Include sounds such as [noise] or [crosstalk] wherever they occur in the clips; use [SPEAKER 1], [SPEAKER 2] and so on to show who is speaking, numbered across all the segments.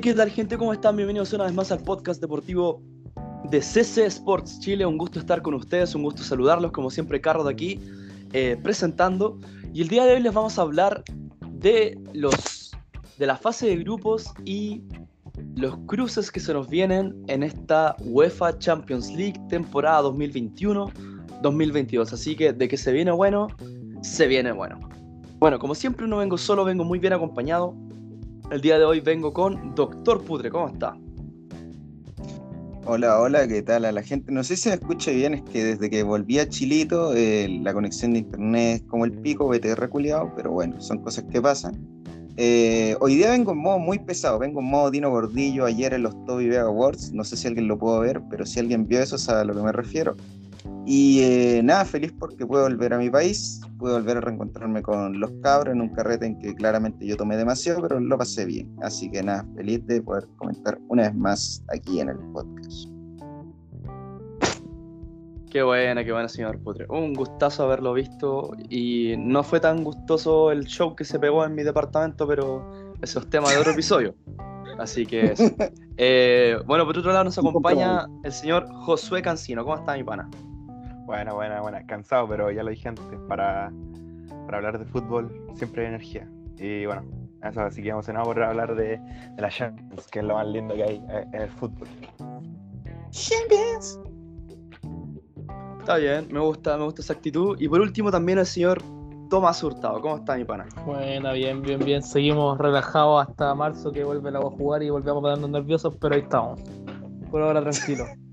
[SPEAKER 1] ¿qué tal gente? ¿Cómo están? Bienvenidos una vez más al podcast deportivo de CC Sports Chile. Un gusto estar con ustedes, un gusto saludarlos, como siempre Carlos de aquí, eh, presentando. Y el día de hoy les vamos a hablar de los de la fase de grupos y los cruces que se nos vienen en esta UEFA Champions League temporada 2021-2022. Así que de que se viene bueno, se viene bueno. Bueno, como siempre no vengo solo, vengo muy bien acompañado. El día de hoy vengo con Doctor Pudre, ¿cómo está?
[SPEAKER 2] Hola, hola, ¿qué tal a la gente? No sé si me escucha bien, es que desde que volví a Chilito eh, la conexión de internet es como el pico, vete reculeado, pero bueno, son cosas que pasan. Eh, hoy día vengo en modo muy pesado, vengo en modo Dino Gordillo ayer en los Toby Vega Awards, no sé si alguien lo pudo ver, pero si alguien vio eso sabe a lo que me refiero. Y eh, nada, feliz porque puedo volver a mi país, puedo volver a reencontrarme con los cabros en un carrete en que claramente yo tomé demasiado, pero lo pasé bien. Así que nada, feliz de poder comentar una vez más aquí en el podcast.
[SPEAKER 1] Qué buena, qué buena, señor Putre. Un gustazo haberlo visto y no fue tan gustoso el show que se pegó en mi departamento, pero eso es tema de otro episodio. Así que [laughs] eh, bueno, por otro lado nos acompaña el señor Josué Cancino. ¿Cómo está mi pana?
[SPEAKER 3] Buena, buena, buena. Cansado, pero ya lo dije antes, para, para hablar de fútbol siempre hay energía. Y bueno, eso, así que emocionado por hablar de, de la Champions, que es lo más lindo que hay eh, en el fútbol.
[SPEAKER 1] Champions. Está bien, me gusta, me gusta esa actitud. Y por último también el señor Tomás Hurtado. ¿Cómo está mi pana?
[SPEAKER 4] Buena, bien, bien, bien. Seguimos relajados hasta marzo que vuelve la a jugar y volvemos a ponernos nerviosos, pero ahí estamos. Por ahora tranquilo. [laughs]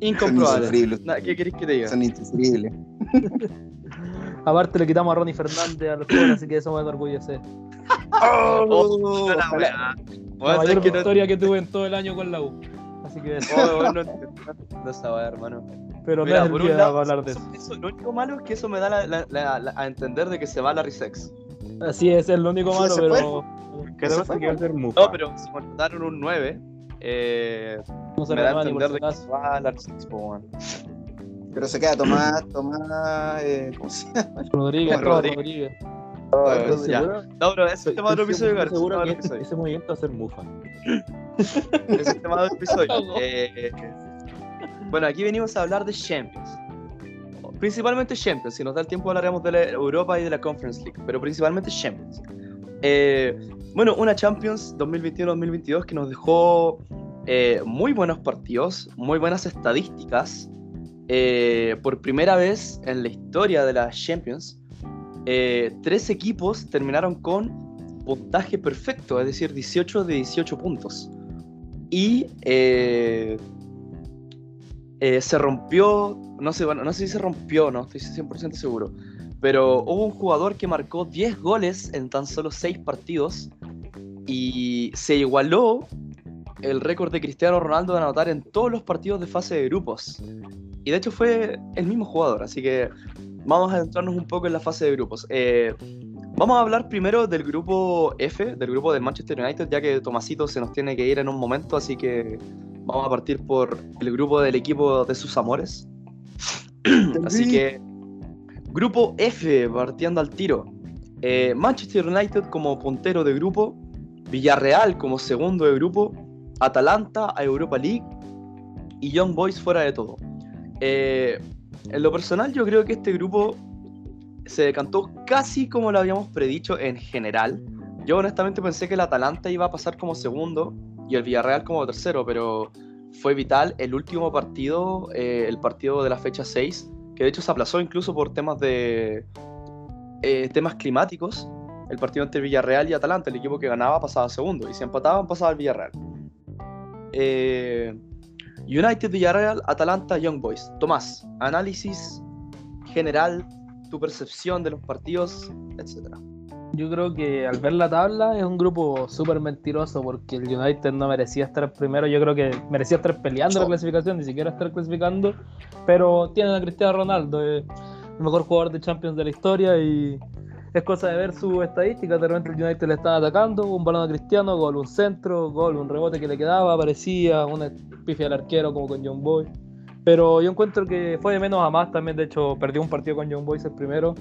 [SPEAKER 1] Incomprobable. ¿Qué querés que te diga?
[SPEAKER 2] Son insufribles. [laughs]
[SPEAKER 4] Aparte le quitamos a Ronnie Fernández al fútbol, así que eso me enorgullece. [laughs]
[SPEAKER 1] ¡Oh! oh la,
[SPEAKER 4] la, la mayor victoria que, tuve en todo el año con la U. Así que eso.
[SPEAKER 1] Oh, bueno, no estaba, hermano.
[SPEAKER 4] Pero Mira, no es el día lado, hablar de eso.
[SPEAKER 1] eso. Lo único malo es que eso me da la, a entender de que se va la Sex.
[SPEAKER 4] Así es, es lo único malo, pero.
[SPEAKER 3] Creo que va a ser
[SPEAKER 1] No, pero si mandaron un 9, eh,
[SPEAKER 4] no se
[SPEAKER 1] me da
[SPEAKER 4] a
[SPEAKER 1] entender de que se va a la Sex,
[SPEAKER 2] Pero se queda Tomás, Tomás, eh, ¿cómo se llama?
[SPEAKER 4] Rodríguez, Rodríguez.
[SPEAKER 1] Oh, ya. No, pero ese es tema de otro episodio, García.
[SPEAKER 3] Seguro que ese, ese movimiento va a ser mufa.
[SPEAKER 1] ese es tema de otro episodio. [laughs] Eh, bueno, aquí venimos a hablar de Champions. Principalmente Champions. Si nos da el tiempo hablaremos de la Europa y de la Conference League. Pero principalmente Champions. Eh, bueno, una Champions 2021-2022 que nos dejó eh, muy buenos partidos, muy buenas estadísticas. Eh, por primera vez en la historia de la Champions, eh, tres equipos terminaron con puntaje perfecto, es decir, 18 de 18 puntos. Y se rompió, no sé, no sé si se rompió, no estoy 100% seguro, pero hubo un jugador que marcó 10 goles en tan solo 6 partidos y se igualó el récord de Cristiano Ronaldo de anotar en todos los partidos de fase de grupos. Y de hecho fue el mismo jugador, así que vamos a adentrarnos un poco en la fase de grupos. Eh, vamos a hablar primero del grupo F, del grupo del Manchester United, ya que Tomasito se nos tiene que ir en un momento, así que vamos a partir por el grupo del equipo de sus amores. [clears throat] así que, grupo F, partiendo al tiro. Eh, Manchester United como puntero de grupo, Villarreal como segundo de grupo, Atalanta a Europa League y Young Boys fuera de todo. Eh, en lo personal yo creo que este grupo se decantó casi como lo habíamos predicho en general. Yo honestamente pensé que el Atalanta iba a pasar como segundo y el Villarreal como tercero, pero fue vital el último partido, eh, el partido de la fecha 6, que de hecho se aplazó incluso por temas de eh, temas climáticos. El partido entre Villarreal y Atalanta, el equipo que ganaba pasaba segundo y si empataban pasaba el Villarreal. Eh, United, Villarreal, Atalanta, Young Boys. Tomás, análisis general, tu percepción de los partidos, etc.
[SPEAKER 4] Yo creo que al ver la tabla es un grupo súper mentiroso porque el United no merecía estar primero. Yo creo que merecía estar peleando la clasificación, ni siquiera estar clasificando. Pero tienen a Cristiano Ronaldo, el mejor jugador de Champions de la historia y es cosa de ver su estadística. De repente el United le estaba atacando, un balón a Cristiano, gol, un centro, gol, un rebote que le quedaba, aparecía, una pifia al arquero como con John Boy. Pero yo encuentro que fue de menos a más también. De hecho, perdió un partido con John Boyce el primero.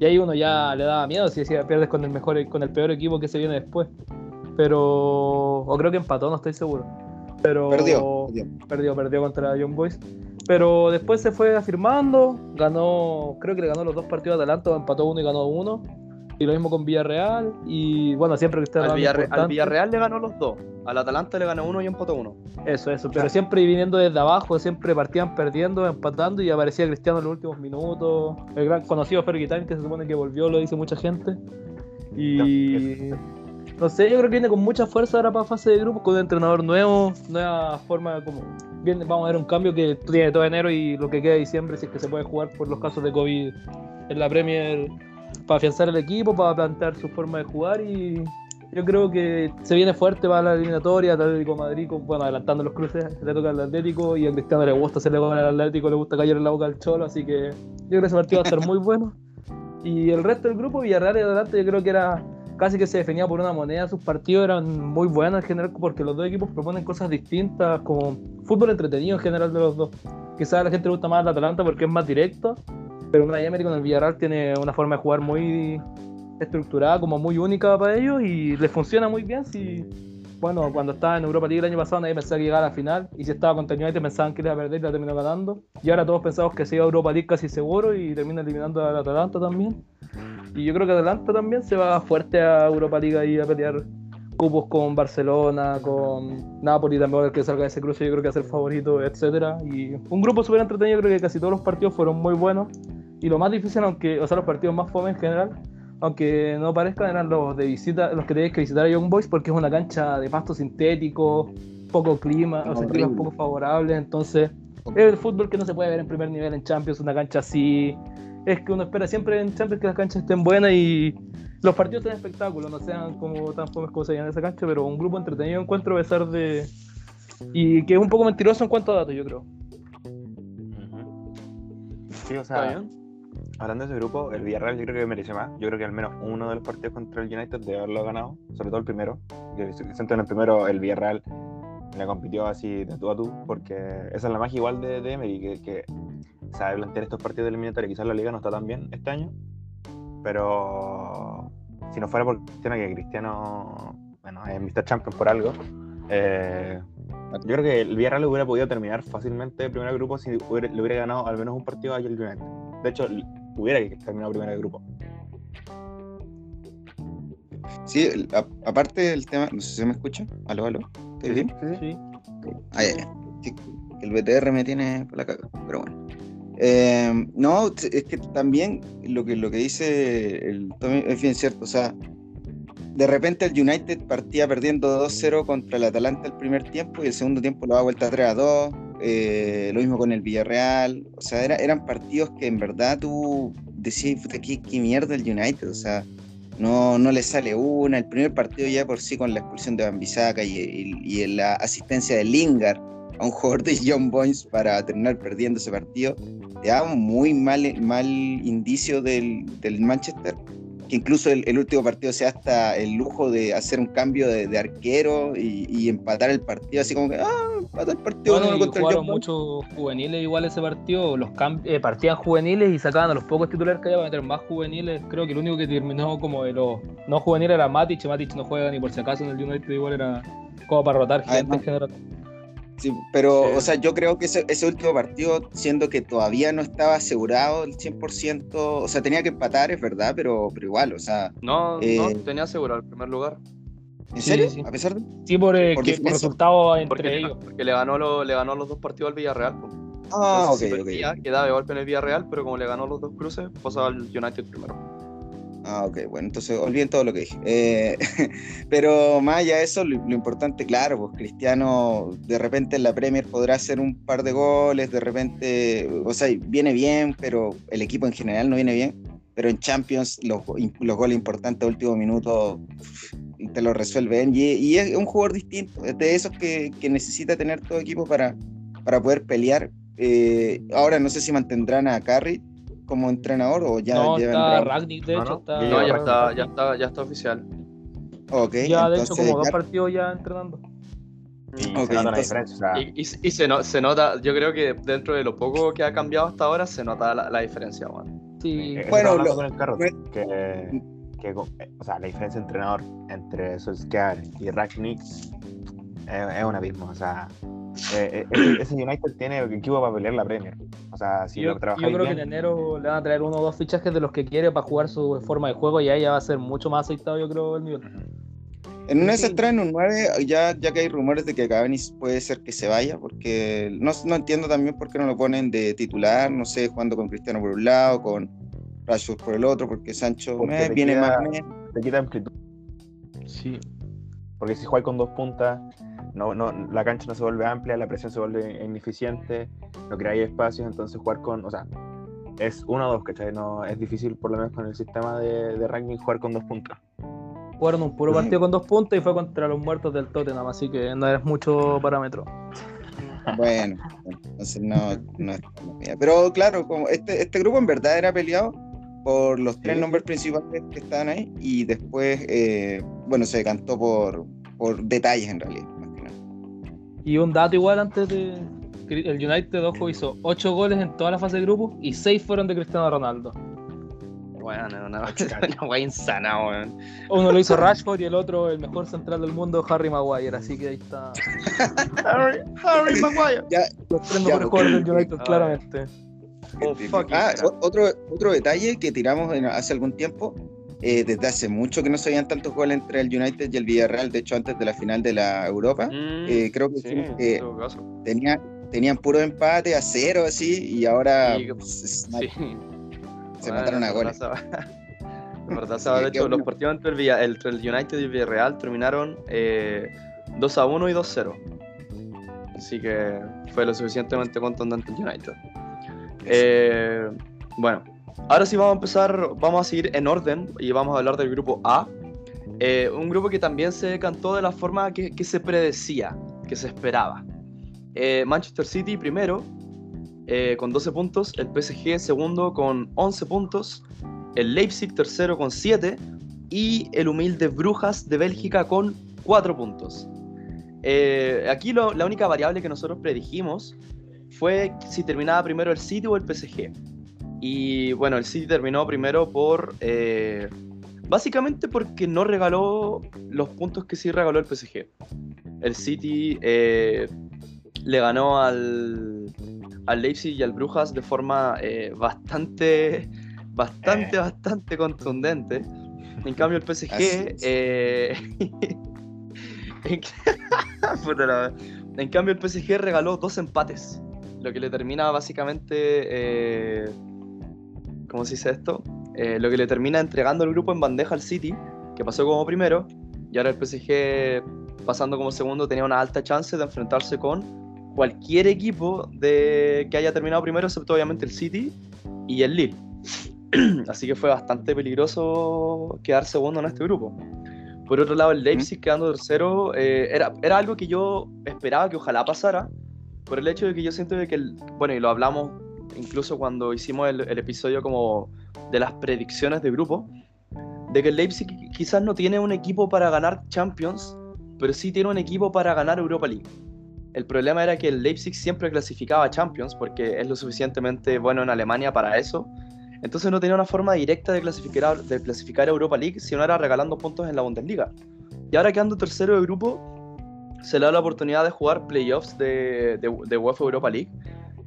[SPEAKER 4] Y ahí uno ya le daba miedo si decía pierdes con el mejor con el peor equipo que se viene después. Pero. O creo que empató, no estoy seguro. Pero.
[SPEAKER 2] Perdió, perdió.
[SPEAKER 4] Perdió, perdió contra Young Boys. Pero después se fue afirmando, ganó, creo que le ganó los dos partidos de Atalanta, empató uno y ganó uno. Y lo mismo con Villarreal. Y bueno, siempre que
[SPEAKER 1] al, Villarre al Villarreal le ganó los dos. Al Atalanta le ganó uno y empató uno.
[SPEAKER 4] Eso, eso. Pero siempre viniendo desde abajo, siempre partían perdiendo, empatando y aparecía Cristiano en los últimos minutos. El gran conocido Ferguitán, que se supone que volvió, lo dice mucha gente. Y. No sé, yo creo que viene con mucha fuerza ahora para fase de grupo, con un entrenador nuevo, nueva forma como. Bien, vamos a ver un cambio que tiene todo enero y lo que queda de diciembre, si es que se puede jugar por los casos de COVID en la Premier para afianzar el equipo, para plantear su forma de jugar y yo creo que se viene fuerte para la eliminatoria, Atlético Madrid, bueno, adelantando los cruces, le toca al Atlético y a Cristiano le gusta hacerle gol al Atlético, le gusta caer en la boca al Cholo, así que yo creo que ese partido va a estar muy [laughs] bueno. Y el resto del grupo, Villarreal y adelante, yo creo que era casi que se definía por una moneda, sus partidos eran muy buenos en general porque los dos equipos proponen cosas distintas, como fútbol entretenido en general de los dos. Quizás a la gente le gusta más el Atalanta porque es más directo, pero una Emery con el Villarreal tiene una forma de jugar muy estructurada, como muy única para ellos y les funciona muy bien. Si, bueno, cuando estaba en Europa League el año pasado nadie pensaba que llegara a la final y si estaba con United pensaban que iba a perder y la terminó ganando. Y ahora todos pensamos que se iba a Europa League casi seguro y termina eliminando al Atalanta también. Y yo creo que Atalanta también se va fuerte a Europa League y a pelear cupos con Barcelona, con Napoli también, el que salga de ese cruce yo creo que va a ser favorito, etcétera Y un grupo súper entretenido, creo que casi todos los partidos fueron muy buenos. Y lo más difícil, aunque, o sea, los partidos más fome en general, aunque no parezcan, eran los de visita, los que tenéis que visitar a Young Boys, porque es una cancha de pasto sintético, poco clima, o sea, clima poco favorable, entonces es el fútbol que no se puede ver en primer nivel en Champions, una cancha así. Es que uno espera siempre en Champions que las canchas estén buenas y los partidos tengan espectáculo, no sean como tan fomes como se en esa cancha, pero un grupo entretenido encuentro a pesar de. Y que es un poco mentiroso en cuanto a datos, yo creo.
[SPEAKER 3] Sí, o sea, hablando de ese grupo, el Villarreal yo creo que merece más. Yo creo que al menos uno de los partidos contra el United debe haberlo ganado, sobre todo el primero. Yo siento en el primero el Villarreal le compitió así de tú a tú, porque esa es la magia igual de, de Emery, que, que sabe plantear estos partidos de eliminatoria. Quizás la liga no está tan bien este año, pero si no fuera por Cristiano, que Cristiano, bueno, es Mr. Champion por algo, eh, yo creo que el Villarreal hubiera podido terminar fácilmente el primer grupo si le hubiera ganado al menos un partido a el United. De hecho, hubiera terminado primero el grupo.
[SPEAKER 2] Sí, aparte del tema, no sé si se me escucha. ¿Aló, aló? ¿Estoy bien?
[SPEAKER 4] Sí.
[SPEAKER 2] Ah, el BTR me tiene por la caga, pero bueno. Eh, no, es que también lo que, lo que dice el Tommy es bien cierto. O sea, de repente el United partía perdiendo 2-0 contra el Atalanta el primer tiempo y el segundo tiempo lo da vuelta 3 2. Eh, lo mismo con el Villarreal. O sea, eran partidos que en verdad tú decías, ¿qué, qué mierda el United. O sea, no, no le sale una. El primer partido ya por sí con la expulsión de Bambisaca y, y, la asistencia de Lingard a un jugador de John Boynes para terminar perdiendo ese partido, te da un muy mal, mal indicio del, del Manchester que incluso el, último partido sea hasta el lujo de hacer un cambio de, arquero y, empatar el partido, así como que, ah, empató el partido.
[SPEAKER 4] Bueno, contra jugaron muchos juveniles igual ese partido, los eh, partían juveniles y sacaban a los pocos titulares que había para meter más juveniles. Creo que el único que terminó como de los no juveniles era Matic, Matic no juega ni por si acaso en el United, igual era como para rotar gente en general.
[SPEAKER 2] Sí, pero, o sea, yo creo que ese, ese, último partido, siendo que todavía no estaba asegurado el 100%, o sea, tenía que empatar, es verdad, pero, pero igual, o sea...
[SPEAKER 1] No, no, eh, tenía asegurado el primer lugar.
[SPEAKER 2] ¿En serio? A pesar de...
[SPEAKER 4] Sí, por, eh, por, resultado entre
[SPEAKER 1] porque,
[SPEAKER 4] ellos.
[SPEAKER 1] Porque le ganó, lo, le ganó los dos partidos al Villarreal.
[SPEAKER 2] Ah, ok, ok.
[SPEAKER 1] Quedaba de golpe en el Villarreal, pero como le ganó los dos cruces, pasaba al United primero.
[SPEAKER 2] Ah, ok, bueno, entonces olviden todo lo que dije. Eh, [laughs] pero más allá de eso, lo, importante, claro, pues Cristiano de repente en la Premier podrá hacer un par de goles, de repente, o sea, viene bien, pero el equipo en general no viene bien. Pero en Champions los, los goles importantes último minuto te lo resuelven. Y, y, es un jugador distinto, es de esos que, que necesita tener todo equipo para, para poder pelear. Eh, ahora no sé si mantendrán a Carry, como entrenador o ya
[SPEAKER 4] no, está Ragnick, de hecho. está...
[SPEAKER 1] No, ya está, ya está, ya está oficial.
[SPEAKER 2] Ok.
[SPEAKER 4] Ya, de hecho, como dos partidos ya entrenando.
[SPEAKER 3] Y se nota la diferencia.
[SPEAKER 1] Y, se, se, nota, yo creo que dentro de lo poco que ha cambiado hasta ahora, se nota la, diferencia,
[SPEAKER 4] Sí.
[SPEAKER 3] Eh, eso
[SPEAKER 2] Bueno,
[SPEAKER 3] estaba hablando
[SPEAKER 2] lo-
[SPEAKER 3] con el Carrot,
[SPEAKER 2] me-
[SPEAKER 3] que, que, o sea, la diferencia de entrenador entre Solskjaer y Ragnick eh, es un abismo. O sea, eh, eh, ese, [clears throat] ese United tiene equipo para pelear la Premier. O sea, si
[SPEAKER 4] yo,
[SPEAKER 3] lo
[SPEAKER 4] yo
[SPEAKER 3] trabajáis
[SPEAKER 4] creo
[SPEAKER 3] bien,
[SPEAKER 4] que en enero le van a traer uno o dos fichajes de los que quiere para jugar su forma de juego y ahí ya va a ser mucho más aceptado, yo creo, el nivel.
[SPEAKER 2] En una de esas traen un 9, ya, ya que hay rumores de que Cavani puede ser que se vaya, porque no, no entiendo también por qué no lo ponen de titular, no sé, jugando con Cristiano por un lado, con Rashford por el otro, porque Sancho
[SPEAKER 3] Porque
[SPEAKER 2] viene
[SPEAKER 3] queda-
[SPEAKER 2] más
[SPEAKER 3] te quita amplitud.
[SPEAKER 4] Sí.
[SPEAKER 3] Porque si juegas con dos puntas, no, no, la cancha no se vuelve amplia, la presión se vuelve ineficiente, no creáis espacios, entonces jugar con, o sea, es uno o dos, ¿cachai? No, es difícil, por lo menos con el sistema de, de Ragnick, jugar con dos puntas.
[SPEAKER 4] Jugaron un puro partido con dos puntos y fue contra los muertos del Tottenham, así que no es mucho parámetro.
[SPEAKER 2] Bueno, entonces no, no es. Pero claro, como este, este grupo en verdad era peleado por los tres
[SPEAKER 3] Sí.
[SPEAKER 2] nombres principales que estaban ahí y después, eh, bueno, se decantó por, por detalles en realidad.
[SPEAKER 4] Y un dato igual antes de. El United, ojo, hizo 8 goles en toda la fase de grupo y 6 fueron de Cristiano Ronaldo.
[SPEAKER 1] Bueno, [laughs] una, una wea insana, weón.
[SPEAKER 4] Uno lo hizo Rashford y el otro, el mejor central del mundo, Harry Maguire. Así que ahí está. [laughs]
[SPEAKER 1] Harry, Harry Maguire.
[SPEAKER 4] Los tres
[SPEAKER 2] Ya,
[SPEAKER 4] mejores jugadores del United,
[SPEAKER 1] Ah,
[SPEAKER 4] claramente.
[SPEAKER 1] Oh, fucking
[SPEAKER 2] Ah, otro, otro detalle que tiramos en- hace algún tiempo, eh, desde hace mucho que no se veían tantos goles entre el United y el Villarreal, de hecho antes de la final de la Europa,
[SPEAKER 1] Mm,
[SPEAKER 2] eh, creo que
[SPEAKER 1] sí,
[SPEAKER 2] tenía, tenían puro empate a cero así y ahora
[SPEAKER 1] Sí,
[SPEAKER 2] pues, es-
[SPEAKER 1] Sí.
[SPEAKER 2] se
[SPEAKER 1] Bueno,
[SPEAKER 2] mataron a [laughs] goles.
[SPEAKER 1] verdad, [laughs] En de hecho,
[SPEAKER 2] bueno.
[SPEAKER 1] los partidos entre el, entre el United y el Villarreal terminaron eh, 2 a 1 y 2 0. Así que fue lo suficientemente contundente el United. Eh, bueno, ahora sí vamos a empezar, vamos a seguir en orden y vamos a hablar del grupo A. Eh, un grupo que también se cantó de la forma que, se predecía, que se esperaba. Eh, Manchester City primero, eh, con 12 puntos, el PSG segundo con 11 puntos, el Leipzig tercero con 7 y el humilde Brujas de Bélgica con 4 puntos. Aquí la única variable que nosotros predijimos fue si terminaba primero el City o el PSG. Y bueno, el City terminó primero por... eh, básicamente porque no regaló los puntos que sí regaló el PSG. El City eh, le ganó al, al Leipzig y al Brujas de forma eh, bastante, bastante, bastante contundente. En cambio el PSG... [laughs] [laughs] En cambio el PSG regaló dos empates. Lo que le termina básicamente... ¿Cómo se dice esto? Eh, lo que le termina entregando el grupo en bandeja al City, que pasó como primero, y ahora el PSG pasando como segundo tenía una alta chance de enfrentarse con cualquier equipo de que haya terminado primero, excepto obviamente el City y el Lille. [clears throat] Así que fue bastante peligroso quedar segundo en este grupo. Por otro lado, el Leipzig quedando tercero eh, era, era algo que yo esperaba que ojalá pasara, por el hecho de que yo siento de que, el, bueno, y lo hablamos incluso cuando hicimos el, episodio como de las predicciones de grupo, de que el Leipzig quizás no tiene un equipo para ganar Champions, pero sí tiene un equipo para ganar Europa League. El problema era que el Leipzig siempre clasificaba a Champions porque es lo suficientemente bueno en Alemania para eso. Entonces no tenía una forma directa de clasificar, a- de clasificar a Europa League si no era regalando puntos en la Bundesliga. Y ahora quedando tercero de grupo, se le da la oportunidad de jugar playoffs de, de, de UEFA Europa League.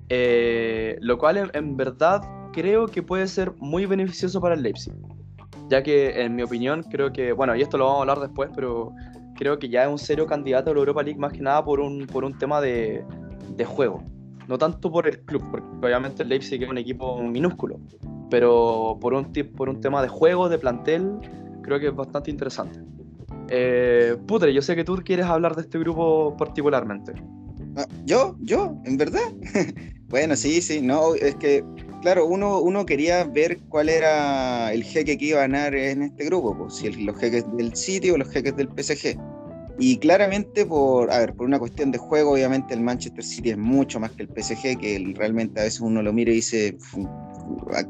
[SPEAKER 1] Eh, lo cual en, verdad creo que puede ser muy beneficioso para el Leipzig. Ya que en mi opinión creo que, bueno, y esto lo vamos a hablar después, pero creo que ya es un serio candidato a la Europa League más que nada por un, por un tema de, juego. No tanto por el club, porque obviamente el Leipzig es un equipo minúsculo, pero por un, por un tema de juego, de plantel, creo que es bastante interesante. Eh, Putre, yo sé que tú quieres hablar de este grupo particularmente.
[SPEAKER 2] Ah, ¿Yo? ¿Yo? ¿En verdad? [laughs] bueno, sí, sí, no, es que, claro, uno, uno quería ver cuál era el jeque que iba a ganar en este grupo, pues, si los jeques del City o los jeques del PSG. Y claramente por, a ver, por una cuestión de juego, obviamente el Manchester City es mucho más que el PSG, que el- realmente a veces uno lo mira y dice, "Fu, ¿a,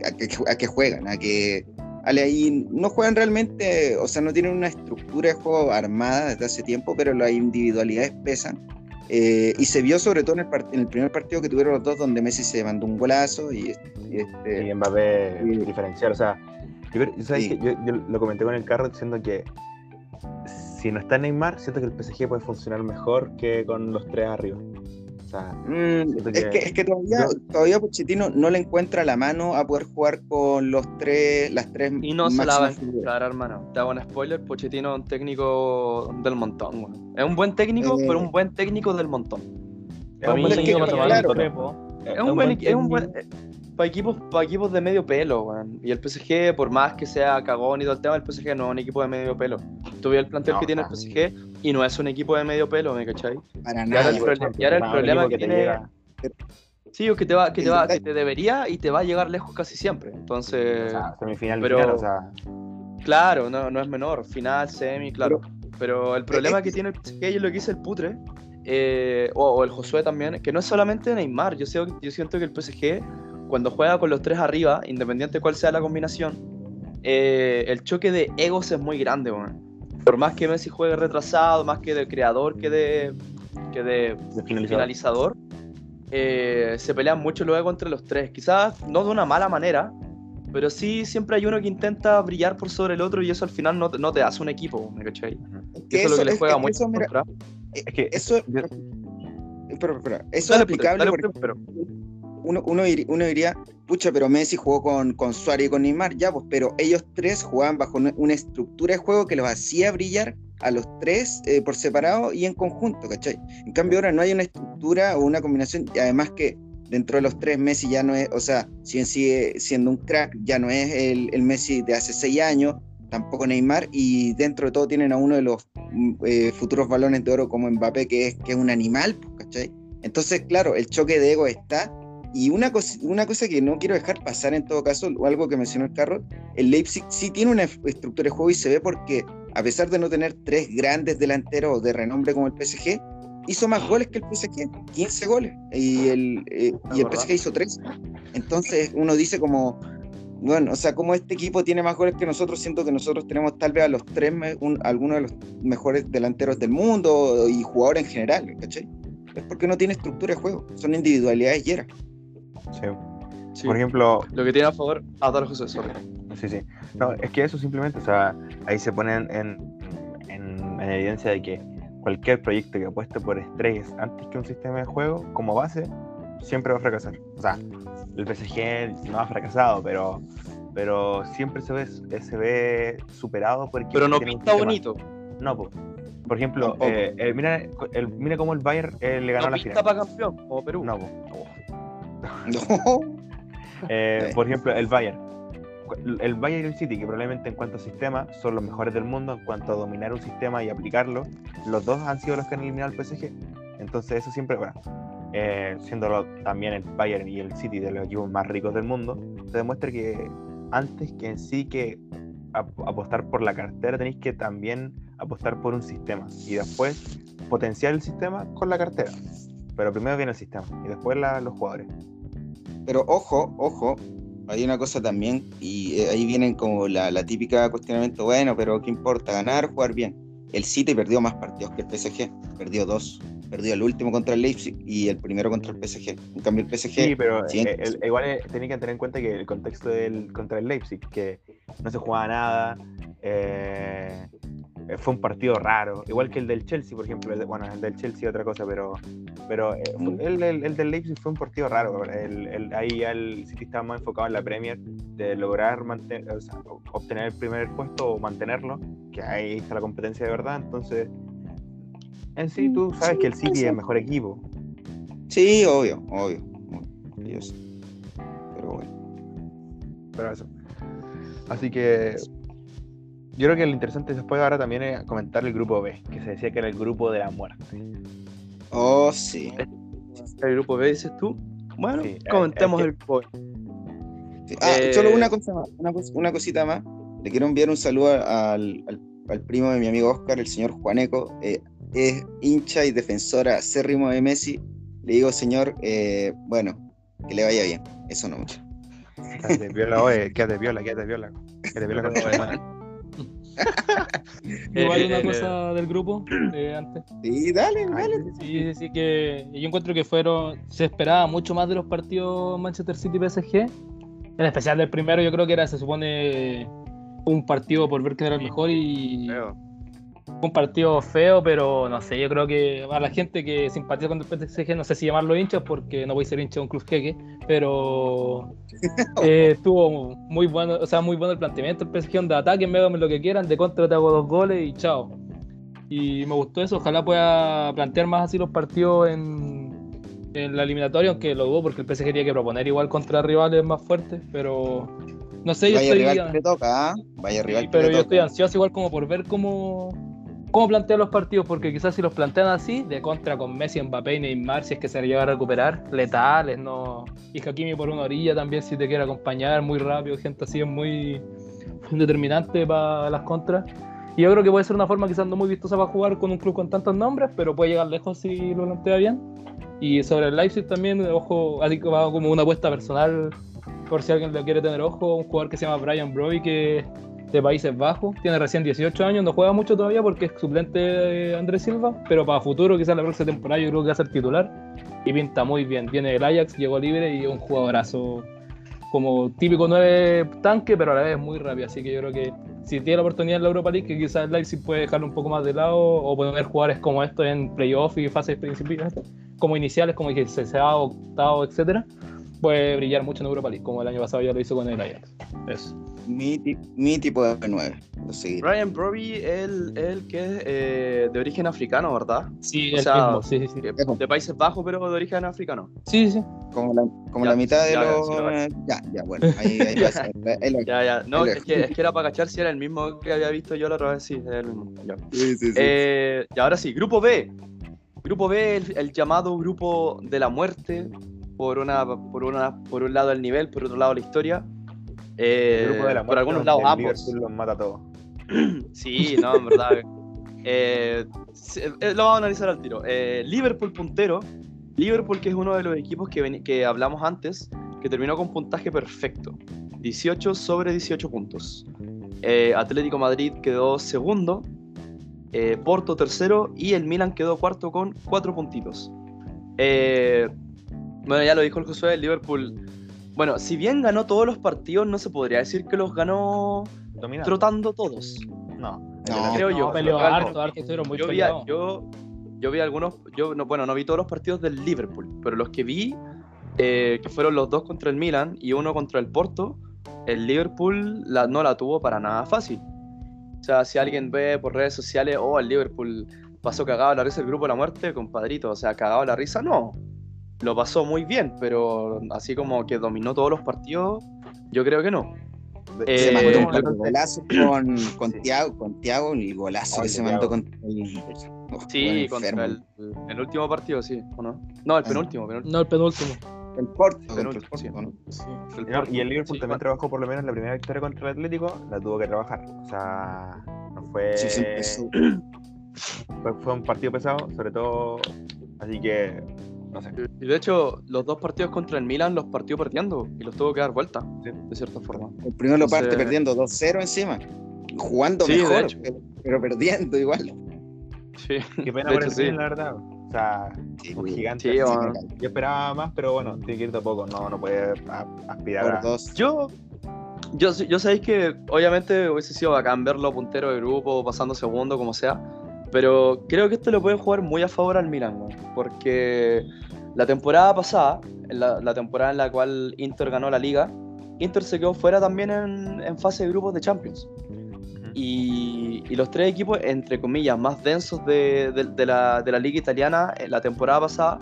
[SPEAKER 2] qué, juegan? ¿A qué, ahí no juegan realmente, o sea, no tienen una estructura de juego armada desde hace tiempo, pero las individualidades pesan. Eh, y se vio sobre todo en el, en el primer partido que tuvieron los dos, donde Messi se mandó un golazo y, y este,
[SPEAKER 3] Y Mbappé
[SPEAKER 2] Sí.
[SPEAKER 3] diferencial. O sea, yo, creo- ¿sabes
[SPEAKER 2] Sí.
[SPEAKER 3] qué? yo, yo lo comenté con el carro diciendo que si no está Neymar, siento que el PSG puede funcionar mejor que con los tres arriba. Sea,
[SPEAKER 2] Mm, es
[SPEAKER 3] que-
[SPEAKER 2] es que todavía,
[SPEAKER 3] yo-
[SPEAKER 2] todavía Pochettino no le encuentra la mano a poder jugar con los tres, las tres
[SPEAKER 1] Y no se la va a encontrar, hermano. Te hago un spoiler, Pochettino es un técnico del montón. Es un buen técnico,
[SPEAKER 2] Eh.
[SPEAKER 1] pero un buen técnico del montón.
[SPEAKER 3] es un buen técnico,
[SPEAKER 2] claro.
[SPEAKER 4] un
[SPEAKER 1] buen, es un buen para equipos, para equipos de medio pelo, weón. Y el PSG, por más que sea cagón y todo el tema, el PSG no es un equipo de medio pelo. Tú ves el plantel
[SPEAKER 3] No,
[SPEAKER 1] que tiene el. PSG y no es un equipo de medio pelo, ¿me cachai?
[SPEAKER 2] Para
[SPEAKER 1] Y ahora el,
[SPEAKER 2] nada.
[SPEAKER 1] y ahora el problema que
[SPEAKER 3] te
[SPEAKER 1] tiene.
[SPEAKER 3] llega-
[SPEAKER 1] Sí, o que te va, que te va, que te debería y te va a llegar lejos casi siempre. Entonces,
[SPEAKER 3] o sea, semifinal
[SPEAKER 1] pero-
[SPEAKER 3] final, o sea,
[SPEAKER 1] claro, no, no es menor. Final, semi, claro. Pero el problema que
[SPEAKER 2] que-
[SPEAKER 1] tiene el PSG y lo que dice el Putre, eh, o, o el Josué también, que no es solamente Neymar. Yo, sé- yo siento que el PSG, cuando juega con los tres arriba, independiente de cuál sea la combinación, eh, el choque de egos es muy grande, weón. Por más que Messi juegue retrasado, más que de creador que de, que de
[SPEAKER 3] de finalizador.
[SPEAKER 1] finalizador, eh, se pelean mucho luego entre los tres. Quizás no de una mala manera, pero sí siempre hay uno que intenta brillar por sobre el otro y eso al final no, te- no te hace un equipo, ¿me cachai?
[SPEAKER 2] Que
[SPEAKER 1] eso, es lo que le
[SPEAKER 2] es-
[SPEAKER 1] juega
[SPEAKER 2] es eso,
[SPEAKER 1] contra.
[SPEAKER 3] Es que
[SPEAKER 2] eso, pero, pero, eso es aplicable
[SPEAKER 1] dale,
[SPEAKER 2] por
[SPEAKER 1] Putre, pero
[SPEAKER 2] uno, uno, dir- uno diría, pucha, pero Messi jugó con, con Suárez y con Neymar, ya, pues, pero ellos tres jugaban bajo una, estructura de juego que los hacía brillar a los tres eh, por separado y en conjunto, ¿cachai? En cambio ahora no hay una estructura o una combinación, y además que dentro de los tres Messi ya no es, o sea, si bien sigue siendo un crack, ya no es el, el Messi de hace seis años, tampoco Neymar, y dentro de todo tienen a uno de los mm, eh, futuros balones de oro como Mbappé, que es, que es un animal, pues, ¿cachai? Entonces, claro, el choque de ego está. Y una cosa, una cosa que no quiero dejar pasar en todo caso, o algo que mencionó el Carro, el Leipzig sí tiene una estructura de juego y se ve porque, a pesar de no tener tres grandes delanteros de renombre como el PSG, hizo más goles que el PSG, 15 goles, y el, eh, y el. PSG hizo 3. Entonces uno dice como, bueno, o sea, como este equipo tiene más goles que nosotros, siento que nosotros tenemos tal vez a los tres, un- algunos de los mejores delanteros del mundo y jugadores en general, ¿cachai? Es porque no tiene estructura de juego, son individualidades y era.
[SPEAKER 3] Sí.
[SPEAKER 1] sí,
[SPEAKER 3] Por ejemplo,
[SPEAKER 1] lo que tiene a favor. Dale, José, sorry.
[SPEAKER 3] Sí, sí. No, es que eso simplemente, o sea, ahí se ponen en, en- en evidencia de que cualquier proyecto que apueste por estrellas antes que un sistema de juego, como base, siempre va a fracasar. O sea, el PSG no ha fracasado, pero, pero siempre se ve, se ve superado por
[SPEAKER 1] Pero no pinta bonito.
[SPEAKER 3] No, po. Por ejemplo,
[SPEAKER 2] Tampoco.
[SPEAKER 3] eh, eh, mira, el, mira cómo el Bayern eh, le ganó
[SPEAKER 1] No
[SPEAKER 3] la
[SPEAKER 1] pinta
[SPEAKER 3] final.
[SPEAKER 1] para campeón, como Perú.
[SPEAKER 3] No, po. [laughs]
[SPEAKER 2] No.
[SPEAKER 3] Eh, por ejemplo, el Bayern. El Bayern y el City, que probablemente en cuanto a sistema son los mejores del mundo, en cuanto a dominar un sistema y aplicarlo, los dos han sido los que han eliminado al PSG. Entonces eso siempre, bueno, eh, siendo también el Bayern y el City de los equipos más ricos del mundo, te demuestra que antes que en sí que ap- apostar por la cartera, tenéis que también apostar por un sistema y después potenciar el sistema con la cartera. Pero primero viene el sistema y después la- los jugadores.
[SPEAKER 2] Pero ojo, ojo, hay una cosa también, y eh, ahí vienen como la, la típica cuestionamiento, bueno, pero ¿qué importa? Ganar, jugar bien. El City perdió más partidos que el PSG, perdió dos. Perdió el último contra el Leipzig y el primero contra el PSG. En cambio, el PSG
[SPEAKER 3] Sí, pero
[SPEAKER 2] sí,
[SPEAKER 3] eh, el- igual eh, tenía que tener en cuenta que el contexto del contra el Leipzig, que no se jugaba nada, eh, fue un partido raro, igual que el del Chelsea, por ejemplo. el de- bueno, el del Chelsea otra cosa, pero, pero eh, fue- el, el- el del Leipzig fue un partido raro. ahí ya el City estaba más enfocado en la Premier, de lograr mantener, o sea, obtener el primer puesto o mantenerlo, que ahí está la competencia de verdad. Entonces, en sí, tú sabes que el City es el mejor equipo.
[SPEAKER 2] Sí, obvio, obvio. obvio, yo sé. Pero bueno.
[SPEAKER 3] Pero eso. Así que yo creo que lo interesante después ahora también es comentar el grupo B, que se decía que era el grupo de la muerte.
[SPEAKER 2] Oh, sí.
[SPEAKER 1] El grupo B, dices tú. Bueno,
[SPEAKER 3] Sí,
[SPEAKER 1] comentemos
[SPEAKER 3] es-
[SPEAKER 1] el grupo.
[SPEAKER 2] Ah,
[SPEAKER 1] Eh,
[SPEAKER 2] solo una cosa más, una, cos- una cosita más. Le quiero enviar un saludo al, al- al primo de mi amigo Oscar, el señor Juaneco. Eh, es hincha y defensora acérrimo de Messi. Le digo, señor, eh, bueno, que le vaya bien. Eso no mucho.
[SPEAKER 3] Quédate viola, oye, quédate viola, quédate viola. Quédate viola con tu. [laughs]
[SPEAKER 4] Igual una
[SPEAKER 1] Eh,
[SPEAKER 4] cosa del grupo de antes.
[SPEAKER 2] Sí, dale, dale.
[SPEAKER 4] Sí, sí, que yo encuentro que fueron. Se esperaba mucho más de los partidos Manchester City y PSG. En especial del primero, yo creo que era, se supone, un partido por ver quién era el mejor y.
[SPEAKER 3] Feo.
[SPEAKER 4] Un partido feo, pero no sé, yo creo que a la gente que simpatiza con el PSG, no sé si llamarlo hinchas porque no voy a ser hincha de un club jeque, pero [laughs] eh, estuvo muy bueno, o sea, muy bueno el planteamiento, el PSG de ataque, me lo que quieran, de contra te hago dos goles y chao. Y me gustó eso, ojalá pueda plantear más así los partidos en, en la eliminatoria, aunque lo dudo porque el PSG tenía que proponer igual contra rivales más fuertes, pero no sé, yo
[SPEAKER 2] Vaya
[SPEAKER 4] estoy...
[SPEAKER 2] rival que le toca, ¿ah? Vaya rival que
[SPEAKER 4] Pero
[SPEAKER 2] le
[SPEAKER 4] yo estoy
[SPEAKER 2] toca.
[SPEAKER 4] ansioso igual como por ver cómo, cómo plantean los partidos, porque quizás si los plantean así, de contra con Messi, Mbappé y Neymar, si es que se llega a recuperar, letales, no. Y Hakimi por una orilla también, si te quiere acompañar muy rápido, gente así es muy determinante para las contras. Y yo creo que puede ser una forma quizás no muy vistosa para jugar con un club con tantos nombres, pero puede llegar lejos si lo plantea bien. Y sobre el Leipzig también, ojo, así que va como una apuesta personal, por si alguien le quiere tener ojo, un jugador que se llama Brian Broy, que de Países Bajos, tiene recién 18 años, no juega mucho todavía porque es suplente de Andrés Silva, pero para futuro, quizás la próxima temporada, yo creo que va a ser titular y pinta muy bien. Viene del Ajax, llegó libre y es un jugadorazo como típico 9 tanque, pero a la vez muy rápido. Así que yo creo que si tiene la oportunidad en la Europa League, que quizás el Leipzig puede dejarlo un poco más de lado o poner jugadores como estos en playoff y fases principales, como iniciales, como dije, CCA, octavo, etcétera, puede brillar mucho en Europa League, como el año pasado ya lo hizo con el Ajax. Eso.
[SPEAKER 2] Mi, mi tipo de 9. Lo seguiré.
[SPEAKER 1] Brian Broby, el, el que es eh, de origen africano, ¿verdad?
[SPEAKER 4] Sí,
[SPEAKER 1] O
[SPEAKER 4] el
[SPEAKER 1] sea,
[SPEAKER 4] mismo, sí, sí, sí.
[SPEAKER 1] Eh, De Países Bajos, pero de origen africano.
[SPEAKER 4] Sí, sí.
[SPEAKER 2] Como la, como
[SPEAKER 1] Ya,
[SPEAKER 2] la mitad de
[SPEAKER 1] ya,
[SPEAKER 2] los.
[SPEAKER 1] sí, lo cacho.
[SPEAKER 2] ya, ya, bueno. Ahí, ahí [laughs] va a ser.
[SPEAKER 1] Ya, ya. No, es que, es que era para cachar si era el mismo que había visto yo la otra vez. Sí, es el mismo. Ya.
[SPEAKER 2] Sí, sí, sí.
[SPEAKER 1] Eh, y ahora sí, grupo B. Grupo B, el, el llamado grupo de la muerte. Por, una, por, una, por un lado el nivel, por otro lado la historia. Eh,
[SPEAKER 3] El grupo de la
[SPEAKER 1] por algunos lados ambos.
[SPEAKER 3] Liverpool los mata a todos. [clears throat]
[SPEAKER 1] Sí, no, en verdad. Eh, eh, lo vamos a analizar al tiro. Eh, Liverpool puntero. Liverpool que es uno de los equipos que, que hablamos antes, que terminó con puntaje perfecto. 18 sobre 18 puntos. Eh, Atlético Madrid quedó segundo. Porto tercero y el Milan quedó cuarto con cuatro puntitos. Bueno, ya lo dijo el Josué, el Liverpool. Bueno, si bien ganó todos los partidos, no se podría decir que los ganó
[SPEAKER 3] Dominado.
[SPEAKER 1] trotando todos.
[SPEAKER 3] No.
[SPEAKER 2] No,
[SPEAKER 1] creo yo.
[SPEAKER 4] Peleó harto, harto, estuvieron muy
[SPEAKER 1] yo, vi,
[SPEAKER 4] peleados.
[SPEAKER 1] yo, yo vi algunos, yo no, bueno, no vi todos los partidos del Liverpool, pero los que vi, eh, que fueron los dos contra el Milan y uno contra el Porto, el Liverpool la- no la tuvo para nada fácil. O sea, si alguien ve por redes sociales, oh, el Liverpool pasó cagado la risa el grupo de la muerte, compadrito, o sea, cagado la risa, no. Lo pasó muy bien, pero así como que dominó todos los partidos, yo creo que no.
[SPEAKER 2] Se
[SPEAKER 1] eh,
[SPEAKER 2] mandó un golazos con, [coughs] con
[SPEAKER 3] Sí.
[SPEAKER 2] Tiago, con Tiago, el golazo
[SPEAKER 3] Ay,
[SPEAKER 2] que se
[SPEAKER 3] Thiago.
[SPEAKER 2] mandó contra el. oh,
[SPEAKER 1] Sí, contra el, el último partido, sí, ¿o no? No, el
[SPEAKER 2] Ah.
[SPEAKER 1] penúltimo, penúltimo.
[SPEAKER 4] No, el penúltimo.
[SPEAKER 2] El Porto, el
[SPEAKER 1] Penúltimo, sí.
[SPEAKER 4] Sí.
[SPEAKER 1] El
[SPEAKER 3] Y el Liverpool
[SPEAKER 1] Sí,
[SPEAKER 3] también trabajó por lo menos la primera victoria contra el Atlético, la tuvo que trabajar. O sea, no fue.
[SPEAKER 2] Sí, sí, [coughs]
[SPEAKER 3] fue, fue un partido pesado, sobre todo. Así que. No sé.
[SPEAKER 1] Y de hecho, los dos partidos contra el Milan los partió perdiendo y los tuvo que dar vuelta,
[SPEAKER 3] Sí.
[SPEAKER 1] de cierta forma.
[SPEAKER 2] El primero lo parte perdiendo 2-0 encima. Jugando
[SPEAKER 1] Sí, de
[SPEAKER 2] mejor,
[SPEAKER 1] hecho.
[SPEAKER 2] pero, pero perdiendo igual.
[SPEAKER 1] Sí,
[SPEAKER 3] Qué pena
[SPEAKER 1] de
[SPEAKER 3] por
[SPEAKER 1] hecho,
[SPEAKER 3] el
[SPEAKER 1] sí.
[SPEAKER 3] Milan, la verdad. O sea,
[SPEAKER 2] Sí,
[SPEAKER 3] un gigante.
[SPEAKER 1] Bueno.
[SPEAKER 3] Yo esperaba más, pero bueno, tiene que ir de a poco. No, no puede aspirar
[SPEAKER 2] Por
[SPEAKER 3] a.
[SPEAKER 2] dos.
[SPEAKER 1] Yo, yo, yo sabéis que obviamente hubiese sido bacán verlo puntero de grupo, pasando segundo, como sea, pero creo que esto le puede jugar muy a favor al Milan, weón, porque la temporada pasada, la, la temporada en la cual Inter ganó la liga, Inter se quedó fuera también en, en fase de grupos de Champions. Y, y los tres equipos, entre comillas, más densos de, de- de la, de la liga italiana en la temporada pasada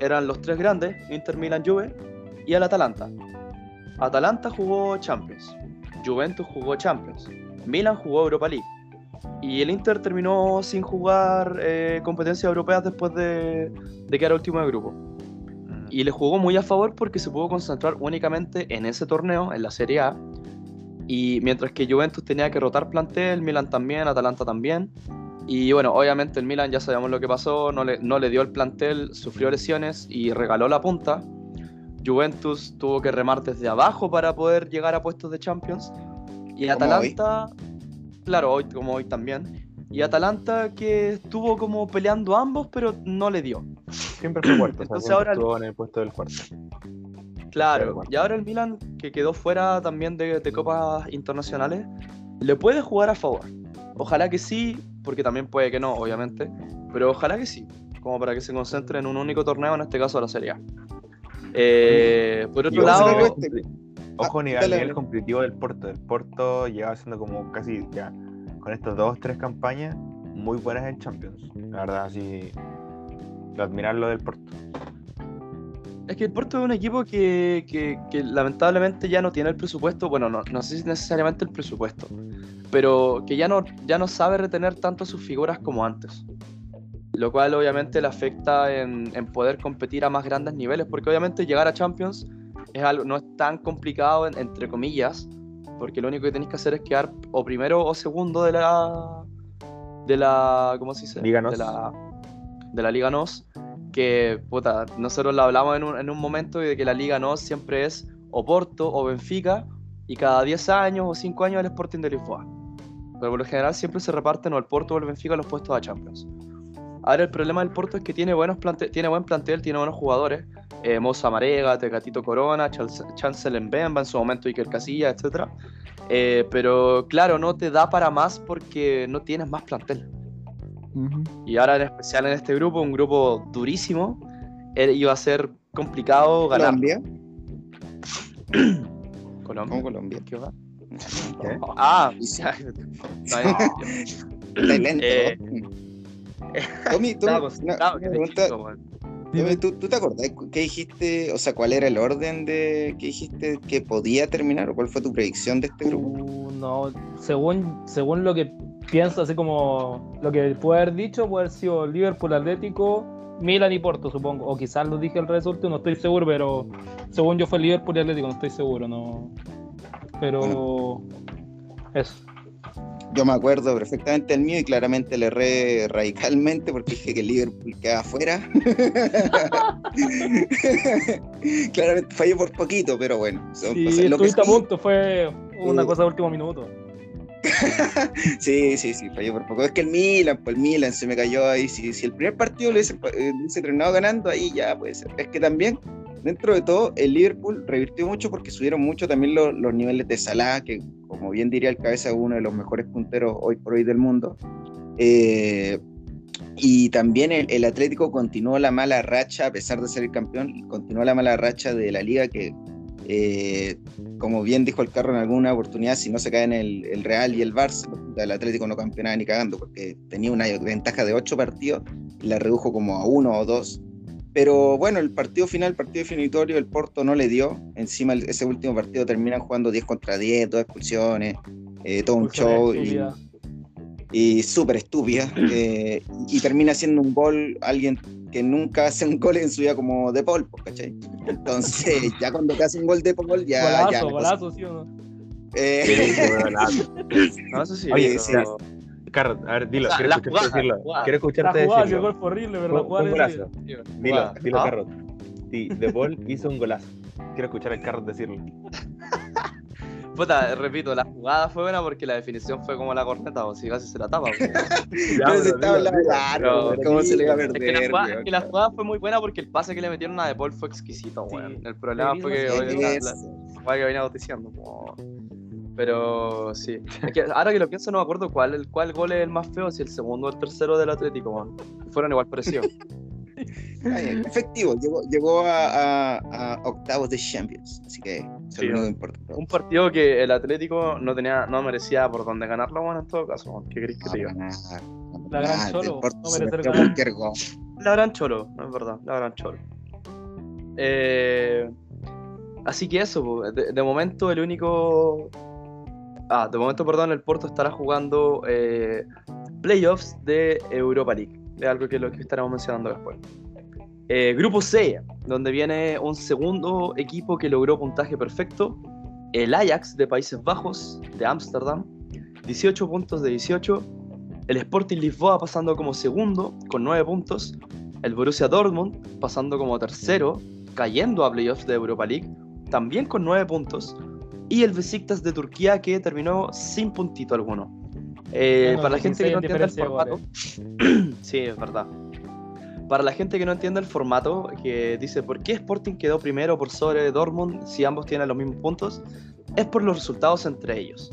[SPEAKER 1] eran los tres grandes, Inter, Milan, Juve y el Atalanta. Atalanta jugó Champions, Juventus jugó Champions, Milan jugó Europa League y el Inter terminó sin jugar eh, competencias europeas después de, de quedar último de grupo.
[SPEAKER 3] Ujú.
[SPEAKER 1] Y le jugó muy a favor porque se pudo concentrar únicamente en ese torneo, en la Serie A. Y mientras que Juventus tenía que rotar plantel, Milan también, Atalanta también. Y bueno, obviamente el Milan ya sabemos lo que pasó, no le, no le dio el plantel, sufrió lesiones y regaló la punta. Juventus tuvo que remar desde abajo para poder llegar a puestos de Champions. Y
[SPEAKER 2] ¿Cómo
[SPEAKER 1] Atalanta, claro, hoy como hoy también. Y Atalanta que estuvo como peleando ambos, pero no le dio.
[SPEAKER 3] Siempre fue cuarto,
[SPEAKER 1] Entonces
[SPEAKER 3] o sea, [clears throat]
[SPEAKER 1] ahora-
[SPEAKER 3] en el puesto del cuarto.
[SPEAKER 1] Claro, y ahora el Milan, que quedó fuera también de, de copas internacionales, le puede jugar a favor. Ojalá que sí, porque también puede que no, obviamente, pero ojalá que sí, como para que se concentre en un único torneo, en este caso la Serie A. Eh, por otro lado,
[SPEAKER 3] nivel compli- Ojo ni al
[SPEAKER 2] dale,
[SPEAKER 3] nivel
[SPEAKER 2] dale.
[SPEAKER 3] competitivo del Porto. El Porto lleva haciendo como casi ya con estas dos tres campañas muy buenas en Champions. La verdad, así de admirar lo del Porto.
[SPEAKER 1] es que el Porto es un equipo que, que- que lamentablemente ya no tiene el presupuesto, bueno, no, no sé si necesariamente el presupuesto, pero que ya no, ya no sabe retener tanto sus figuras como antes. Lo cual obviamente le afecta en, en poder competir a más grandes niveles, porque obviamente llegar a Champions es algo, no es tan complicado, en- entre comillas, porque lo único que tenéis que hacer es quedar o primero o segundo de la. de la. ¿Cómo se dice?
[SPEAKER 3] Liga NOS.
[SPEAKER 1] De la, de la Liga NOS. Que, puta, nosotros lo hablamos en un, en un momento de que la Liga NOS siempre es o Porto o Benfica, y cada 10 años o 5 años el Sporting de Lisboa. Pero por lo general siempre se reparten o el Porto o el Benfica los puestos a Champions. Ahora el problema del Porto es que tiene, buenos plante tiene buen plantel, tiene buenos jugadores. Eh, Moza Marega, Tecatito Corona, Chance- Chancellor Mbemba, en su momento Iker Casillas, etc. pero claro, no te da para más porque no tienes más plantel. Y ahora en especial en este grupo, un grupo durísimo, eh, iba a ser complicado ganar.
[SPEAKER 2] Colombia. [clears throat]
[SPEAKER 1] Colombia.
[SPEAKER 2] ¿Cómo Colombia?
[SPEAKER 1] ¿Qué va?
[SPEAKER 3] ¿Qué?
[SPEAKER 1] Ah, [laughs]
[SPEAKER 2] lento. [laughs]
[SPEAKER 1] Eh, [laughs] [laughs]
[SPEAKER 2] Tommy, tú, una- una pregunta,
[SPEAKER 1] chico.
[SPEAKER 2] Tommy, ¿tú, tú te acordás qué dijiste? O sea, ¿cuál era el orden de que dijiste que podía terminar? ¿O cuál fue tu predicción de este grupo?
[SPEAKER 4] Uh, no, según, según lo que pienso, así como lo que puede haber dicho, puede haber sido Liverpool, Atlético, Milan y Porto, supongo. O quizás lo dije al resultado, no estoy seguro, pero según yo fue Liverpool y Atlético, no estoy seguro, no. Pero eso.
[SPEAKER 2] Yo me acuerdo perfectamente el mío y claramente le erré radicalmente porque dije que Liverpool quedaba afuera. [laughs] claramente fallé por poquito, pero bueno. son
[SPEAKER 4] Sí,
[SPEAKER 2] cosas- lo que
[SPEAKER 4] a punto, fue una cosa de último minuto. [laughs]
[SPEAKER 2] Sí, sí, sí, fallé por poco. Es que el Milan, pues el Milan se me cayó ahí. Si, si el primer partido lo hubiese, eh, hubiese terminado ganando, ahí ya puede ser. Es que también, dentro de todo, el Liverpool revirtió mucho porque subieron mucho también lo- los niveles de Salah, que como bien diría el cabeza, uno de los mejores punteros hoy por hoy del mundo. Eh, y también el, el Atlético continuó la mala racha, a pesar de ser el campeón, continuó la mala racha de la liga que eh, como bien dijo el carro en alguna oportunidad, si no se caen el, el Real y el Barça, el Atlético no campeonaba ni cagando, porque tenía una ventaja de ocho partidos la redujo como a uno o dos. Pero bueno, el partido final, el partido definitorio, el Porto no le dio. Encima ese último partido terminan jugando 10 contra 10, dos expulsiones, eh, todo un show y, y súper estúpida. [clears throat] eh, y termina haciendo un gol alguien que nunca hace un gol en su vida como De Paul, pues, ¿cachai? Entonces, [laughs] ya cuando te hace un gol de Paul, ya.
[SPEAKER 4] golazo,
[SPEAKER 2] ya la cosa-
[SPEAKER 4] golazo, ¿sí o no?
[SPEAKER 2] eh, [laughs]
[SPEAKER 1] No, eso sí.
[SPEAKER 2] Oye,
[SPEAKER 1] pero-
[SPEAKER 3] Carlos, a ver, dilo,
[SPEAKER 1] O sea,
[SPEAKER 3] quiero
[SPEAKER 1] la
[SPEAKER 3] escucharte
[SPEAKER 1] jugada,
[SPEAKER 3] decirlo.
[SPEAKER 1] la jugada.
[SPEAKER 3] Quiero
[SPEAKER 4] La
[SPEAKER 3] escucharte
[SPEAKER 4] jugada, ese
[SPEAKER 3] decirlo.
[SPEAKER 4] fue horrible, pero la jugada
[SPEAKER 3] un golazo. Dilo,
[SPEAKER 1] Jugada.
[SPEAKER 3] dilo,
[SPEAKER 1] ¿Ah?
[SPEAKER 3] Carlos. Sí, De Paul hizo un golazo. Quiero escuchar al Carlos decirlo. [laughs]
[SPEAKER 1] Puta, repito, la jugada fue buena porque la definición fue como la corneta, o si casi se la tapa. [laughs]
[SPEAKER 2] pero se estaba hablando ¿cómo se le iba a
[SPEAKER 1] Es que, la
[SPEAKER 2] perder?
[SPEAKER 1] jugada, es que la jugada fue muy buena porque el pase que le metieron a De Paul fue exquisito,
[SPEAKER 4] Sí.
[SPEAKER 1] weón. El problema
[SPEAKER 4] Sí,
[SPEAKER 1] fue que hoy la, la- la jugada que venía diciendo. como- Pero sí. Es que ahora que lo pienso no me acuerdo cuál, el, cuál gol es el más feo, si el segundo o el tercero del Atlético. Fueron igual parecidos. [laughs]
[SPEAKER 2] Efectivo, llegó, llegó a, a- a octavos de Champions, así que eso
[SPEAKER 1] Sí, ¿no?
[SPEAKER 2] importa.
[SPEAKER 1] Un partido que el Atlético no tenía, no merecía por dónde ganarlo, bueno, en todo caso. ¿Qué querés que te diga?
[SPEAKER 4] La gran Cholo, no merecer
[SPEAKER 2] cualquier gol.
[SPEAKER 1] La gran cholo, no es verdad, la gran cholo. Eh, así que eso, de momento el único... Ah, de momento, perdón, el Porto estará jugando eh, playoffs de Europa League, de algo que lo que estaremos mencionando después. Eh, grupo C, donde viene un segundo equipo que logró puntaje perfecto, el Ajax de Países Bajos, de Ámsterdam, 18 puntos de 18, el Sporting Lisboa pasando como segundo con 9 puntos, el Borussia Dortmund pasando como tercero, cayendo a playoffs de Europa League, también con 9 puntos, y el Besiktas de Turquía que terminó sin puntito alguno. Eh,
[SPEAKER 4] Tengo
[SPEAKER 1] para la gente que no
[SPEAKER 4] 16
[SPEAKER 1] entiende el formato, [clears throat] sí, es verdad. Para la gente que no entiende el formato, que dice por qué Sporting quedó primero por sobre Dortmund si ambos tienen los mismos puntos, es por los resultados entre ellos.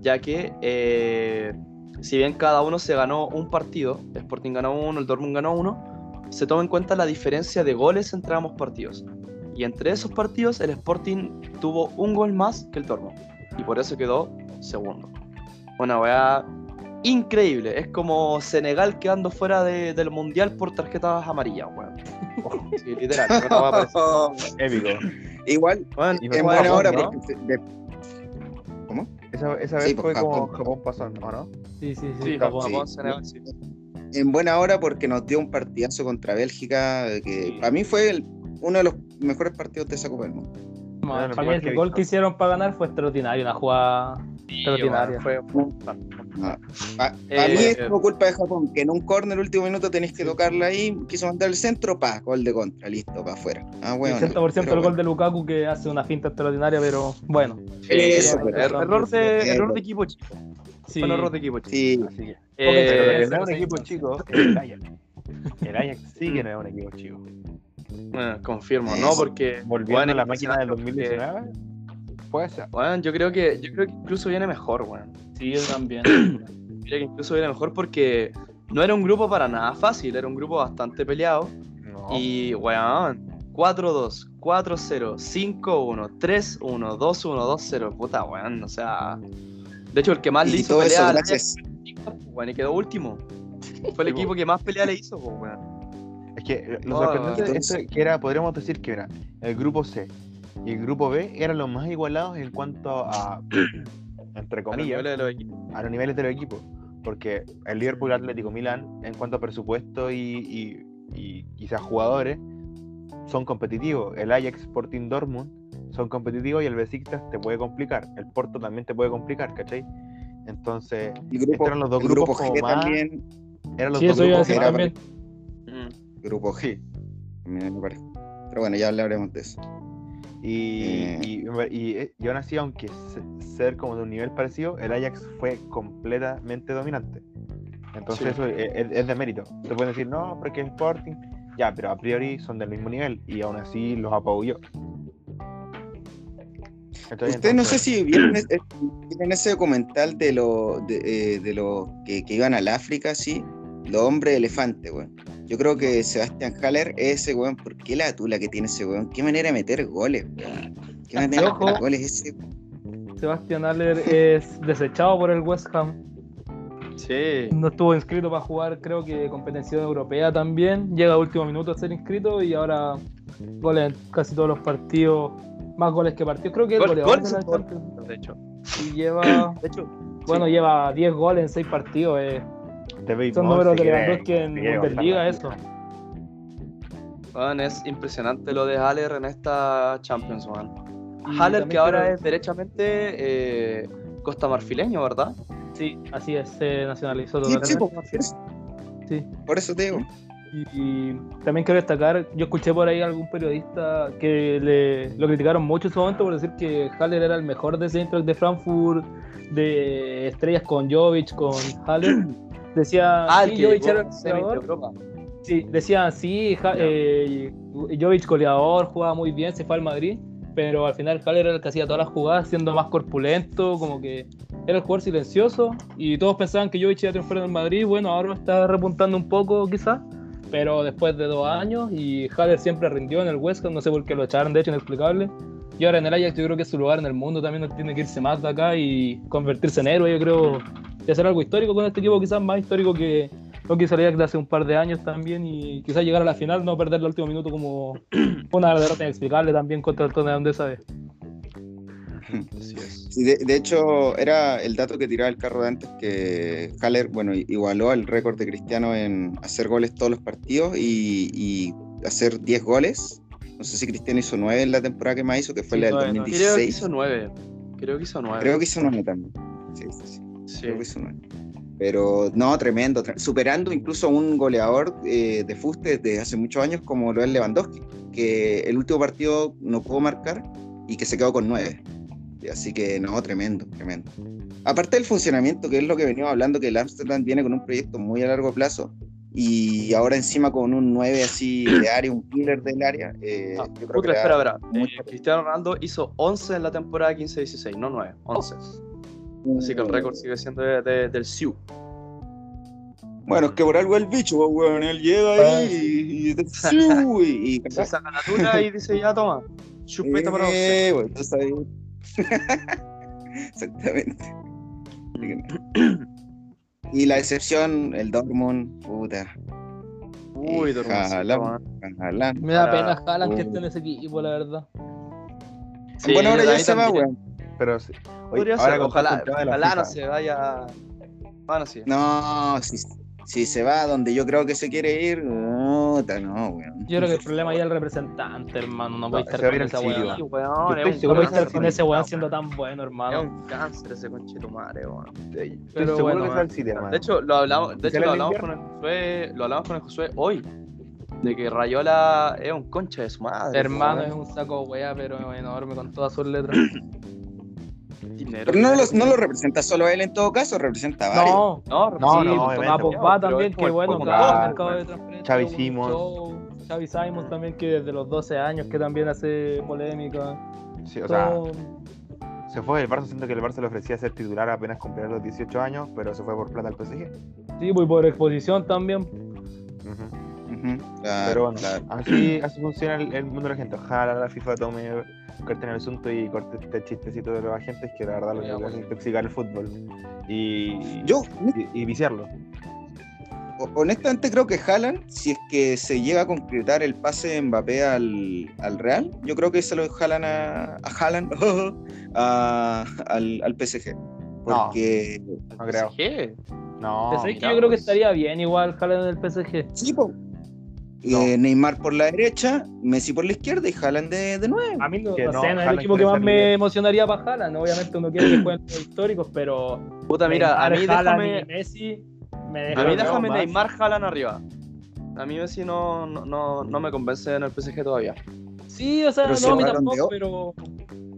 [SPEAKER 1] Ya que, eh, si bien cada uno se ganó un partido, Sporting ganó uno, el Dortmund ganó uno, se toma en cuenta la diferencia de goles entre ambos partidos. Y entre esos partidos, el Sporting tuvo un gol más que el Dortmund. Y por eso quedó segundo. Una weá increíble. Es como Senegal quedando fuera de- del mundial por tarjetas amarillas, weón. Sí, literal. una weá [laughs] parecida.
[SPEAKER 3] Épico.
[SPEAKER 2] Igual,
[SPEAKER 1] Weón,
[SPEAKER 3] Y
[SPEAKER 2] en
[SPEAKER 3] fue
[SPEAKER 2] buena
[SPEAKER 3] Japón,
[SPEAKER 2] hora,
[SPEAKER 3] ¿no?
[SPEAKER 2] porque. de- ¿Cómo?
[SPEAKER 3] Esa, esa vez
[SPEAKER 2] pues,
[SPEAKER 3] fue como
[SPEAKER 2] Japón.
[SPEAKER 3] Pasó, ¿o no?
[SPEAKER 4] Sí, sí, sí.
[SPEAKER 1] Sí,
[SPEAKER 4] Japón.
[SPEAKER 1] Japón,
[SPEAKER 2] Sí.
[SPEAKER 1] Senegal, sí.
[SPEAKER 2] En buena hora porque nos dio un partidazo contra Bélgica, eh, que
[SPEAKER 1] Sí.
[SPEAKER 2] para mí fue el- uno de los mejores partidos de esa Copa del Mundo.
[SPEAKER 4] No,
[SPEAKER 3] Bueno,
[SPEAKER 4] para mí
[SPEAKER 3] igual
[SPEAKER 4] el
[SPEAKER 3] que
[SPEAKER 4] gol que hicieron para ganar fue extraordinario, una jugada extraordinaria.
[SPEAKER 1] Fue,
[SPEAKER 2] Para
[SPEAKER 1] Eh,
[SPEAKER 2] mí es como culpa de Japón, que en un corner último minuto tenés que tocarla ahí, quiso mandar el centro, pa, gol de contra, listo, para afuera. Ah, bueno.
[SPEAKER 4] 80% del gol de Lukaku que hace una finta extraordinaria, pero bueno.
[SPEAKER 2] Eso,
[SPEAKER 1] er-
[SPEAKER 2] pero-
[SPEAKER 1] error, de,
[SPEAKER 2] Eh,
[SPEAKER 1] error de equipo chico.
[SPEAKER 4] Sí.
[SPEAKER 1] Fue un error de equipo chico.
[SPEAKER 2] Sí,
[SPEAKER 3] Así que.
[SPEAKER 1] Eh,
[SPEAKER 3] pero
[SPEAKER 4] eh,
[SPEAKER 3] que no es un
[SPEAKER 4] sí,
[SPEAKER 3] equipo chico, es el Ajax. El Ajax sí que no es un equipo chico.
[SPEAKER 1] Bueno, confirmo. ¿no? Porque
[SPEAKER 3] Volviendo
[SPEAKER 1] bueno,
[SPEAKER 3] a la máquina del
[SPEAKER 1] impresionante porque,
[SPEAKER 3] 2019, puede ser.
[SPEAKER 1] Bueno, yo creo que yo creo que incluso viene mejor, weón.
[SPEAKER 4] Sí, yo también. [clears throat]
[SPEAKER 1] Creo que incluso viene mejor porque no era un grupo para nada fácil, era un grupo bastante peleado.
[SPEAKER 3] No.
[SPEAKER 1] Y, weón, 4-2, 4-0, 5-1, 3-1, 2-1, 2-0. Puta, weón, o sea. De hecho, el que más le
[SPEAKER 2] y
[SPEAKER 1] hizo
[SPEAKER 2] todo
[SPEAKER 1] pelea
[SPEAKER 2] eso gracias.
[SPEAKER 1] Weón, y quedó último. [laughs] Fue el equipo
[SPEAKER 3] po.
[SPEAKER 1] que más pelea le hizo, po, weón.
[SPEAKER 3] Es que lo
[SPEAKER 1] Oh,
[SPEAKER 3] sorprendente de esto que era, podríamos decir que era el grupo C y el grupo B eran los más igualados en cuanto a, [coughs] entre
[SPEAKER 1] A los
[SPEAKER 3] comillas,
[SPEAKER 1] niveles de los equipos.
[SPEAKER 3] a los niveles de los equipos. Porque el Liverpool Atlético Milán, en cuanto a presupuesto y, y, y quizás jugadores, son competitivos. El Ajax Sporting Dortmund son competitivos y el Besiktas te puede complicar. El Porto también te puede complicar, ¿cachai? Entonces,
[SPEAKER 2] grupo,
[SPEAKER 3] estos eran los dos
[SPEAKER 2] el
[SPEAKER 3] grupos
[SPEAKER 2] grupo
[SPEAKER 3] como
[SPEAKER 2] G
[SPEAKER 3] más-
[SPEAKER 2] también.
[SPEAKER 3] eran los
[SPEAKER 4] Sí,
[SPEAKER 3] dos grupos
[SPEAKER 4] decir
[SPEAKER 2] era
[SPEAKER 3] más-
[SPEAKER 4] también.
[SPEAKER 1] Mm.
[SPEAKER 2] Grupo G. Me parece. Pero bueno, ya hablaremos de eso.
[SPEAKER 3] Y,
[SPEAKER 2] Eh.
[SPEAKER 3] y, y, y aún así, aunque se- ser como de un nivel parecido, el Ajax fue completamente dominante. Entonces
[SPEAKER 1] Sí.
[SPEAKER 3] eso es, es- es de mérito. Te pueden decir, no, porque es Sporting. Ya, pero a priori son del mismo nivel y aún así los apabulló. ¿Cachai?
[SPEAKER 2] Ustedes no sé
[SPEAKER 3] Entonces,
[SPEAKER 2] si vieron, es- es- vieron ese documental de los de, eh, de los que, que iban al África, sí, los hombres elefantes, weón. Yo creo que Sebastián Haller es ese weón, ¿por qué la tula que tiene ese weón? ¿Qué manera de meter goles, weón? ¿Qué manera de meter goles ese?
[SPEAKER 4] Sebastián Aller es desechado por el West Ham.
[SPEAKER 1] Sí.
[SPEAKER 4] No estuvo inscrito para jugar, creo que competencia europea también. Llega a último minuto a ser inscrito y ahora goles en casi todos los partidos. Más goles que partidos. Creo que es
[SPEAKER 1] Gol-
[SPEAKER 4] goleador
[SPEAKER 1] goles
[SPEAKER 4] de la. Champions.
[SPEAKER 1] De hecho.
[SPEAKER 4] Y lleva,
[SPEAKER 1] De hecho.
[SPEAKER 4] bueno, lleva 10 goles en 6 partidos. eh. Son números de Lewandowski en Bundesliga, eso.
[SPEAKER 1] Weón, es impresionante lo de Haller en esta Champions.
[SPEAKER 4] Y
[SPEAKER 1] Haller que ahora es derechamente eh, costa marfileño, ¿verdad?
[SPEAKER 4] Sí, así es, se nacionalizó
[SPEAKER 2] Sí,
[SPEAKER 4] totalmente.
[SPEAKER 2] sí, po, por eso-
[SPEAKER 4] Sí.
[SPEAKER 2] por eso te digo.
[SPEAKER 4] Y, y también quiero destacar, yo escuché por ahí a algún periodista que le, lo criticaron mucho en su momento por decir que Haller era el mejor de Central de Frankfurt, de estrellas con Jovic, con Haller. [clears throat] Decía,
[SPEAKER 1] Ah,
[SPEAKER 4] sí, Jovic era el. Sí, decían, sí, Ja- eh, Jovic goleador, jugaba muy bien, se fue al Madrid, pero al final Haller era el que hacía todas las jugadas, siendo más corpulento, como que era el jugador silencioso, y todos pensaban que Jovic iba a triunfar en el Madrid, bueno, ahora está repuntando un poco quizás, pero después de dos años, y Haller siempre rindió en el West Ham, no sé por qué lo echaron, de hecho inexplicable, y ahora en el Ajax yo creo que es su lugar en el mundo, también no tiene que irse más de acá y convertirse en héroe, yo creo, y hacer algo histórico con este equipo, quizás más histórico que lo que hizo el Ajax de hace un par de años también y quizás llegar a la final, no perder el último minuto como [clears throat] una derrota inexplicable también contra el Tottenham de esa vez.
[SPEAKER 1] Así es.
[SPEAKER 2] Sí, de, de hecho, era el dato que tiraba el carro de antes que Haller, bueno, igualó el récord de Cristiano en hacer goles todos los partidos y, y hacer 10 goles. No sé si Cristiano hizo 9 en la temporada que más hizo, que fue
[SPEAKER 4] Sí,
[SPEAKER 2] la del
[SPEAKER 4] nueve, nueve.
[SPEAKER 1] Creo que
[SPEAKER 2] 2016.
[SPEAKER 1] hizo nueve. Creo que hizo nueve.
[SPEAKER 2] Creo que hizo 9 también. Sí, sí, sí.
[SPEAKER 1] Sí.
[SPEAKER 2] Creo que hizo 9. Pero no, tremendo, tre- superando incluso a un goleador eh, de fuste desde hace muchos años como lo es Lewandowski, que el último partido no pudo marcar y que se quedó con 9. Exactamente, así que no, tremendo, tremendo. Aparte del funcionamiento, que es lo que venimos hablando, que el Amsterdam viene con un proyecto muy a largo plazo y ahora encima con un 9 así de área, un killer del área. Eh,
[SPEAKER 1] Ah,
[SPEAKER 2] yo creo
[SPEAKER 1] puta,
[SPEAKER 2] que
[SPEAKER 1] espera,
[SPEAKER 2] era
[SPEAKER 1] espera. Eh, Cristiano Ronaldo hizo 11 en la temporada 15-16, no 9, 11. Así que el récord sigue siendo de- de- del SIU.
[SPEAKER 2] Bueno, es que por algo el bicho, pues, weón, él llega ahí y, [laughs] y, y, y-
[SPEAKER 1] Se saca la tula y dice, ya toma, chupeta para usted.
[SPEAKER 2] Eh, bueno, sabes. [laughs] Exactamente. [clears throat] Y la excepción, el Dortmund, puta.
[SPEAKER 1] Uy, man.
[SPEAKER 2] Haaland.
[SPEAKER 4] Me da pena Haaland que esté en ese equipo, la verdad.
[SPEAKER 1] Sí,
[SPEAKER 2] bueno, ahora
[SPEAKER 1] a
[SPEAKER 2] ya se va, weón.
[SPEAKER 3] Pero sí. Oye, ahora
[SPEAKER 1] ser, ojalá, ojalá no se vaya. Bueno, sí.
[SPEAKER 2] No, si, si se va donde yo creo que se quiere ir, puta, no, weón.
[SPEAKER 4] Yo creo que el problema ahí es el representante, hermano. No puede
[SPEAKER 3] No,
[SPEAKER 4] estar
[SPEAKER 3] a
[SPEAKER 4] con esa
[SPEAKER 3] Chile,
[SPEAKER 4] weá.
[SPEAKER 1] Weón, es
[SPEAKER 4] No puede
[SPEAKER 3] que
[SPEAKER 4] estar con ese weón siendo tan bueno,
[SPEAKER 1] Es
[SPEAKER 4] hermano.
[SPEAKER 1] un cáncer ese conchetumare, weón.
[SPEAKER 4] Pero
[SPEAKER 3] seguro
[SPEAKER 4] bueno,
[SPEAKER 3] que
[SPEAKER 4] man.
[SPEAKER 3] City, hermano.
[SPEAKER 1] De hecho, lo hablamos, de
[SPEAKER 3] ¿Y
[SPEAKER 1] hecho, lo hablamos con el Josué, lo hablamos con el Josué hoy. De que Rayola es un concha de su madre.
[SPEAKER 4] Hermano, es un saco wea, pero enorme con todas sus letras. [coughs]
[SPEAKER 1] Dinero.
[SPEAKER 2] Pero no lo, no lo representa solo él en todo caso, representa a varios.
[SPEAKER 4] No,
[SPEAKER 1] No,
[SPEAKER 3] No,
[SPEAKER 4] sí,
[SPEAKER 3] no,
[SPEAKER 4] pues, a Pogba
[SPEAKER 1] pero
[SPEAKER 4] también, que bueno,
[SPEAKER 3] bueno.
[SPEAKER 4] mercado de transferencia.
[SPEAKER 3] Xavi Simons.
[SPEAKER 4] Xavi Simons también, que desde los 12 años, que también hace polémica.
[SPEAKER 3] Sí, o sea, se fue del Barça, siento que el Barça le ofrecía ser titular apenas cumplir los 18 años, pero se fue por plata al PSG.
[SPEAKER 4] Sí, pues por exposición también.
[SPEAKER 3] Ujú.
[SPEAKER 2] Claro,
[SPEAKER 3] Pero bueno,
[SPEAKER 2] claro.
[SPEAKER 3] así, así funciona el, el mundo de la gente. Ojalá la FIFA tome carta en el asunto y corte este chistecito de los agentes que la verdad lo que hace es
[SPEAKER 4] bueno.
[SPEAKER 3] intoxicar el fútbol y,
[SPEAKER 2] Yo,
[SPEAKER 3] y, y viciarlo.
[SPEAKER 2] ho- honestamente, creo que Haaland, si es que se llega a concretar el pase de Mbappé al, al Real, yo creo que se lo jalan a, a Haaland [laughs] a- al, al PSG. Porque,
[SPEAKER 3] No creo. No,
[SPEAKER 4] que
[SPEAKER 1] mira,
[SPEAKER 4] yo creo que estaría bien igual Haaland en el PSG.
[SPEAKER 2] sí, po.
[SPEAKER 3] No.
[SPEAKER 2] Eh, Neymar por la derecha, Messi por la izquierda y Haaland de, de nueve.
[SPEAKER 4] A mí no,
[SPEAKER 3] Que
[SPEAKER 4] no
[SPEAKER 3] no,
[SPEAKER 4] sé, no es el
[SPEAKER 3] Haaland
[SPEAKER 4] equipo que más me emocionaría para Haaland. Obviamente uno quiere que jueguen los históricos, pero
[SPEAKER 1] Puta, mira, a mí
[SPEAKER 4] Haaland
[SPEAKER 1] déjame.
[SPEAKER 4] y Messi me
[SPEAKER 1] A mí déjame
[SPEAKER 3] más.
[SPEAKER 1] Neymar Jalan arriba. A mí Messi no, no, no, no me convence en el PSG todavía.
[SPEAKER 4] Sí, o sea,
[SPEAKER 2] Pero
[SPEAKER 4] no,
[SPEAKER 2] si
[SPEAKER 4] a
[SPEAKER 2] el
[SPEAKER 4] mí
[SPEAKER 2] Balón de
[SPEAKER 4] tampoco,
[SPEAKER 2] Oro.
[SPEAKER 4] pero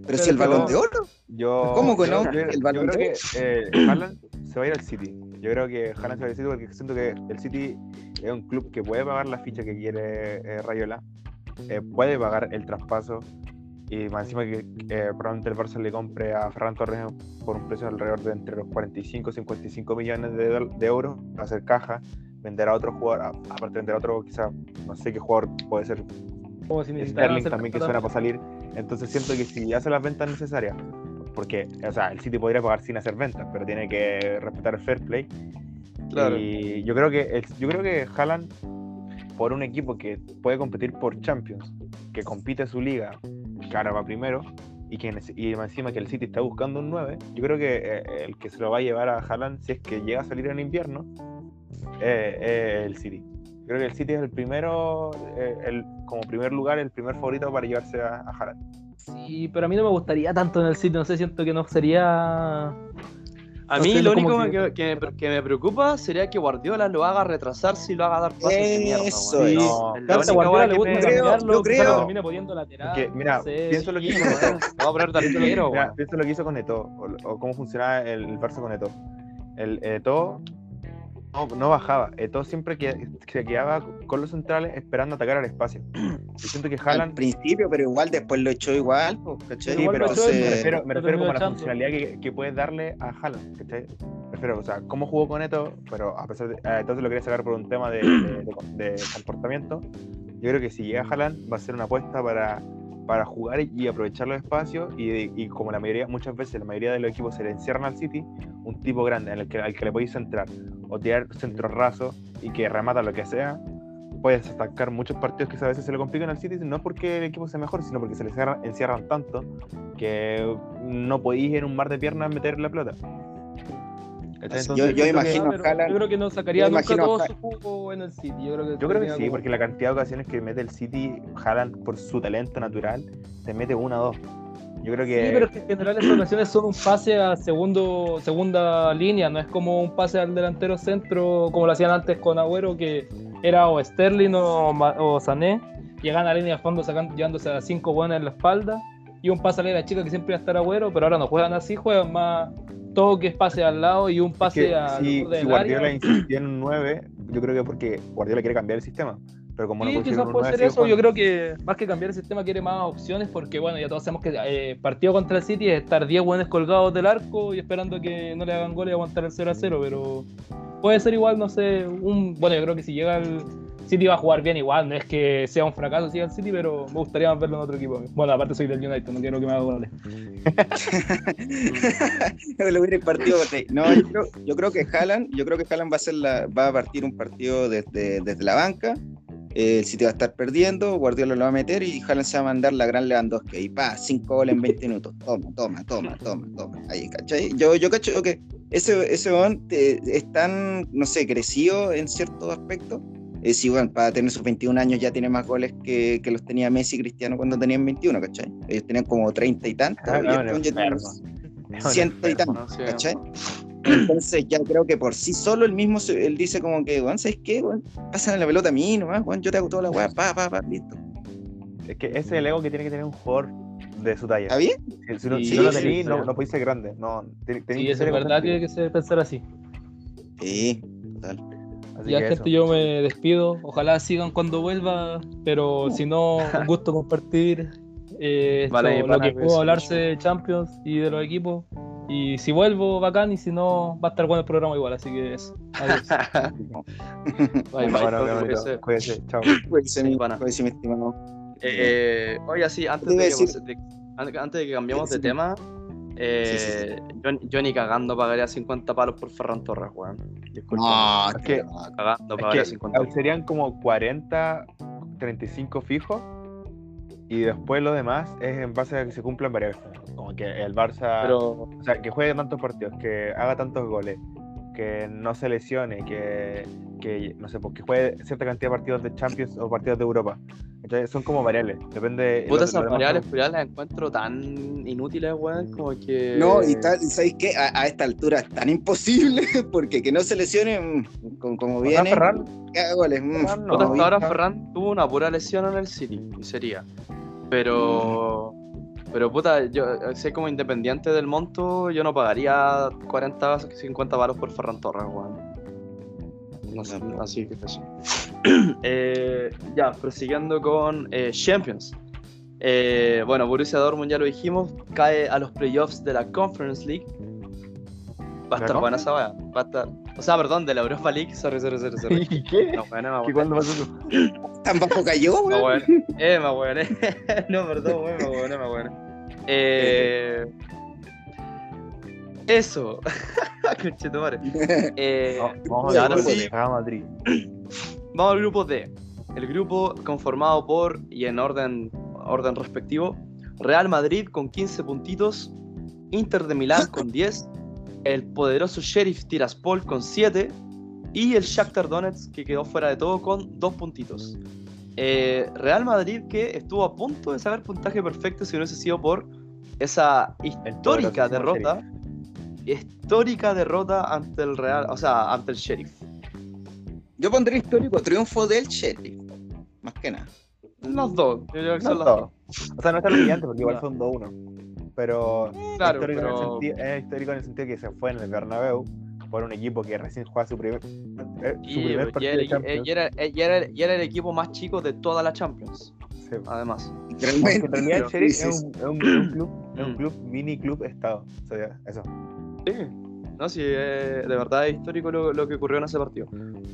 [SPEAKER 2] Pero si el balón de oro.
[SPEAKER 3] Yo,
[SPEAKER 2] ¿Cómo que no?
[SPEAKER 3] Yo,
[SPEAKER 2] El
[SPEAKER 3] yo
[SPEAKER 2] Balón
[SPEAKER 3] creo
[SPEAKER 2] de
[SPEAKER 3] que eh, Haaland se va a ir al City. Yo creo que Haaland se va al City porque siento que el City es un club que puede pagar la ficha que quiere eh, Rayola, eh, puede pagar el traspaso. Y más encima que eh, probablemente el Barça le compre a Ferran Torres por un precio alrededor de entre los 45 y 55 millones de, de euros, hacer caja, vender a otro jugador, aparte de vender a otro quizá, no sé qué jugador puede ser
[SPEAKER 4] como si
[SPEAKER 3] Sterling también que suena para salir. Entonces siento que si hace las ventas necesarias, porque, o sea, el City podría pagar sin hacer ventas, pero tiene que respetar el fair play.
[SPEAKER 1] Claro.
[SPEAKER 3] Y yo creo que el- yo creo que Haaland, por un equipo que puede competir por Champions, que compite su liga, que ahora va primero, y que y encima que el City está buscando un 9, yo creo que eh, el que se lo va a llevar a Haaland, si es que llega a salir en invierno, eh, es el City. Creo que el City es el primero, eh, el, como primer lugar, el primer favorito para llevarse a, a Haaland.
[SPEAKER 4] Sí, pero a mí no me gustaría tanto en el sitio, no sé, siento que no sería...
[SPEAKER 1] A
[SPEAKER 4] No
[SPEAKER 1] mí
[SPEAKER 4] sé,
[SPEAKER 1] lo único
[SPEAKER 4] que-
[SPEAKER 1] que, que me, que me preocupa sería que Guardiola lo haga retrasarse y lo haga dar pasos de mierda.
[SPEAKER 2] Eso es.
[SPEAKER 3] No,
[SPEAKER 4] Guardiola le gusta
[SPEAKER 2] creo-
[SPEAKER 4] cambiarlo,
[SPEAKER 2] yo creo-
[SPEAKER 4] termine poniendo lateral.
[SPEAKER 3] Porque, mira,
[SPEAKER 4] no sé.
[SPEAKER 3] pienso lo que hizo. [laughs] Eto'o.
[SPEAKER 1] Vamos a poner arquero,
[SPEAKER 3] Mira, pienso lo que hizo con Eto'o, o, o cómo funcionaba el, el Barça con Eto'o. El Eto'o no, no bajaba, Eto'o siempre que, se quedaba con los centrales esperando atacar al espacio. [clears throat] Yo siento que
[SPEAKER 2] Al
[SPEAKER 3] Haaland...
[SPEAKER 2] principio, pero igual después lo echó igual.
[SPEAKER 3] Sí,
[SPEAKER 4] igual
[SPEAKER 3] pero
[SPEAKER 4] lo
[SPEAKER 3] me refiero, me
[SPEAKER 4] lo
[SPEAKER 3] refiero como a la
[SPEAKER 4] echando.
[SPEAKER 3] funcionalidad que, que puedes darle a Haaland, ¿cachai? Me refiero, o sea, cómo jugó con Eto, pero a pesar de... eh, entonces lo quería sacar por un tema de, de- de- de comportamiento. Yo creo que si llega Haaland va a ser una apuesta para, para jugar y aprovechar los espacios y, como la mayoría, muchas veces la mayoría de los equipos se le encierran al City, un tipo grande en el que, al que le podéis centrar o tirar centros rasos y que remata lo que sea, puedes atacar muchos partidos que a veces se le complican al City, no porque el equipo sea mejor, sino porque se le encierran, encierran tanto que no podéis en un mar de piernas meter la pelota.
[SPEAKER 2] Yo-
[SPEAKER 3] siento que-
[SPEAKER 2] imagino-
[SPEAKER 4] Ah,
[SPEAKER 2] Haaland-
[SPEAKER 4] yo creo que no sacaría
[SPEAKER 2] yo
[SPEAKER 4] nunca
[SPEAKER 2] imagino
[SPEAKER 4] todo su jugo en el City. Yo creo que,
[SPEAKER 3] Yo creo que
[SPEAKER 4] tenía
[SPEAKER 3] sí,
[SPEAKER 4] como-
[SPEAKER 3] porque la cantidad de ocasiones que mete el City, Haaland por su talento natural, te mete una o dos. Yo creo que.
[SPEAKER 4] Sí, pero es que en general esas ocasiones son un pase a segundo, segunda línea, no es como un pase al delantero centro como lo hacían antes con Agüero, que era o Sterling o, o Sané, llegan a la línea de fondo sacando, llevándose a cinco buenas en la espalda y un pase a la chica que siempre iba a estar agüero, pero ahora no juegan así, juegan más todo que es pase al lado y un pase
[SPEAKER 3] Que
[SPEAKER 4] a
[SPEAKER 3] si, si Guardiola [clears throat] insistió en un 9, yo creo que porque Guardiola quiere cambiar el sistema. Pero como no
[SPEAKER 4] Sí, quizás puede
[SPEAKER 3] 9,
[SPEAKER 4] ser
[SPEAKER 3] sigue
[SPEAKER 4] eso. Yo creo que más que cambiar el sistema quiere más opciones porque, bueno, ya todos sabemos que eh, partido contra el City es estar 10 buenos colgados del arco y esperando que no le hagan gol y aguantar el 0 a 0, pero puede ser igual, no sé, un... Bueno, yo creo que si llega el City va a jugar bien igual, no es que sea un fracaso si el City, pero me gustaría verlo en otro equipo. Bueno, aparte soy del United, no quiero que me haga goles. [laughs]
[SPEAKER 2] Ahí. No, yo creo, yo creo que Haaland, yo creo que Haaland va a ser la, partir un partido desde, desde la banca. el City va a estar perdiendo, Guardiola lo va a meter y Haaland se va a mandar la gran Lewandowski. Y pa, cinco goles en 20 minutos. Toma, toma, toma, toma, toma. Ahí, ¿cachai? Yo, yo cacho que ese, ese weón, eh, es tan, no sé, crecido en ciertos aspectos. Eh, si, bueno, para tener sus 21 años ya tiene más goles que, que los tenía Messi y Cristiano cuando tenían 21, ¿cachai? Ellos tenían como 30 y tantos.
[SPEAKER 3] Ah,
[SPEAKER 2] y
[SPEAKER 3] no, no, un
[SPEAKER 2] ciento y [laughs]
[SPEAKER 3] enfermo.
[SPEAKER 2] tantos. ¿cachai? Entonces ya creo que por sí solo él mismo, él dice como que, weón, ¿sabes qué, weón? Pásame la pelota a mí nomás, weón, yo te hago toda la weá, pa, pa, pa, listo.
[SPEAKER 3] Es que ese es el ego que tiene que tener un jugador de su talla.
[SPEAKER 2] ¿Está bien?
[SPEAKER 3] Si, si no,
[SPEAKER 4] Sí,
[SPEAKER 3] si no lo tenís,
[SPEAKER 1] sí.
[SPEAKER 3] no, no podéis ser grande. No, te- tenés
[SPEAKER 4] Sí,
[SPEAKER 3] que
[SPEAKER 4] eso
[SPEAKER 3] ser
[SPEAKER 4] es verdad, tiene que ser pensar así.
[SPEAKER 2] Sí, total.
[SPEAKER 3] Así
[SPEAKER 4] Ya,
[SPEAKER 3] que
[SPEAKER 4] gente,
[SPEAKER 3] eso.
[SPEAKER 4] yo me despido. Ojalá sigan cuando vuelva, pero si no, un [laughs] gusto compartir eh,
[SPEAKER 1] Vale,
[SPEAKER 4] esto, lo que puedo hablarse de Champions y de los equipos. Y si vuelvo, bacán, y si no, va a estar bueno el programa igual, así que eso. Adiós. [laughs]
[SPEAKER 1] Bye, bye,
[SPEAKER 3] Bueno,
[SPEAKER 1] cuídense.
[SPEAKER 3] Cuídense. Chao.
[SPEAKER 2] Cuídense,
[SPEAKER 1] Sí,
[SPEAKER 2] mi-
[SPEAKER 1] pana.
[SPEAKER 2] cuídense, mi estimado.
[SPEAKER 1] Eh, oye, sí, antes
[SPEAKER 2] Te
[SPEAKER 1] de, que, antes de que cambiemos de tema, eh,
[SPEAKER 2] Sí, sí,
[SPEAKER 1] Yo, yo ni cagando pagaría 50 palos por Ferran Torres, weón. Disculpa.
[SPEAKER 2] No,
[SPEAKER 3] Es que-.
[SPEAKER 1] Cagando
[SPEAKER 3] Es
[SPEAKER 1] pagaría
[SPEAKER 3] que
[SPEAKER 1] 50 palos.
[SPEAKER 3] serían como 40, 35 fijos. Y después lo demás es en base a que se cumplan varias veces. Como que el Barça.
[SPEAKER 1] Pero,
[SPEAKER 3] O sea, que juegue tantos partidos, que haga tantos goles, que no se lesione, que, que no sé, pues, que juegue cierta cantidad de partidos de Champions o partidos de Europa. Entonces, son como variables, depende.
[SPEAKER 1] puta, esas variables, pero ya las encuentro tan inútiles, weón, como que.
[SPEAKER 2] No, y tal, ¿sabéis qué? A, a esta altura es tan imposible, [laughs] porque que no se lesione, mm, como, viene,
[SPEAKER 3] Ferran,
[SPEAKER 2] goles. mm,
[SPEAKER 3] Ferran no,
[SPEAKER 1] Puta,
[SPEAKER 2] como
[SPEAKER 1] hasta ahora. Ferran tuvo una pura lesión en el City, y sería. Pero. Pero puta, yo sé como independiente del monto, yo no pagaría 40, 50 palos por Ferran Torres, weón. No sé, así que eso. [clears throat] Eh, ya, prosiguiendo con eh, Champions. Eh, bueno, Borussia Dortmund ya lo dijimos, cae a los playoffs de la Conference League. Va a
[SPEAKER 3] ¿La
[SPEAKER 1] estar buena esa weá. Va a estar. O sea, perdón, de la Europa League. Sorry, sorry, sorry, sorry. [laughs]
[SPEAKER 3] ¿Y qué?
[SPEAKER 1] No, bueno, me
[SPEAKER 3] ¿Qué cuándo pasó eso? [laughs]
[SPEAKER 2] ¿Tan bajo cayó, weón?
[SPEAKER 1] hueoné. Eh, me hueoné. [laughs] No, perdón, weón, me hueoné, me hueoné. Eh. Eso. Conchetumare. Eh,
[SPEAKER 3] Vamos
[SPEAKER 1] ya,
[SPEAKER 3] a
[SPEAKER 1] ahora
[SPEAKER 3] ver,
[SPEAKER 1] sí.
[SPEAKER 3] Real Madrid.
[SPEAKER 1] Vamos al grupo D. El grupo conformado por, y en orden, orden respectivo, Real Madrid con 15 puntitos, Inter de Milán con 10, el poderoso Sheriff Tiraspol con 7 y el Shakhtar Donetsk que quedó fuera de todo con 2 puntitos. Eh, Real Madrid que estuvo a punto de sacar puntaje perfecto si no hubiese sido por esa histórica derrota, histórica derrota ante el Real, o sea, ante el Sheriff.
[SPEAKER 2] Yo pondría histórico triunfo del Sheriff, más que nada.
[SPEAKER 1] Los dos, yo creo que son los dos.
[SPEAKER 3] O sea, no está brillante porque igual
[SPEAKER 1] No.
[SPEAKER 3] son 2-1. Pero,
[SPEAKER 1] Claro,
[SPEAKER 3] histórico en el sentido- es histórico en el sentido que se fue en el Bernabéu por un equipo que recién juega su primer, eh, su
[SPEAKER 1] Y,
[SPEAKER 3] primer
[SPEAKER 1] y
[SPEAKER 3] partido
[SPEAKER 1] era,
[SPEAKER 3] de Champions.
[SPEAKER 1] y era- y era- y era el equipo más chico de toda la Champions,
[SPEAKER 3] Sí.
[SPEAKER 1] además.
[SPEAKER 3] Porque
[SPEAKER 2] Realmente.
[SPEAKER 3] en realidad el
[SPEAKER 2] Sí,
[SPEAKER 3] Sheriff
[SPEAKER 2] sí,
[SPEAKER 3] es un, es un- es un club, es un
[SPEAKER 1] Mm.
[SPEAKER 3] club, mini club estado. O sea, eso.
[SPEAKER 1] Sí, no, sí, eh, de verdad es histórico lo, lo que ocurrió en ese partido.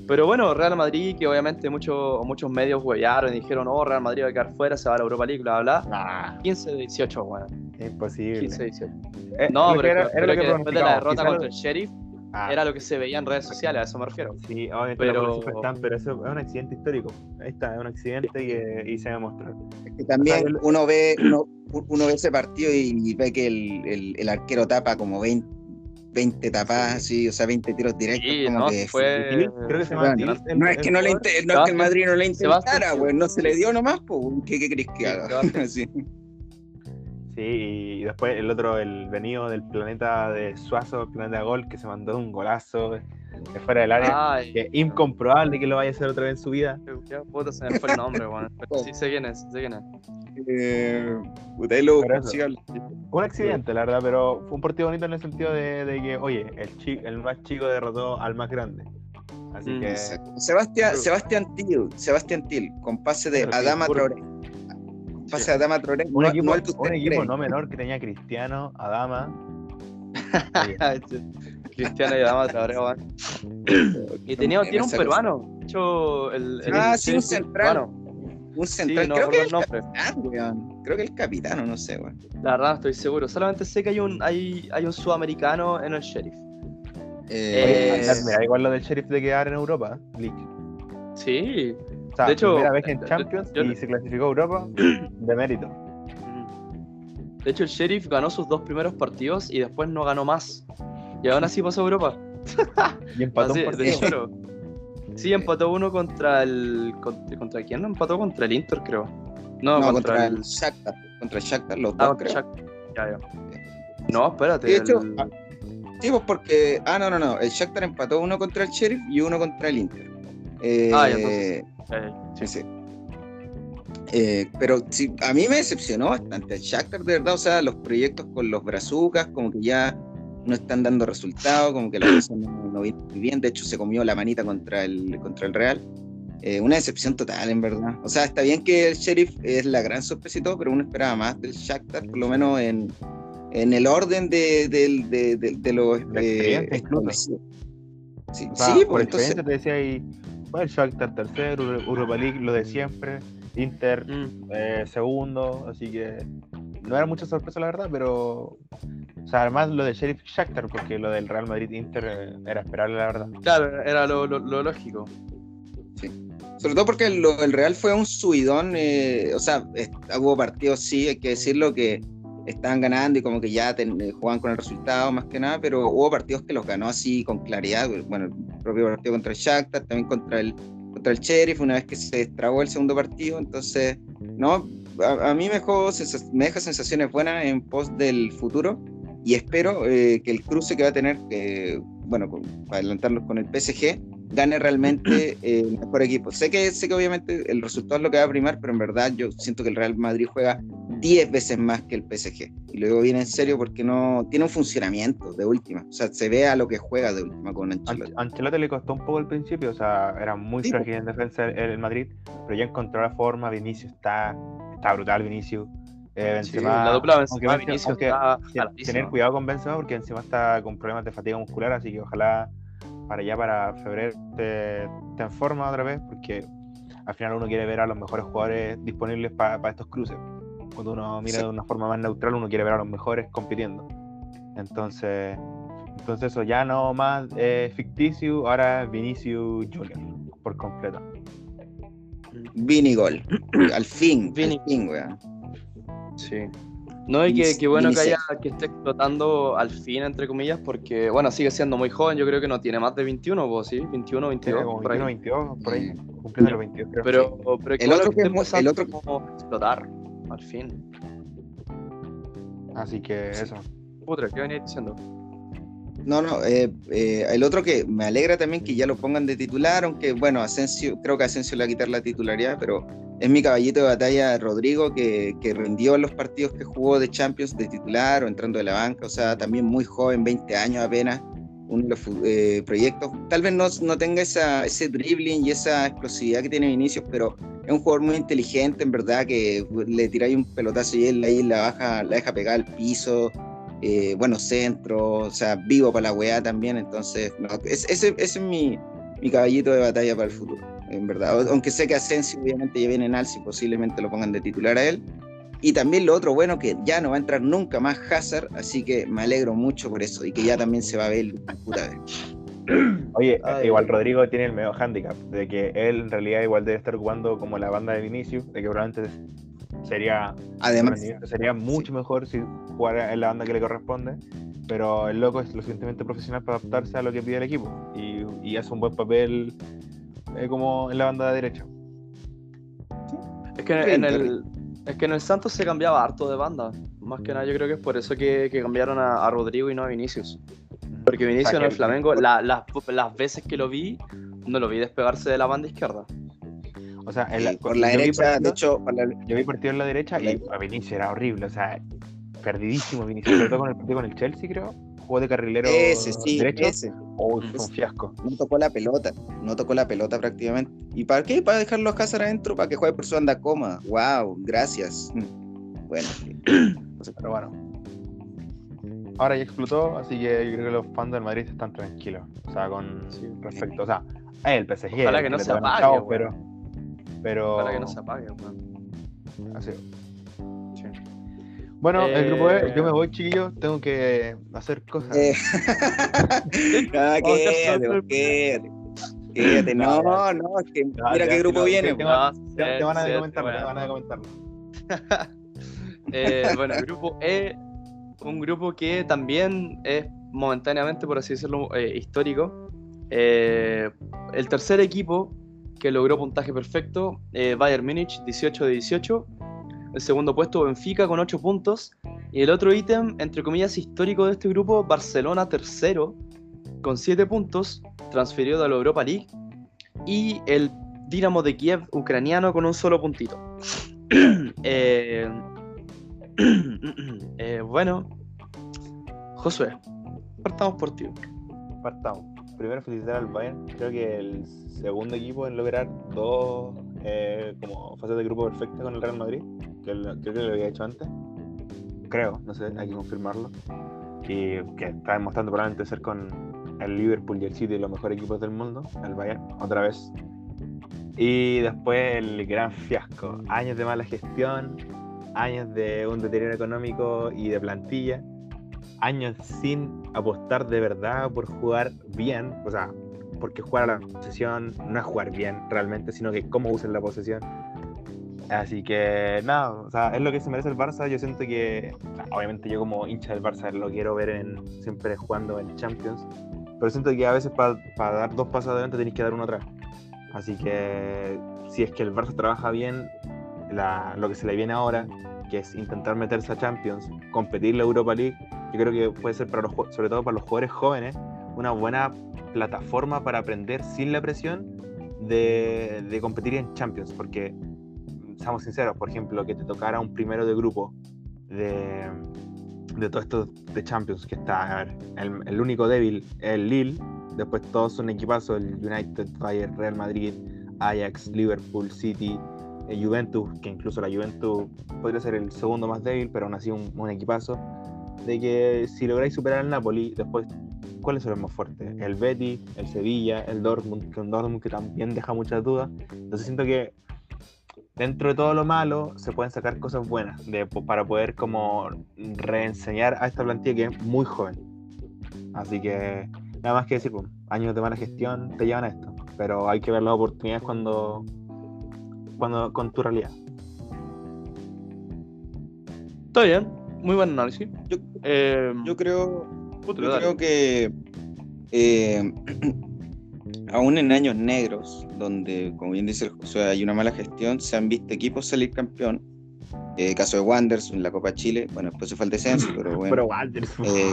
[SPEAKER 1] Pero bueno, Real Madrid, que obviamente muchos muchos medios huellaron y dijeron, oh, Real Madrid va a quedar fuera, se va a la Europa League, bla, bla, bla.
[SPEAKER 3] Nah,
[SPEAKER 1] 15 de 18, weón.
[SPEAKER 3] imposible.
[SPEAKER 1] 15 de 18.
[SPEAKER 3] Eh,
[SPEAKER 1] No,
[SPEAKER 3] lo que
[SPEAKER 1] pero,
[SPEAKER 3] era,
[SPEAKER 1] pero
[SPEAKER 3] era que
[SPEAKER 1] después de la derrota
[SPEAKER 3] Quizá
[SPEAKER 1] contra
[SPEAKER 3] lo-
[SPEAKER 1] el Sheriff,
[SPEAKER 3] Ah,
[SPEAKER 1] era lo que se veía en redes sociales, a eso me refiero.
[SPEAKER 3] Sí, obviamente
[SPEAKER 1] pero-
[SPEAKER 3] están, pero eso es un accidente histórico. Ahí está, es un accidente y, y se demostró.
[SPEAKER 2] Es que también
[SPEAKER 3] O sea, el-
[SPEAKER 2] uno ve uno, uno ve ese partido y ve que el, el- el arquero tapa como 20, 20 tapadas, así, o sea, 20 tiros directos.
[SPEAKER 1] Sí,
[SPEAKER 2] como
[SPEAKER 1] no,
[SPEAKER 2] que
[SPEAKER 1] fue-
[SPEAKER 3] Creo que
[SPEAKER 2] Bueno, no es que no le
[SPEAKER 3] jugador.
[SPEAKER 2] inte- no es que el Madrid no le intentara, güey, no se le dio nomás, pues, ¿qué, qué crees que
[SPEAKER 1] Sí,
[SPEAKER 2] haga? [laughs] Sí.
[SPEAKER 3] Sí, y después el otro, el venido del planeta de Suazo, el planeta Gol, que se mandó un golazo de fuera del área.
[SPEAKER 1] Ay,
[SPEAKER 3] Que es incomprobable que lo vaya a hacer otra vez en su vida.
[SPEAKER 1] qué puta, se me fue el nombre, weón. Pero [laughs] sí sé quién es, sé quién es.
[SPEAKER 2] Eh,
[SPEAKER 3] Un accidente, la verdad, pero fue un partido bonito en el sentido de, de que, oye, el, chi- el más chico derrotó al más grande. Así
[SPEAKER 1] Mm.
[SPEAKER 3] que.
[SPEAKER 2] Exacto. Sebastián, Sebastián Til, Sebastián Til, con pase de
[SPEAKER 3] Pero
[SPEAKER 2] Adama Traoré. Pase de Adama Traoré.
[SPEAKER 3] Un
[SPEAKER 2] no-
[SPEAKER 3] equipo, un no menor que tenía Cristiano, Adama. [laughs]
[SPEAKER 1] Cristiano y Adama Traoré, weón. Y [coughs] tenía, tiene un peruano. De hecho, el. el
[SPEAKER 2] Ah, sí, un
[SPEAKER 1] sí,
[SPEAKER 2] central.
[SPEAKER 1] peruano.
[SPEAKER 2] Un
[SPEAKER 1] Sí,
[SPEAKER 2] central.
[SPEAKER 1] no
[SPEAKER 2] Creo que
[SPEAKER 1] recuerdo
[SPEAKER 2] el
[SPEAKER 1] nombre.
[SPEAKER 2] capitán, weón. Creo que el capitán, no sé, weón.
[SPEAKER 1] La verdad no estoy seguro. Solamente sé que hay un, hay, hay un sudamericano en el sheriff.
[SPEAKER 2] Eh,
[SPEAKER 1] Eh,
[SPEAKER 3] mira, igual lo del sheriff de quedar en Europa League.
[SPEAKER 1] Sí.
[SPEAKER 3] O sea,
[SPEAKER 1] De hecho,
[SPEAKER 3] primera vez en
[SPEAKER 1] yo-
[SPEAKER 3] Champions
[SPEAKER 1] yo-
[SPEAKER 3] y se clasificó a Europa [coughs] de mérito.
[SPEAKER 1] De hecho, el sheriff ganó sus dos primeros partidos y después no ganó más. Y aún así pasó a Europa.
[SPEAKER 3] Y empató
[SPEAKER 1] Así,
[SPEAKER 3] un
[SPEAKER 1] de
[SPEAKER 3] partido.
[SPEAKER 1] choro. Sí, empató uno contra el. ¿Contra, contra quién? No, empató contra el Inter, creo. No,
[SPEAKER 2] no,
[SPEAKER 1] contra, el.
[SPEAKER 2] el Shakhtar. Contra el Shakhtar, los
[SPEAKER 1] Ah,
[SPEAKER 2] dos,
[SPEAKER 1] contra
[SPEAKER 2] creo.
[SPEAKER 1] Shakhtar. Ya, ya. No, espérate.
[SPEAKER 2] De hecho,
[SPEAKER 1] el-
[SPEAKER 2] ah, Sí, pues porque. Ah, no, no, no. El Shakhtar empató uno contra el Sheriff y uno contra el Inter. Eh,
[SPEAKER 1] Ah, ya, entonces ya, ya.
[SPEAKER 2] Sí, sí. Eh, pero sí, a mí me decepcionó bastante el Shakhtar, de verdad. O sea, los proyectos con los brazucas, como que ya no están dando resultados, como que la cosa no, no viene muy bien. De hecho, se comió la manita contra el, contra el Real. Eh, una decepción total, en verdad. O sea, está bien que el Sheriff es la gran sorpresa y todo, pero uno esperaba más del Shakhtar, por lo menos en, en el orden de, del- de, de- de los establecidos. Sí,
[SPEAKER 3] O sea,
[SPEAKER 2] sí,
[SPEAKER 3] por
[SPEAKER 2] pues entonces.
[SPEAKER 3] experiencia te decía ahí, bueno, el Shakhtar tercero, Euro- Europa League, lo de siempre, Inter
[SPEAKER 1] Mm.
[SPEAKER 3] eh, segundo, así que no era mucha sorpresa la verdad, pero o sea, además lo del Sheriff Shakhtar, porque lo del Real Madrid Inter eh, era esperable la verdad.
[SPEAKER 1] Claro, era lo, lo- lo lógico.
[SPEAKER 2] Sobre todo porque lo- el Real fue un subidón, eh, o sea, es- hubo partidos, sí, hay que decirlo, que estaban ganando y como que ya ten- eh, jugaban con el resultado más que nada, pero hubo partidos que los ganó así con claridad, bueno, el propio partido contra el Shakhtar, también contra el, contra el Sheriff, una vez que se destrabó el segundo partido, entonces, no, a, a mí me, dejó me deja sensaciones buenas en pos del futuro y espero eh, que el cruce que va a tener, eh, bueno, con- para adelantarlos con el PSG, gane realmente [clears throat] eh, el mejor equipo. Sé que, sé que obviamente el resultado es lo que va a primar, pero en verdad yo siento que el Real Madrid juega 10 veces más que el PSG. Y lo digo bien en serio porque no tiene un funcionamiento de última. O sea, se ve a lo que juega de última con Ancelotti.
[SPEAKER 3] Ancelotti le costó un poco al principio, o sea, era muy
[SPEAKER 2] Sí,
[SPEAKER 3] frágil en defensa el, el Madrid, pero ya encontró la forma, Vinicius está, está brutal Vinicius. Eh,
[SPEAKER 1] Sí,
[SPEAKER 3] Benzema-
[SPEAKER 1] la dupla Benzema
[SPEAKER 3] Benzema-
[SPEAKER 1] Vinicius
[SPEAKER 3] aunque
[SPEAKER 1] está
[SPEAKER 3] tener cuidado con Benzema porque encima está con problemas de fatiga muscular, así que ojalá para allá, para febrero, te, te en forma otra vez, porque al final uno quiere ver a los mejores jugadores disponibles para estos cruces. Cuando uno mira
[SPEAKER 2] Sí.
[SPEAKER 3] de una forma más neutral, uno quiere ver a los mejores compitiendo. Entonces, entonces eso ya no más eh, ficticio, ahora Vinicius Junior por completo.
[SPEAKER 2] Vini gol. [clears throat] Al fin,
[SPEAKER 1] Vini.
[SPEAKER 2] al fin, weón.
[SPEAKER 1] Sí. No, y que, que bueno que haya que esté explotando al fin, entre comillas, porque, bueno, sigue siendo muy joven, yo creo que no tiene más de 21, pues, ¿sí? 21, 22,
[SPEAKER 3] Tiene como
[SPEAKER 1] por ahí.
[SPEAKER 3] 21, 22, por ahí, cumpliendo los 22, creo.
[SPEAKER 1] Pero, pero que
[SPEAKER 2] El
[SPEAKER 1] bueno
[SPEAKER 2] otro
[SPEAKER 1] que
[SPEAKER 2] que
[SPEAKER 1] esté
[SPEAKER 2] es muy- el
[SPEAKER 1] empezando
[SPEAKER 2] otro-
[SPEAKER 1] como explotar, al fin.
[SPEAKER 3] Así que eso.
[SPEAKER 1] Putre, ¿qué venía diciendo?
[SPEAKER 2] No, no, eh, eh, el otro que me alegra también que ya lo pongan de titular, aunque bueno, Asensio, creo que Asensio le va a quitar la titularidad, pero es mi caballito de batalla Rodrigo, que, que rindió los partidos que jugó de Champions de titular o entrando de la banca, o sea, también muy joven, 20 años apenas, uno de los eh, proyectos. Tal vez no, no tenga esa, ese dribbling y esa explosividad que tiene Vinicius, pero es un jugador muy inteligente, en verdad, que le tiráis un pelotazo y él ahí la baja, la deja pegar al piso, eh, buenos centros, o sea, vivo para la weá también, entonces, no, es- ese, ese es mi, mi caballito de batalla para el futuro, en verdad. Aunque sé que Asensio obviamente ya viene en alza y posiblemente lo pongan de titular a él. Y también lo otro bueno que ya no va a entrar nunca más Hazard, así que me alegro mucho por eso y que ya también se va a ver puta vez. [coughs]
[SPEAKER 3] Oye,
[SPEAKER 1] Ay.
[SPEAKER 3] igual Rodrigo tiene el medio handicap, de que él en realidad igual debe estar jugando como la banda de Vinicius, de que probablemente sería,
[SPEAKER 2] Además,
[SPEAKER 3] sería mucho mejor si jugara en la banda que le corresponde, pero el loco es lo suficientemente profesional para adaptarse a lo que pide el equipo y, y hace un buen papel eh, como en la banda de derecha.
[SPEAKER 1] Es que en, el, Es que en el Santos se cambiaba harto de banda. Más que nada, yo creo que es por eso que, que cambiaron a, a Rodrigo y no a Vinicius. Porque Vinicius
[SPEAKER 3] O sea,
[SPEAKER 1] en el Flamengo, la- las- las veces que lo vi, no lo vi despegarse de la banda izquierda.
[SPEAKER 3] O sea,
[SPEAKER 2] Sí, por la derecha, de hecho, por la-
[SPEAKER 3] Yo vi partido en la derecha y a Vinicius era horrible, o sea, perdidísimo Vinicius, sobre todo con el partido con el Chelsea, creo. Jugó de carrilero
[SPEAKER 2] ese, sí,
[SPEAKER 3] derecho.
[SPEAKER 2] ese.
[SPEAKER 3] Oh, fue un fiasco.
[SPEAKER 2] No tocó la pelota, no tocó la pelota prácticamente. ¿Y para qué? Para dejarlo a Cáceres adentro, para que juegue por su anda cómoda. Wow, gracias. Bueno, [clears throat]
[SPEAKER 3] Pero bueno. Ahora ya explotó, así que yo creo que los fans del Madrid están tranquilos. O sea, con
[SPEAKER 1] Sí.
[SPEAKER 3] respecto. O sea, el PSG.
[SPEAKER 1] Ojalá
[SPEAKER 3] el
[SPEAKER 1] que no
[SPEAKER 3] le
[SPEAKER 1] se apague, weón.
[SPEAKER 3] pero. Pero.
[SPEAKER 1] Para que no se apague, weón.
[SPEAKER 3] así. Bueno, el
[SPEAKER 1] Eh,
[SPEAKER 3] grupo E, yo me voy, chiquillos. Tengo que hacer cosas.
[SPEAKER 2] Eh, [laughs] ah, quédate, quédate. Quédate, no, no, es que mira
[SPEAKER 3] ya,
[SPEAKER 2] qué grupo
[SPEAKER 3] no,
[SPEAKER 2] viene.
[SPEAKER 3] sí, te
[SPEAKER 1] No,
[SPEAKER 3] van a
[SPEAKER 1] sí,
[SPEAKER 3] comentarlo,
[SPEAKER 1] sí,
[SPEAKER 3] te van a
[SPEAKER 1] weón.
[SPEAKER 3] comentarlo. [laughs]
[SPEAKER 1] Eh, bueno, el grupo E, un grupo que también es momentáneamente, por así decirlo, eh, histórico. Eh, el tercer equipo que logró puntaje perfecto, eh, Bayern Múnich, 18 de 18. El segundo puesto, Benfica, con 8 puntos. Y el otro ítem, entre comillas, histórico de este grupo, Barcelona, tercero, con 7 puntos, transferido de la Europa League. Y el Dinamo de Kiev, ucraniano, con un solo puntito. [clears throat] Eh, [clears throat] eh, bueno, Josué, partamos por ti.
[SPEAKER 3] Partamos. Primero felicitar al Bayern. Creo que el segundo equipo en lograr dos eh, como fases de grupo perfecta con el Real Madrid. Que creo que lo había hecho antes. Creo, no sé, hay que confirmarlo. Y que está demostrando probablemente ser con el Liverpool y el City los mejores equipos del mundo. El Bayern, otra vez. Y después el gran fiasco. Años de mala gestión, años de un deterioro económico y de plantilla años sin apostar de verdad por jugar bien, o sea, porque jugar a la posesión no es jugar bien realmente, sino que cómo usan la posesión. Así que nada, o sea, es lo que se merece el Barça. Yo siento que, obviamente yo como hincha del Barça lo quiero ver en, siempre jugando en Champions, pero siento que a veces para dar dos pasos adelante tenéis que dar uno atrás. Así que si es que el Barça trabaja bien, la- lo que se le viene ahora, que es intentar meterse a Champions, competir la Europa League, yo creo que puede ser para los sobre todo para los jugadores jóvenes una buena plataforma para aprender sin la presión de, de competir en Champions porque seamos sinceros por ejemplo que te tocara un primero de grupo de, de todo esto de Champions que está a ver, el, el único débil es el Lille después todos son equipazos el United, Bayern, Real Madrid Ajax, Liverpool, City eh, Juventus, que incluso la Juventus podría ser el segundo más débil, pero aún así un, un equipazo de que si lográis superar al Napoli, después, ¿cuáles son los más fuertes? El Betis, el Sevilla, el Dortmund, que un Dortmund que también deja muchas dudas. Entonces siento que dentro de todo lo malo se pueden sacar cosas buenas de, para poder como reenseñar a esta plantilla que es muy joven. Así que nada más que decir, pues, años de mala gestión te llevan a esto, pero hay que ver las oportunidades cuando, cuando con tu realidad.
[SPEAKER 1] Está bien, muy buen análisis.
[SPEAKER 2] Yo-
[SPEAKER 1] Eh,
[SPEAKER 2] Yo creo,
[SPEAKER 1] puta,
[SPEAKER 2] yo creo que eh, [clears throat] aún en años negros, donde, como bien dice el José, hay una mala gestión, se han visto equipos salir campeón. Eh, caso de Wanderers en la Copa Chile, bueno, después se fue el descenso, pero [laughs] bueno.
[SPEAKER 3] Pero
[SPEAKER 2] Eh,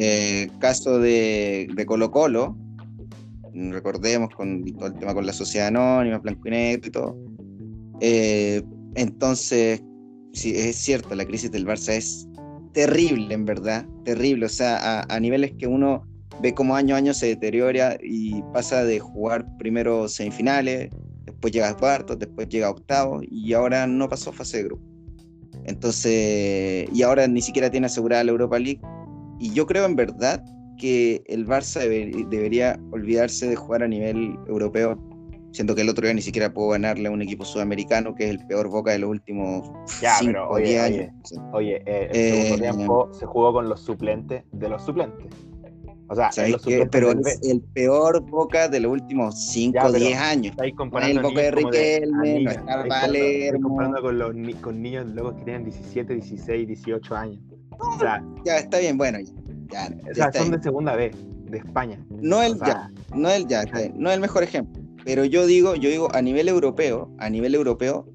[SPEAKER 2] eh, caso de, de Colo Colo, recordemos con todo el tema con la sociedad anónima, blanco y negro y todo. Eh, entonces, sí, es cierto, la crisis del Barça es terrible, en verdad, terrible. O sea, a, niveles que uno ve como año a año se deteriora y pasa de jugar primero semifinales, después llega a cuartos, después llega a octavos y ahora no pasó fase de grupo. Entonces, y ahora ni siquiera tiene asegurada la Europa League. Y yo creo en verdad que el Barça debe- debería olvidarse de jugar a nivel europeo, siendo que el otro día ni siquiera pudo ganarle a un equipo sudamericano que es el peor Boca de los últimos
[SPEAKER 3] Ya,
[SPEAKER 2] 5
[SPEAKER 3] pero, oye,
[SPEAKER 2] 10
[SPEAKER 3] oye.
[SPEAKER 2] años. Sí.
[SPEAKER 3] Oye, eh, el
[SPEAKER 2] Eh,
[SPEAKER 3] segundo tiempo se jugó con los suplentes de los suplentes. O sea,
[SPEAKER 2] Pero
[SPEAKER 3] del
[SPEAKER 2] es el peor Boca de los últimos 5
[SPEAKER 3] Ya,
[SPEAKER 2] o
[SPEAKER 3] pero
[SPEAKER 2] 10 años.
[SPEAKER 3] Estáis comparando
[SPEAKER 2] el Boca de Riquelme, no está
[SPEAKER 3] comparando-
[SPEAKER 2] Palermo.
[SPEAKER 3] estáis comparando con, los, con niños locos que tienen 17, 16, 18 años. O sea,
[SPEAKER 2] Ya está bien, bueno, ya. ya,
[SPEAKER 3] o sea son
[SPEAKER 2] bien.
[SPEAKER 3] de segunda B, de España.
[SPEAKER 2] No el
[SPEAKER 3] o sea,
[SPEAKER 2] ya, no el ya, no el mejor ejemplo. Pero yo digo, yo digo a nivel europeo, a nivel europeo,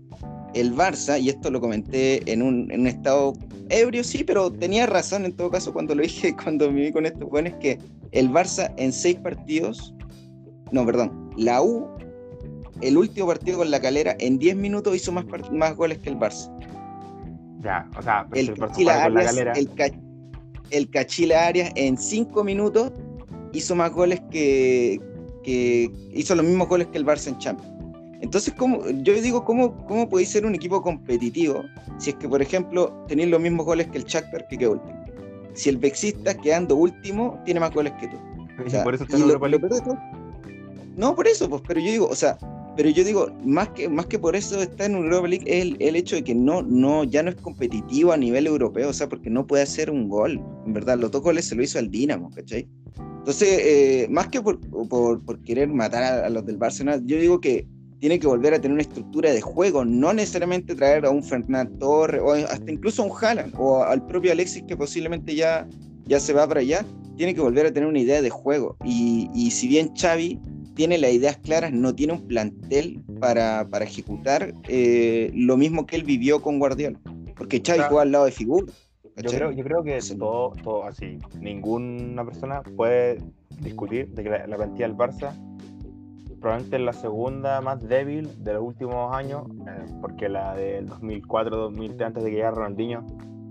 [SPEAKER 2] el Barça, y esto lo comenté en un, en un estado ebrio, sí, pero tenía razón en todo caso cuando lo [laughs] dije, cuando me vi con estos es que el Barça en seis partidos, no, perdón, la U, el último partido con la calera, en 10 minutos hizo más, más goles que el Barça.
[SPEAKER 3] Ya, o sea,
[SPEAKER 2] el, Cachila Arias, el, Cachila Arias en 5 minutos hizo más goles que, que hizo los mismos goles que el Barça en Champions. Entonces, ¿cómo, yo digo, ¿cómo, ¿cómo podéis ser un equipo competitivo si es que, por ejemplo, tenéis los mismos goles que el Shakhtar que quedó último? Si el Bexista, quedando último, tiene más goles que tú.
[SPEAKER 3] por eso está en Europa League?
[SPEAKER 2] no, por eso, pues, pero yo digo, o sea, pero yo digo, más que, más que por eso está en Europa League es el, el, hecho de que no, no, ya no es competitivo a nivel europeo, o sea, porque no puede hacer un gol. En verdad, los dos goles se lo hizo al Dinamo, ¿cachai? Entonces, eh, más que por, por, por, querer matar a, a los del Barcelona, yo digo que tiene que volver a tener una estructura de juego, no necesariamente traer a un Fernando Torres o hasta incluso a un Haaland o al propio Alexis que posiblemente ya, ya se va para allá, tiene que volver a tener una idea de juego. Y, y si bien Xavi tiene las ideas claras, no tiene un plantel para, para ejecutar eh, lo mismo que él vivió con Guardiola, porque Xavi juega al lado de figura.
[SPEAKER 3] Yo creo, yo creo, que todo, todo así, ninguna persona puede discutir de que la, la plantilla del Barça probablemente es la segunda más débil de los últimos años, eh, porque la del 2004-2003, antes de que llegara Ronaldinho,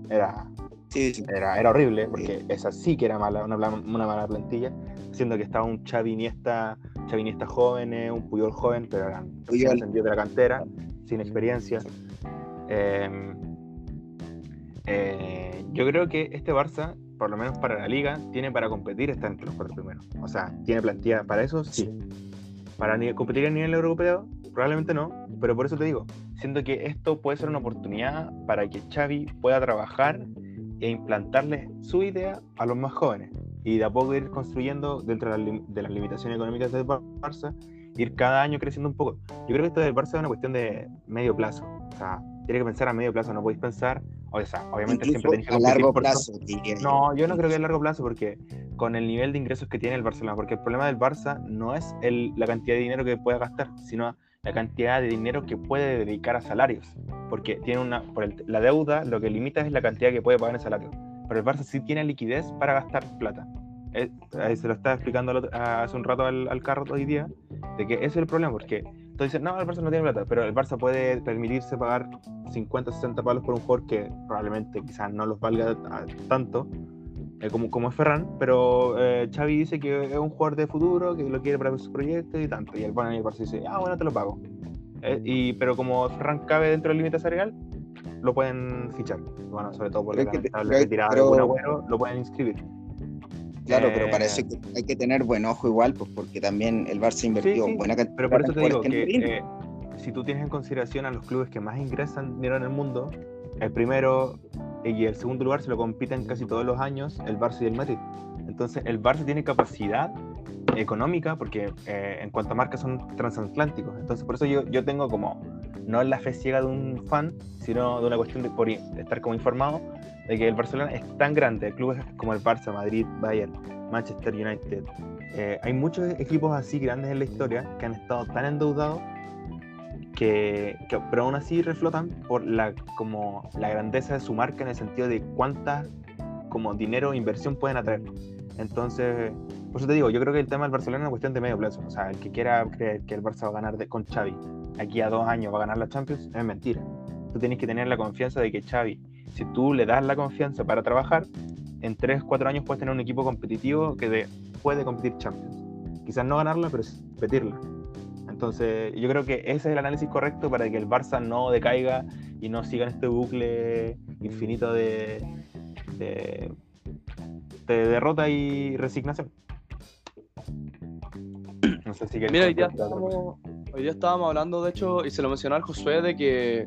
[SPEAKER 3] era, era, era horrible, porque esa sí que era mala, una, una mala plantilla, siendo que estaba un Chaviniesta, Chaviniesta joven, un Puyol joven, pero eran de la cantera, sin experiencia. Em, eh, yo creo que este Barça, por lo menos para la liga, tiene para competir, está entre los cuatro primeros. O sea, tiene plantilla para eso, sí. Para competir a nivel europeo, probablemente no, pero por eso te digo, siento que esto puede ser una oportunidad para que Xavi pueda trabajar e implantarle su idea a los más jóvenes y de a poco ir construyendo dentro de las limitaciones económicas del Barça, ir cada año creciendo un poco. Yo creo que esto del Barça es una cuestión de medio plazo, o sea, tiene que pensar a medio plazo, no podéis pensar, o sea, obviamente siempre tenéis que
[SPEAKER 2] a largo plazo.
[SPEAKER 3] No, yo no creo que a largo plazo, porque con el nivel de ingresos que tiene el Barcelona, porque el problema del Barça no es el, la cantidad de dinero que puede gastar, sino la cantidad de dinero que puede dedicar a salarios, porque tiene una, por la deuda lo que limita es la cantidad que puede pagar en salario, pero el Barça sí tiene liquidez para gastar plata. Eh, se lo estaba explicando hace un rato al, al carro hoy día, de que ese es el problema, porque tú dices, no, el Barça no tiene plata, pero el Barça puede permitirse pagar 50, 60 palos por un jugador que probablemente quizás no los valga tanto, eh, como, como es Ferran, pero eh, Xavi dice que es un jugador de futuro, que lo quiere para su proyecto y tanto, y el, Barça dice, ah, bueno, te lo pago. Eh, y, pero como Ferran cabe dentro del límite salarial, lo pueden fichar. Bueno, sobre todo por la retirada de un agüero, lo pueden inscribir.
[SPEAKER 2] Claro, pero parece que hay que tener buen ojo igual, pues porque también el Barça invertido buena cantidad
[SPEAKER 3] Pero por eso te digo que, eh, si tú tienes en consideración a los clubes que más ingresan dinero en el mundo, el primero y el segundo lugar se lo compiten casi todos los años el Barça y el Madrid. Entonces el Barça tiene capacidad económica porque eh, en cuanto a marcas son transatlánticos. Entonces por eso yo, yo tengo como, no la fe ciega de un fan, sino de una cuestión de, por estar como informado de que el Barcelona es tan grande, clubes como el Barça, Madrid, Bayern, Manchester United. Eh, hay muchos equipos así grandes en la historia que han estado tan endeudados que, pero aún así reflotan por la, como la grandeza de su marca en el sentido de cuánta como dinero e inversión pueden atraer. Entonces, por eso te digo, yo creo que el tema del Barcelona es una cuestión de medio plazo. O sea, el que quiera creer que el Barça va a ganar de, con Xavi aquí a dos años va a ganar la Champions es mentira. Tú tienes que tener la confianza de que Xavi si tú le das la confianza para trabajar, en 3, 4 años puedes tener un equipo competitivo que puede competir Champions. Quizás no ganarla, pero competirla. Entonces, yo creo que ese es el análisis correcto para que el Barça no decaiga y no siga en este bucle infinito de, de, derrota y resignación.
[SPEAKER 1] No sé si Mira, hoy día, estábamos, hoy día estábamos hablando, de hecho, y se lo mencionó al Josué, de que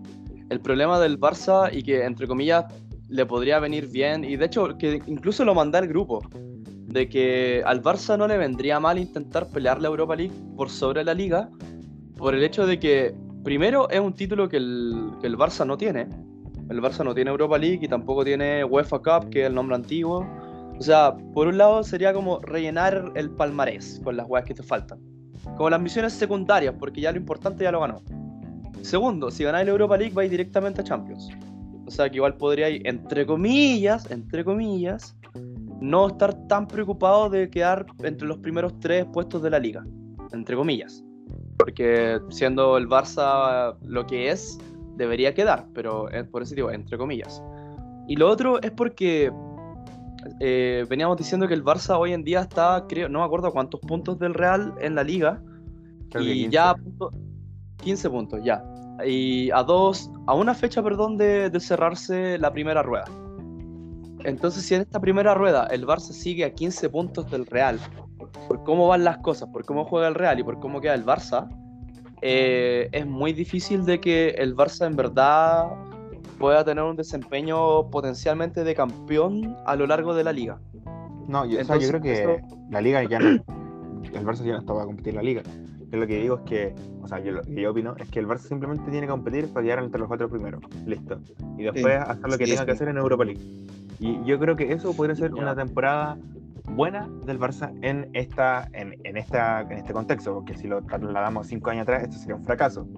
[SPEAKER 1] el problema del Barça y que, entre comillas, le podría venir bien, y de hecho, que incluso lo mandé al grupo, de que al Barça no le vendría mal intentar pelear la Europa League por sobre la Liga, por el hecho de que, primero, es un título que el, que el Barça no tiene. El Barça no tiene Europa League y tampoco tiene UEFA Cup, que es el nombre antiguo. O sea, por un lado sería como rellenar el palmarés con las weas que te faltan. Como las misiones secundarias, porque ya lo importante ya lo ganó. segundo, si ganáis la Europa League vais directamente a Champions. O sea que igual podríais, entre comillas, entre comillas, no estar tan preocupado de quedar entre los primeros tres puestos de la liga. Entre comillas. Porque siendo el Barça lo que es, debería quedar, pero es por eso digo, entre comillas. Y lo otro es porque eh, veníamos diciendo que el Barça hoy en día está, creo, no me acuerdo cuántos puntos del Real en la liga.
[SPEAKER 3] Creo que
[SPEAKER 1] y
[SPEAKER 3] 15.
[SPEAKER 1] ya a punto- 15 puntos, ya. Y a dos, a una fecha, perdón, de, de cerrarse la primera rueda. Entonces, si en esta primera rueda el Barça sigue a 15 puntos del Real, por cómo van las cosas, por cómo juega el Real y por cómo queda el Barça, eh, es muy difícil de que el Barça en verdad pueda tener un desempeño potencialmente de campeón a lo largo de la liga.
[SPEAKER 3] No, yo, o sea, yo
[SPEAKER 1] Entonces,
[SPEAKER 3] creo que
[SPEAKER 1] eso-
[SPEAKER 3] la liga ya no. El Barça ya no está para competir en la liga. Yo lo que digo es que, o sea, yo lo que yo opino es que el Barça simplemente tiene que competir para quedar entre los cuatro primeros. Listo. Y después hacer lo que
[SPEAKER 2] Sí,
[SPEAKER 3] tenga
[SPEAKER 2] sí.
[SPEAKER 3] que hacer en Europa League. Y yo creo que eso podría ser una temporada buena del Barça en esta en, en esta en este contexto, porque si lo trasladamos cinco años atrás, esto sería un fracaso.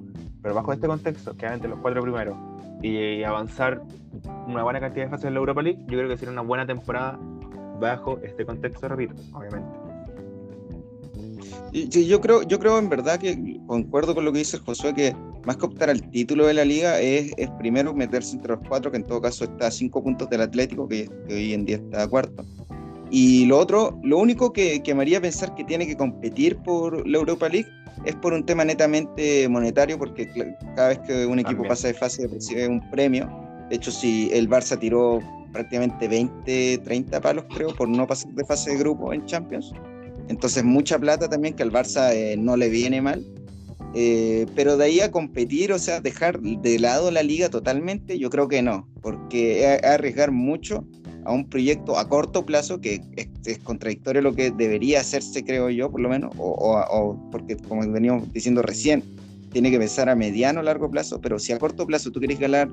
[SPEAKER 3] Pero bajo este contexto, quedar entre los cuatro primeros y avanzar una buena cantidad de fases en la Europa League, yo creo que sería una buena temporada bajo este contexto, repito, obviamente.
[SPEAKER 2] Yo, yo creo, yo creo en verdad que concuerdo con lo que dice Josué, que más que optar al título de la liga es, es primero meterse entre los cuatro, que en todo caso está a cinco puntos del Atlético, que, que hoy en día está cuarto. Y lo otro, lo único que, que me haría pensar que tiene que competir por la Europa League es por un tema netamente monetario, porque cada vez que un equipo
[SPEAKER 3] También.
[SPEAKER 2] pasa de fase recibe un premio. De hecho, si el Barça tiró prácticamente 20, 30 palos, creo, por no pasar de fase de grupo en Champions. Entonces, mucha plata también que al Barça eh, no le viene mal. Eh, pero de ahí a competir, o sea, dejar de lado la liga totalmente, yo creo que no, porque es arriesgar mucho a un proyecto a corto plazo que es, es contradictorio lo que debería hacerse, creo yo, por lo menos, o, o- o porque, como veníamos diciendo recién, tiene que pensar a mediano o largo plazo, pero si a corto plazo tú quieres ganar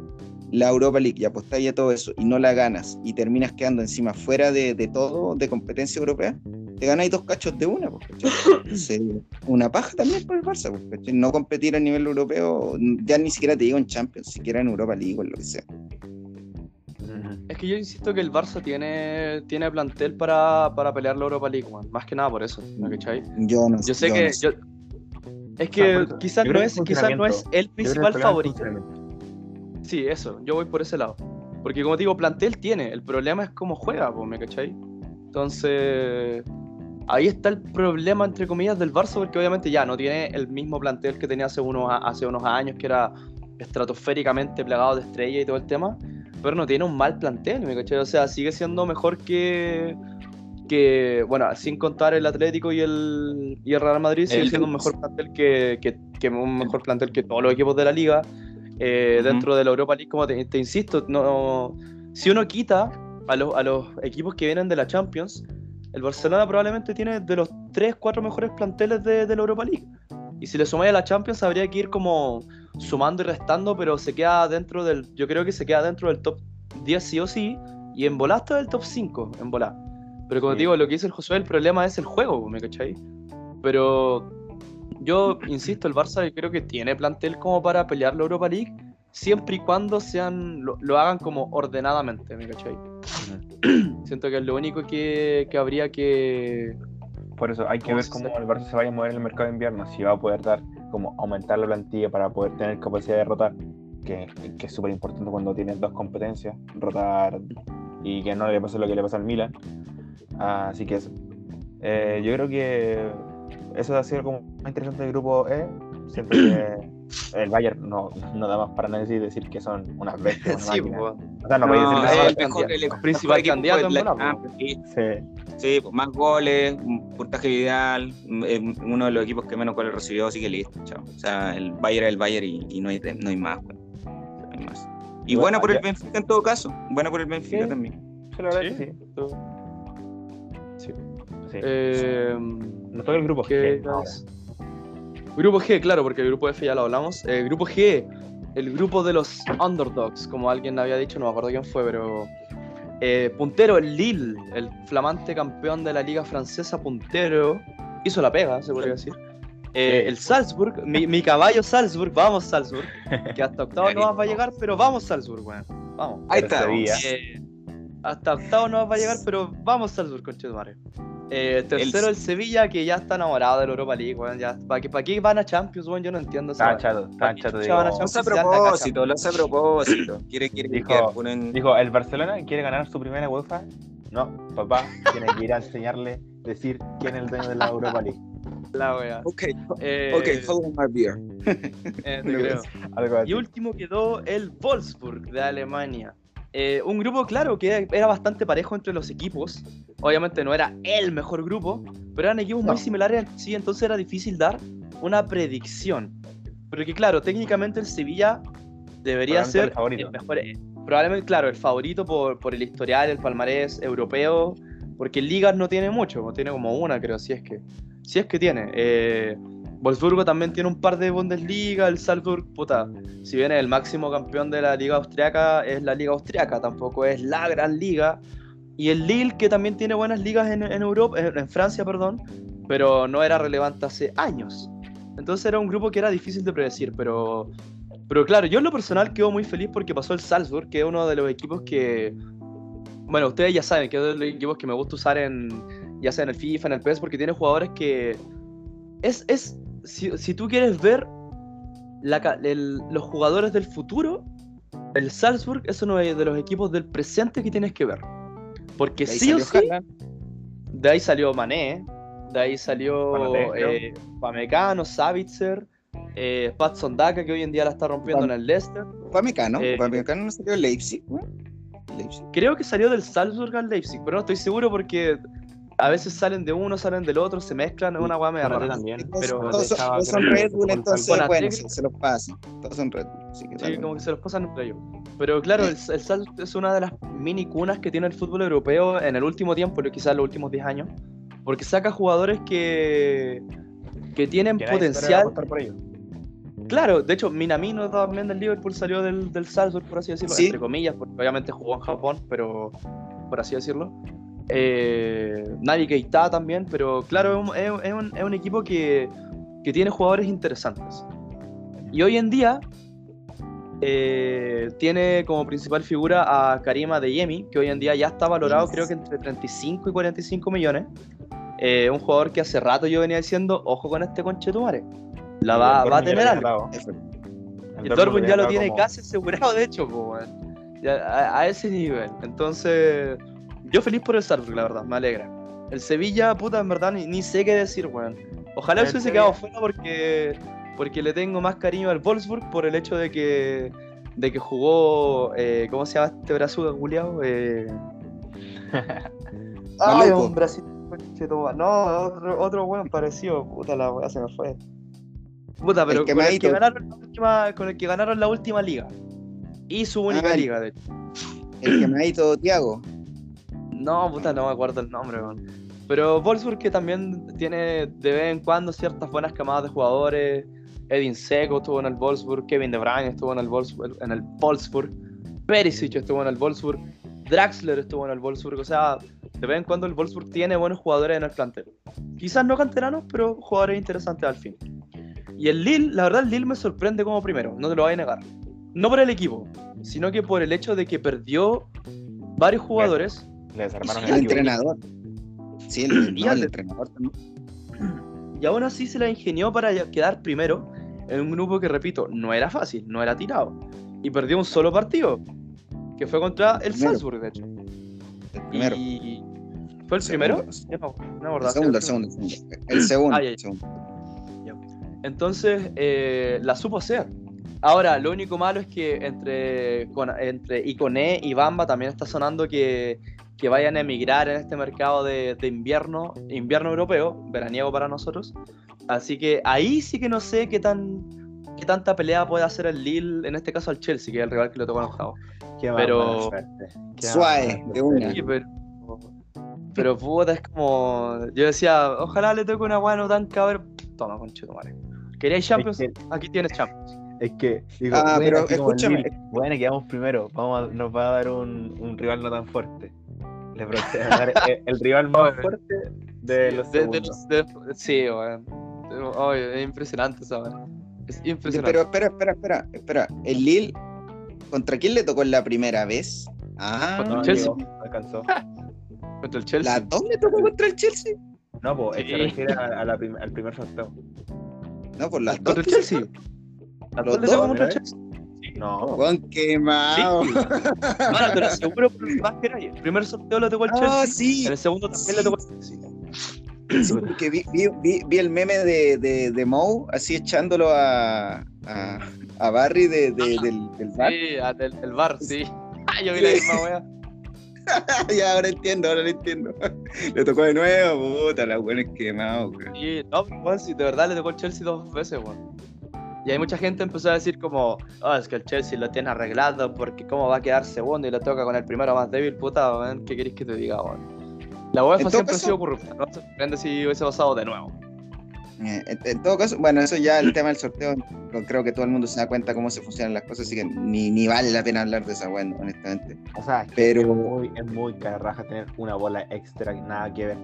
[SPEAKER 2] la Europa League y apostáis a todo eso y no la ganas y terminas quedando encima fuera de, de todo, de competencia europea, te ganáis dos cachos de una, pues. Entonces, [laughs] una paja también por el Barça, pues, ¿cachai? No competir a nivel europeo, ya ni siquiera te digo en Champions, siquiera en Europa League o en lo que sea.
[SPEAKER 1] Es que yo insisto que el Barça tiene, tiene plantel para, para pelear la Europa League, man. más que nada por eso.
[SPEAKER 2] Yo no
[SPEAKER 1] Yo sé
[SPEAKER 2] yo
[SPEAKER 1] que.
[SPEAKER 2] no sé.
[SPEAKER 1] yo- es que quizás no, es, quizás no es el principal favorito. Sí, eso, yo voy por ese lado. Porque como te digo, plantel tiene, el problema es cómo juega, pues, ¿me cachai? Entonces, ahí está el problema, entre comillas, del Barça, porque obviamente ya no tiene el mismo plantel que tenía hace unos, hace unos años, que era estratosféricamente plagado de estrellas y todo el tema, pero no tiene un mal plantel, ¿me cachai? O sea, sigue siendo mejor que, que bueno, sin contar el Atlético y el, y el Real Madrid, sigue
[SPEAKER 2] El
[SPEAKER 1] siendo un mejor plantel que, que, que un mejor plantel que todos los equipos de la liga. Eh. Dentro de la Europa League, como te, te insisto, no, si uno quita a los, a los equipos que vienen de la Champions, el Barcelona probablemente tiene de los 3, 4 mejores planteles de, de la Europa League. Y si le sumáis a la Champions, habría que ir como sumando y restando, pero se queda dentro del. Yo creo que se queda dentro del top 10 sí o sí, y en volá está del top 5, en volá. Pero como
[SPEAKER 3] Sí.
[SPEAKER 1] te digo, lo que dice el Josué, el problema es el juego, ¿me cachai? Pero yo insisto, el Barça creo que tiene plantel como para pelear la Europa League, siempre y cuando sean lo, lo hagan como ordenadamente, ¿me cachai? Siento que es lo único que, que habría que.
[SPEAKER 3] Por eso hay que
[SPEAKER 1] ¿Cómo
[SPEAKER 3] ver cómo el Barça se vaya a mover en el mercado de invierno, si va a poder dar, como aumentar la plantilla para poder tener capacidad de rotar, que, que es súper importante cuando tienes dos competencias, rotar y que no le pase lo que le pasa al Milan. Así que eso. Eh, yo creo que eso ha sido como más interesante del grupo E. Siento que [clears throat] el Bayern no, no da más para nadie decir que son unas bestias, una
[SPEAKER 1] Sí, pues.
[SPEAKER 3] O sea, no,
[SPEAKER 5] No,
[SPEAKER 3] puede decir
[SPEAKER 1] es
[SPEAKER 3] nada
[SPEAKER 5] el mejor, el
[SPEAKER 1] principal candidato en
[SPEAKER 5] la. Champions, sí.
[SPEAKER 3] Sí.
[SPEAKER 5] Sí, pues, más goles, un puntaje ideal, uno de los equipos que menos goles recibió, así que listo, chao. O sea, el Bayern es el Bayern y, y no, hay, no hay más, weón. No hay más. Y
[SPEAKER 3] Bueno,
[SPEAKER 5] buena por el Benfica en todo caso, buena por el Benfica
[SPEAKER 3] Sí.
[SPEAKER 5] también.
[SPEAKER 3] Sí, la verdad
[SPEAKER 1] Sí.
[SPEAKER 3] que sí.
[SPEAKER 1] Sí.
[SPEAKER 3] Sí.
[SPEAKER 1] Eh,
[SPEAKER 3] Nos toca el grupo
[SPEAKER 1] ¿qué
[SPEAKER 3] G?
[SPEAKER 1] Grupo G, claro, porque el grupo F ya lo hablamos. Eh, grupo G, el grupo de los underdogs, como alguien había dicho, no me acuerdo quién fue, pero. eh, puntero, el Lille, el flamante campeón de la liga francesa, puntero. Hizo la pega, se podría decir. Eh, el Salzburg, mi, mi caballo Salzburg, vamos Salzburg, [laughs] que hasta octavo no va a llegar, pero vamos Salzburg, weón. Vamos.
[SPEAKER 5] Ahí está.
[SPEAKER 1] Eh, hasta octavo no va a llegar, pero vamos Salzburg, conchetumare. Eh, tercero el, Sevilla, que ya está enamorado de la Europa League, weón. Ya, ¿para, qué, ¿Para qué van a Champions, weón? Yo no entiendo
[SPEAKER 3] chatos.
[SPEAKER 1] Chucha, van a
[SPEAKER 3] digo.
[SPEAKER 5] Lo hace a propósito, lo hace a propósito. Quiere, quiere
[SPEAKER 3] Dijo-
[SPEAKER 5] que ponen.
[SPEAKER 3] Dijo, ¿el Barcelona quiere ganar su primera UEFA? No, papá, tiene que ir a enseñarle, decir quién es el dueño de la Europa League.
[SPEAKER 1] La wea.
[SPEAKER 5] Ok,
[SPEAKER 1] Eh,
[SPEAKER 5] ok, on my beer. [laughs]
[SPEAKER 1] eh, te [laughs] creo.
[SPEAKER 3] Algo así.
[SPEAKER 1] Y último quedó el Wolfsburg de Alemania. Eh, un grupo, claro, que era bastante parejo entre los equipos. Obviamente no era el mejor grupo, pero eran equipos
[SPEAKER 2] No.
[SPEAKER 1] muy similares sí, entonces era difícil dar una predicción. Porque, claro, técnicamente el Sevilla debería
[SPEAKER 3] Probablemente el
[SPEAKER 1] ser
[SPEAKER 3] favorito.
[SPEAKER 1] el mejor. eh, Probablemente, claro, el favorito por, por el historial, el palmarés europeo. Porque ligas no tiene mucho, tiene como una, creo, si es que. Si es que tiene. Eh, Wolfsburgo también tiene un par de Bundesliga, el Salzburg, puta, si bien es el máximo campeón de la liga austriaca, es la liga austriaca, tampoco es la gran liga. Y el Lille, que también tiene buenas ligas en, en Europa, en, en Francia, perdón, pero no era relevante hace años. Entonces era un grupo que era difícil de predecir, pero, pero claro, yo en lo personal quedo muy feliz porque pasó el Salzburg, que es uno de los equipos que, bueno, ustedes ya saben que es de los equipos que me gusta usar en, ya sea en el FIFA, en el PES, porque tiene jugadores que es, es si, si tú quieres ver la ca- el- los jugadores del futuro, el Salzburg es uno de de los equipos del presente que tienes que ver. Porque sí o sí,
[SPEAKER 2] Haaland.
[SPEAKER 1] de ahí salió Mané, de ahí salió eh, Pamecano, Savitzer, eh, Patson Daka, que hoy en día la está rompiendo en el Leicester.
[SPEAKER 2] Upamecano,
[SPEAKER 1] Eh,
[SPEAKER 2] Upamecano no salió Leipzig. Leipzig.
[SPEAKER 1] Creo que salió del Salzburg al Leipzig, pero no estoy seguro porque a veces salen de uno, salen del otro, se mezclan, es una guay media rara.
[SPEAKER 3] también.
[SPEAKER 1] pero-
[SPEAKER 2] todos, son, todos son Red Bull, entonces, bueno,
[SPEAKER 1] Atleti-
[SPEAKER 2] se, los pasan. Todos son Red Bull. Así que
[SPEAKER 1] Sí, como que se los pasan entre ellos. Pero claro, el, el Salzburg es una de las mini cunas que tiene el fútbol europeo en el último tiempo, quizás los últimos 10 años, porque saca jugadores que, que tienen potencial.
[SPEAKER 3] por ellos.
[SPEAKER 1] Claro, de hecho, Minamino también del Liverpool salió del, del Salzburg, por así decirlo,
[SPEAKER 2] Sí.
[SPEAKER 1] entre comillas, porque obviamente jugó en Japón, pero por así decirlo. Eh, Navi Keita también, pero claro, es un, es- es un- es un equipo que, que tiene jugadores interesantes. Y hoy en día eh, tiene como principal figura a Karima Adeyemi, que hoy en día ya está valorado creo que entre 35 y 45 millones. Eh, un jugador que hace rato yo venía diciendo, ojo con este conchetumare. La va,
[SPEAKER 3] El
[SPEAKER 1] va a tener algo.
[SPEAKER 2] Eso.
[SPEAKER 1] El Dortmund ya lo tiene
[SPEAKER 3] como-
[SPEAKER 1] casi asegurado, de hecho, po, a, a ese nivel. Entonces, yo feliz por el Salzburg, la verdad, me alegra. El Sevilla, puta, en verdad, ni, ni sé qué decir, weón. Ojalá se hubiese quedado fuera porque, porque le tengo más cariño al Wolfsburg por el hecho de que, de que jugó, eh, ¿cómo se llama este brazuca culiao? Eh... [laughs] Ay,
[SPEAKER 2] Maluco.
[SPEAKER 1] un conchetumare. No, otro, otro weón parecido, puta la weá se me fue. Puta, pero
[SPEAKER 2] El
[SPEAKER 1] con el, que ganaron la última, con el que ganaron la última liga. Y su única
[SPEAKER 2] Ah,
[SPEAKER 1] liga, de hecho.
[SPEAKER 2] El quemadito Tiago.
[SPEAKER 1] No, puta, no me acuerdo el nombre, weón. Pero Wolfsburg que también tiene de vez en cuando ciertas buenas camadas de jugadores. Edin Seco estuvo en el Wolfsburg, Kevin De Bruyne estuvo en el Wolfsburg, en el Wolfsburg, Perisic estuvo en el Wolfsburg, Draxler estuvo en el Wolfsburg, o sea, de vez en cuando el Wolfsburg tiene buenos jugadores en el plantel. Quizás no canteranos, pero jugadores interesantes al fin. Y el Lille, la verdad el Lille me sorprende como primero, no te lo voy a negar. No por el equipo, sino que por el hecho de que perdió varios jugadores
[SPEAKER 3] Le desarmaron
[SPEAKER 1] Y
[SPEAKER 3] el
[SPEAKER 2] El entrenador. Sí, el, [clears throat] no, el entrenador también.
[SPEAKER 1] Y aún así se la ingenió para quedar primero en un grupo que, repito, no era fácil, no era tirado. Y perdió un solo partido, que fue contra el
[SPEAKER 2] Primero.
[SPEAKER 1] Salzburg, de hecho.
[SPEAKER 2] El primero.
[SPEAKER 1] Y... ¿Fue el primero? No, no acordaba.
[SPEAKER 2] segundo, el segundo, el segundo. El segundo.
[SPEAKER 1] Ah. Entonces, eh, la supo hacer. Ahora, lo único malo es que entre, con, entre Iconé y Bamba también está sonando que, que vayan a emigrar en este mercado de, de invierno, invierno europeo, veraniego para nosotros. Así que ahí sí que no sé qué tan qué tanta pelea puede hacer el Lille, en este caso al Chelsea, que es el rival que le tocó en octavo. Pero-
[SPEAKER 2] Suave, de una.
[SPEAKER 1] Sí, pero, pero puta, es como. Yo decía, ojalá le toque una weá no tan cabrón. Toma, conchito, madre. ¿Queréis Champions? Aquí tienes Champions.
[SPEAKER 3] Es que, digo,
[SPEAKER 2] Ah,
[SPEAKER 3] bueno,
[SPEAKER 2] pero escúchame.
[SPEAKER 3] Bueno, quedamos primero. Vamos a- nos va a dar un, un rival no tan fuerte. Le el, el rival más fuerte de los
[SPEAKER 1] De- de los- de- sí. Oh, es impresionante esa. Es impresionante.
[SPEAKER 2] Pero espera, espera, espera, espera. El Lille, ¿contra quién le tocó la primera vez? Ah,
[SPEAKER 1] Contra el Chelsea.
[SPEAKER 3] llegó, alcanzó. [laughs]
[SPEAKER 1] Contra el Chelsea.
[SPEAKER 2] ¿la dos le tocó contra el Chelsea?
[SPEAKER 3] No, pues
[SPEAKER 1] Sí.
[SPEAKER 3] se refiere a, a la prim- al primer sorteo.
[SPEAKER 2] No, por las
[SPEAKER 1] Contra
[SPEAKER 2] dos.
[SPEAKER 1] el Chelsea. Las
[SPEAKER 2] ¿Los
[SPEAKER 1] dos el
[SPEAKER 3] ¿Primera
[SPEAKER 1] Chelsea.
[SPEAKER 3] No,
[SPEAKER 2] Juan quemado.
[SPEAKER 1] Ahora te lo aseguro por más que nadie. El primer sorteo lo tocó el Chelsea.
[SPEAKER 2] Ah, sí.
[SPEAKER 1] En el segundo también le tocó el Chelsea.
[SPEAKER 2] Sí, porque vi, vi, vi, vi el meme de, de, de Moe así echándolo a, a, a Barry de, de- del, del bar.
[SPEAKER 1] Sí, ah, del, del bar, sí. Ah, Yo vi la misma wea. [laughs]
[SPEAKER 2] ya, ahora entiendo, ahora lo entiendo. Le tocó de nuevo, puta, la buena es quemado, weón.
[SPEAKER 1] Sí, no, igual sí, de verdad le tocó el Chelsea dos veces, weón. Y hay mucha gente empezó a decir como, oh, es que el Chelsea lo tiene arreglado porque cómo va a quedar segundo y le toca con el primero más débil, puta, weón, ¿qué queréis que te diga, weón? La UEFA siempre
[SPEAKER 2] caso-
[SPEAKER 1] ha sido corrupta, no me sorprende si hubiese pasado de nuevo.
[SPEAKER 2] Eh, En, en todo caso, bueno, eso ya el tema del sorteo, creo que todo el mundo se da cuenta cómo se funcionan las cosas, así que ni, ni vale la pena hablar de esa weón, honestamente.
[SPEAKER 3] o sea, es, que
[SPEAKER 2] Pero-
[SPEAKER 3] es muy, es muy cara raja tener una bola extra nada que ver,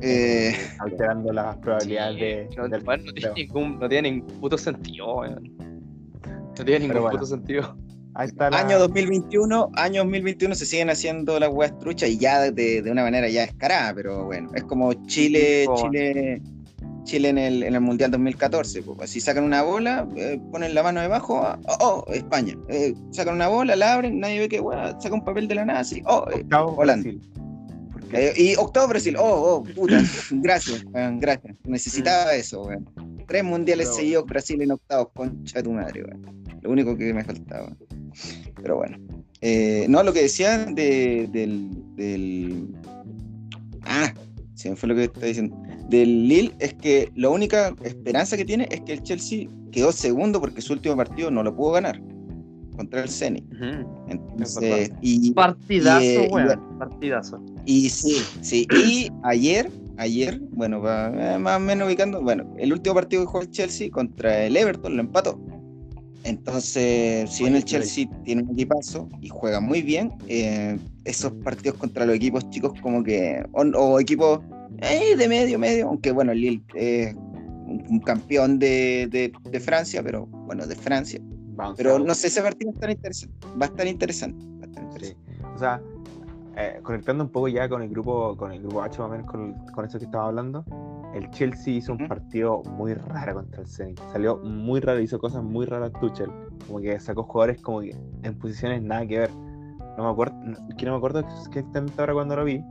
[SPEAKER 2] Eh,
[SPEAKER 3] alterando las probabilidades de,
[SPEAKER 1] no,
[SPEAKER 3] del
[SPEAKER 1] weón, no tiene ningún, no tiene ningún puto sentido. No tiene ningún
[SPEAKER 3] bueno.
[SPEAKER 1] puto sentido.
[SPEAKER 3] Ahí está la...
[SPEAKER 2] año 2021, año 2021 se siguen haciendo las weas truchas y ya de, de una manera ya descarada, pero bueno, es como Chile,
[SPEAKER 1] Sí.
[SPEAKER 2] Chile, Chile en el, en el Mundial 2014, pues, así sacan una bola, eh, ponen la mano debajo, ah, oh, oh, España, Eh, sacan una bola, la abren, nadie ve que wea, saca un papel de la nada, así, oh, eh, Holanda.
[SPEAKER 3] Brasil.
[SPEAKER 2] Eh, y octavo Brasil, oh, oh, puta, gracias, [laughs] weón, gracias. Necesitaba eso, weón. Tres mundiales seguidos, Brasil en octavos, concha de tu madre, weón. Lo único que me faltaba. Pero bueno. Eh, no, lo que decía de, del, del. Ah, se me fue lo que estaba diciendo. Del Lille es que la única esperanza que tiene es que el Chelsea quedó segundo porque su último partido no lo pudo ganar contra el Zenit. Entonces, y,
[SPEAKER 1] Partidazo,
[SPEAKER 2] Y, eh,
[SPEAKER 1] weón. Partidazo.
[SPEAKER 2] y sí, sí. Y ayer, ayer, bueno, eh, más o menos ubicando, bueno, el último partido que jugó el Chelsea contra el Everton lo empató. Entonces, si bien el Chelsea tiene un equipazo y juega muy bien, eh, esos partidos contra los equipos chicos como que, o, o equipos eh, de medio, medio, aunque bueno, el Lille es un, un campeón de, de- de Francia, pero bueno, de Francia.
[SPEAKER 3] Bounce
[SPEAKER 2] Pero
[SPEAKER 3] out.
[SPEAKER 2] no sé, ese partido va a estar interesante. Va a estar interesante. va a estar
[SPEAKER 3] Sí.
[SPEAKER 2] interesante.
[SPEAKER 3] O sea, eh, conectando un poco ya con el grupo, con el grupo H más o menos con, con eso que estaba hablando, el Chelsea hizo un partido muy raro contra el Zenit. Salió muy raro, hizo cosas muy raras Tuchel. Como que sacó jugadores como que en posiciones nada que ver. No me acuerdo, que no me acuerdo exactamente ahora cuando lo vi.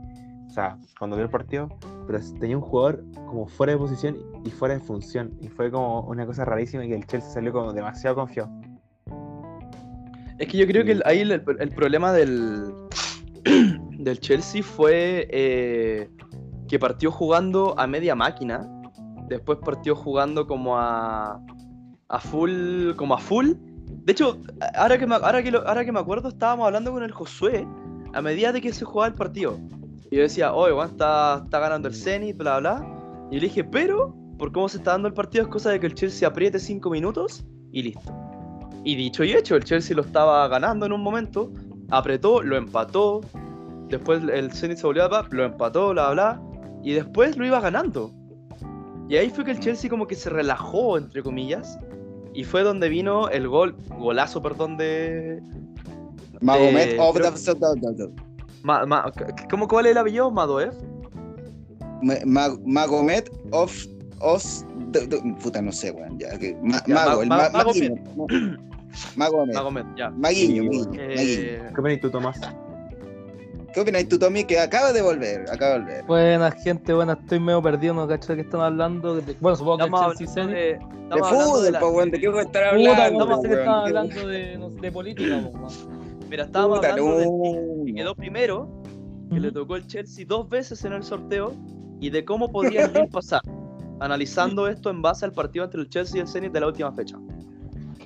[SPEAKER 3] O sea, cuando vi el partido, pero tenía un jugador como fuera de posición y fuera de función. Y fue como una cosa rarísima que el Chelsea salió como demasiado confiado.
[SPEAKER 1] Es que yo creo que el- ahí el, el problema del, [clears throat] del Chelsea fue eh, que partió jugando a media máquina, después partió jugando como a, a full, como a full. De hecho, ahora que, me, ahora, que lo- ahora que me acuerdo, estábamos hablando con el Josué a medida de que se jugaba el partido. Y yo decía, oye, Juan está, está ganando el Zenit, bla, bla. Y le dije, pero, por cómo se está dando el partido, es cosa de que el Chelsea apriete 5 minutos y listo. Y dicho y hecho, el Chelsea lo estaba ganando en un momento, apretó, lo empató, después el Zenit se volvió a lo empató, bla, bla, y después lo iba ganando. Y ahí fue que el Chelsea como que se relajó, entre comillas, y fue donde vino el gol, golazo, perdón, de...
[SPEAKER 2] Magomed
[SPEAKER 1] Eh,
[SPEAKER 2] of
[SPEAKER 1] creo-
[SPEAKER 2] the-
[SPEAKER 1] Ma- ma- ¿Cómo cuál es el apellido? Madoev.
[SPEAKER 2] Ma- Ma- Magomed of os de- de- puta no sé weón ya que ma-
[SPEAKER 1] Ya,
[SPEAKER 2] mago
[SPEAKER 1] Ma-
[SPEAKER 2] el
[SPEAKER 1] Ma-
[SPEAKER 2] ma-
[SPEAKER 1] Magomed.
[SPEAKER 2] Maguiño, Ma- Magomed
[SPEAKER 1] Magomed, ya.
[SPEAKER 2] Maguiño, Maguiño, Maguiño.
[SPEAKER 1] Eh,
[SPEAKER 3] ¿Qué opinas tú, Tomás?
[SPEAKER 2] ¿Qué opinas tú Tommy que acaba de volver acaba de volver
[SPEAKER 4] Buenas, gente, buenas, estoy medio perdido, no cacho de qué están hablando. de- Bueno, supongo que
[SPEAKER 1] estamos hablando
[SPEAKER 4] Zenit.
[SPEAKER 1] de...
[SPEAKER 2] de
[SPEAKER 1] estamos
[SPEAKER 2] fútbol
[SPEAKER 1] de la-
[SPEAKER 2] po, weón de qué voy a estar
[SPEAKER 4] Puta,
[SPEAKER 2] hablando
[SPEAKER 4] pensé que estaban hablando de, no sé, de política, po, weón.
[SPEAKER 1] Mira, estábamos
[SPEAKER 2] puta,
[SPEAKER 1] hablando de
[SPEAKER 2] no.
[SPEAKER 1] que quedó primero, que le tocó el Chelsea dos veces en el sorteo y de cómo podía el [laughs] pasar, analizando esto en base al partido entre el Chelsea y el Zenit de la última fecha.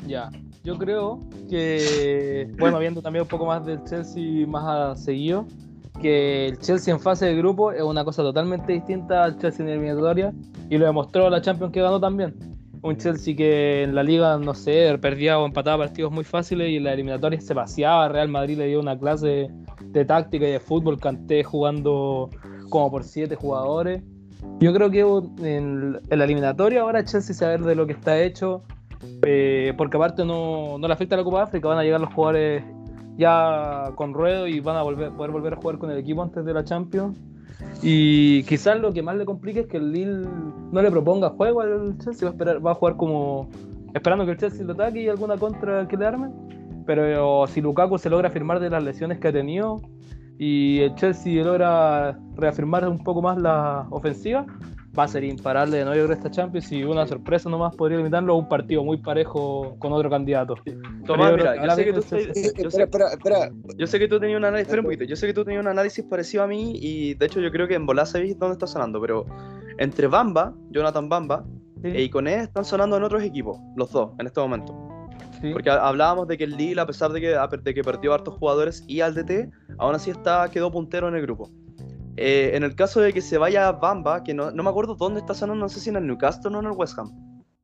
[SPEAKER 4] Ya, yo creo que, bueno, viendo también un poco más del Chelsea más a seguido, que el Chelsea en fase de grupo es una cosa totalmente distinta al Chelsea en eliminatoria y lo demostró la Champions que ganó también. Un Chelsea que en la liga, no sé, perdía o empataba partidos muy fáciles y en la eliminatoria se paseaba. Real Madrid le dio una clase de táctica y de fútbol, Canté jugando como por siete jugadores. Yo creo que en, la eliminatoria ahora Chelsea saber de lo que está hecho, eh, porque aparte no, no le afecta a la Copa de África, van a llegar los jugadores ya con ruedo y van a volver, poder volver a jugar con el equipo antes de la Champions. Y quizás lo que más le complique es que el Lille no le proponga juego al Chelsea, va a, esperar, jugar como esperando que el Chelsea lo ataque y alguna contra que le armen. Pero si Lukaku se logra firmar de las lesiones que ha tenido, y el Chelsea logra reafirmar un poco más la ofensiva, va a ser imparable de nuevo esta Champions y una sorpresa nomás podría limitarlo a un partido muy parejo con otro candidato.
[SPEAKER 1] Tomás, mira, yo sé que tú
[SPEAKER 2] yo sé, espera, espera,
[SPEAKER 1] yo sé que tú tenías un análisis, espera un poquito, yo sé que tú tenías un análisis parecido a mí y de hecho yo creo que en Bolá sabéis dónde está sonando, pero entre Bamba, Jonathan Bamba,
[SPEAKER 4] Sí.
[SPEAKER 1] e Iconé están sonando en otros equipos, los dos, en este momento.
[SPEAKER 4] Sí.
[SPEAKER 1] Porque ha- hablábamos de que el Lille, a pesar de que, de que perdió hartos jugadores y al DT, aún así está, quedó puntero en el grupo. Eh, en el caso de que se vaya Bamba, que no, no me acuerdo dónde está sonando, no sé si en el Newcastle o en el West Ham.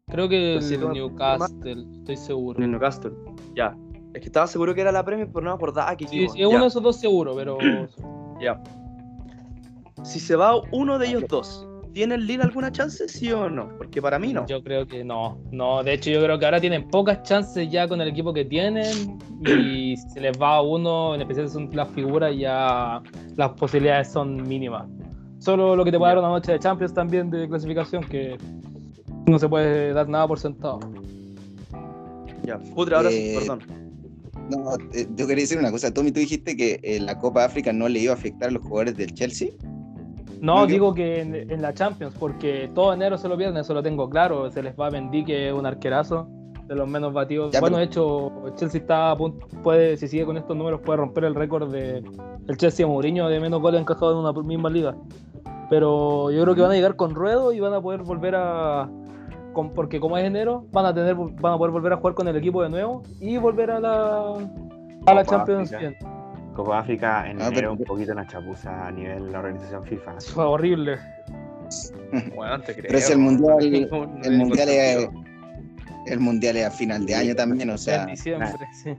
[SPEAKER 4] Creo que
[SPEAKER 1] sí,
[SPEAKER 4] el Newcastle, estoy seguro.
[SPEAKER 1] En el Newcastle, ya. Es que estaba seguro que era la Premier, pero no me acordaba qué
[SPEAKER 4] Sí, sí, es uno de esos dos seguro, pero [clears throat]
[SPEAKER 1] ya. Si se va uno de ellos dos, ¿tiene el Lille alguna chance, sí o no? Porque para mí no.
[SPEAKER 4] yo creo que no. No, de hecho yo creo que ahora tienen pocas chances ya con el equipo que tienen y si [clears throat] se les va a uno, en especial si son las figuras, ya las posibilidades son mínimas. Solo lo que te puede dar una noche de Champions también de clasificación que no se puede dar nada por sentado.
[SPEAKER 1] Ya, Putre, ahora sí,
[SPEAKER 2] Eh,
[SPEAKER 1] perdón.
[SPEAKER 2] No, yo quería decir una cosa. Tommy, tú dijiste que eh, la Copa África no le iba a afectar a los jugadores del Chelsea.
[SPEAKER 4] No, digo que en, en la Champions, porque todo enero se lo pierden, eso lo tengo claro. Se les va a Mendy, que es un arquerazo de los menos batidos.
[SPEAKER 2] Ya,
[SPEAKER 4] bueno,
[SPEAKER 2] pero-
[SPEAKER 4] de hecho, Chelsea está a punto, puede, si sigue con estos números, puede romper el récord de el Chelsea Mourinho de menos goles encajados en una misma liga. Pero yo creo que van a llegar con ruedo y van a poder volver a. con- porque como es enero, van a tener van a poder volver a jugar con el equipo de nuevo y volver a la, a la Champions.
[SPEAKER 3] Copa África en
[SPEAKER 2] Ah,
[SPEAKER 3] enero
[SPEAKER 2] pero-
[SPEAKER 3] un poquito una chapuza a nivel de la organización FIFA. [laughs]
[SPEAKER 4] Fue horrible. [laughs]
[SPEAKER 1] Bueno, te creo.
[SPEAKER 2] Pero si el mundial, [laughs]
[SPEAKER 1] No, no
[SPEAKER 2] el mundial es, el mundial es a final de año también, o sea,
[SPEAKER 4] en diciembre, sí.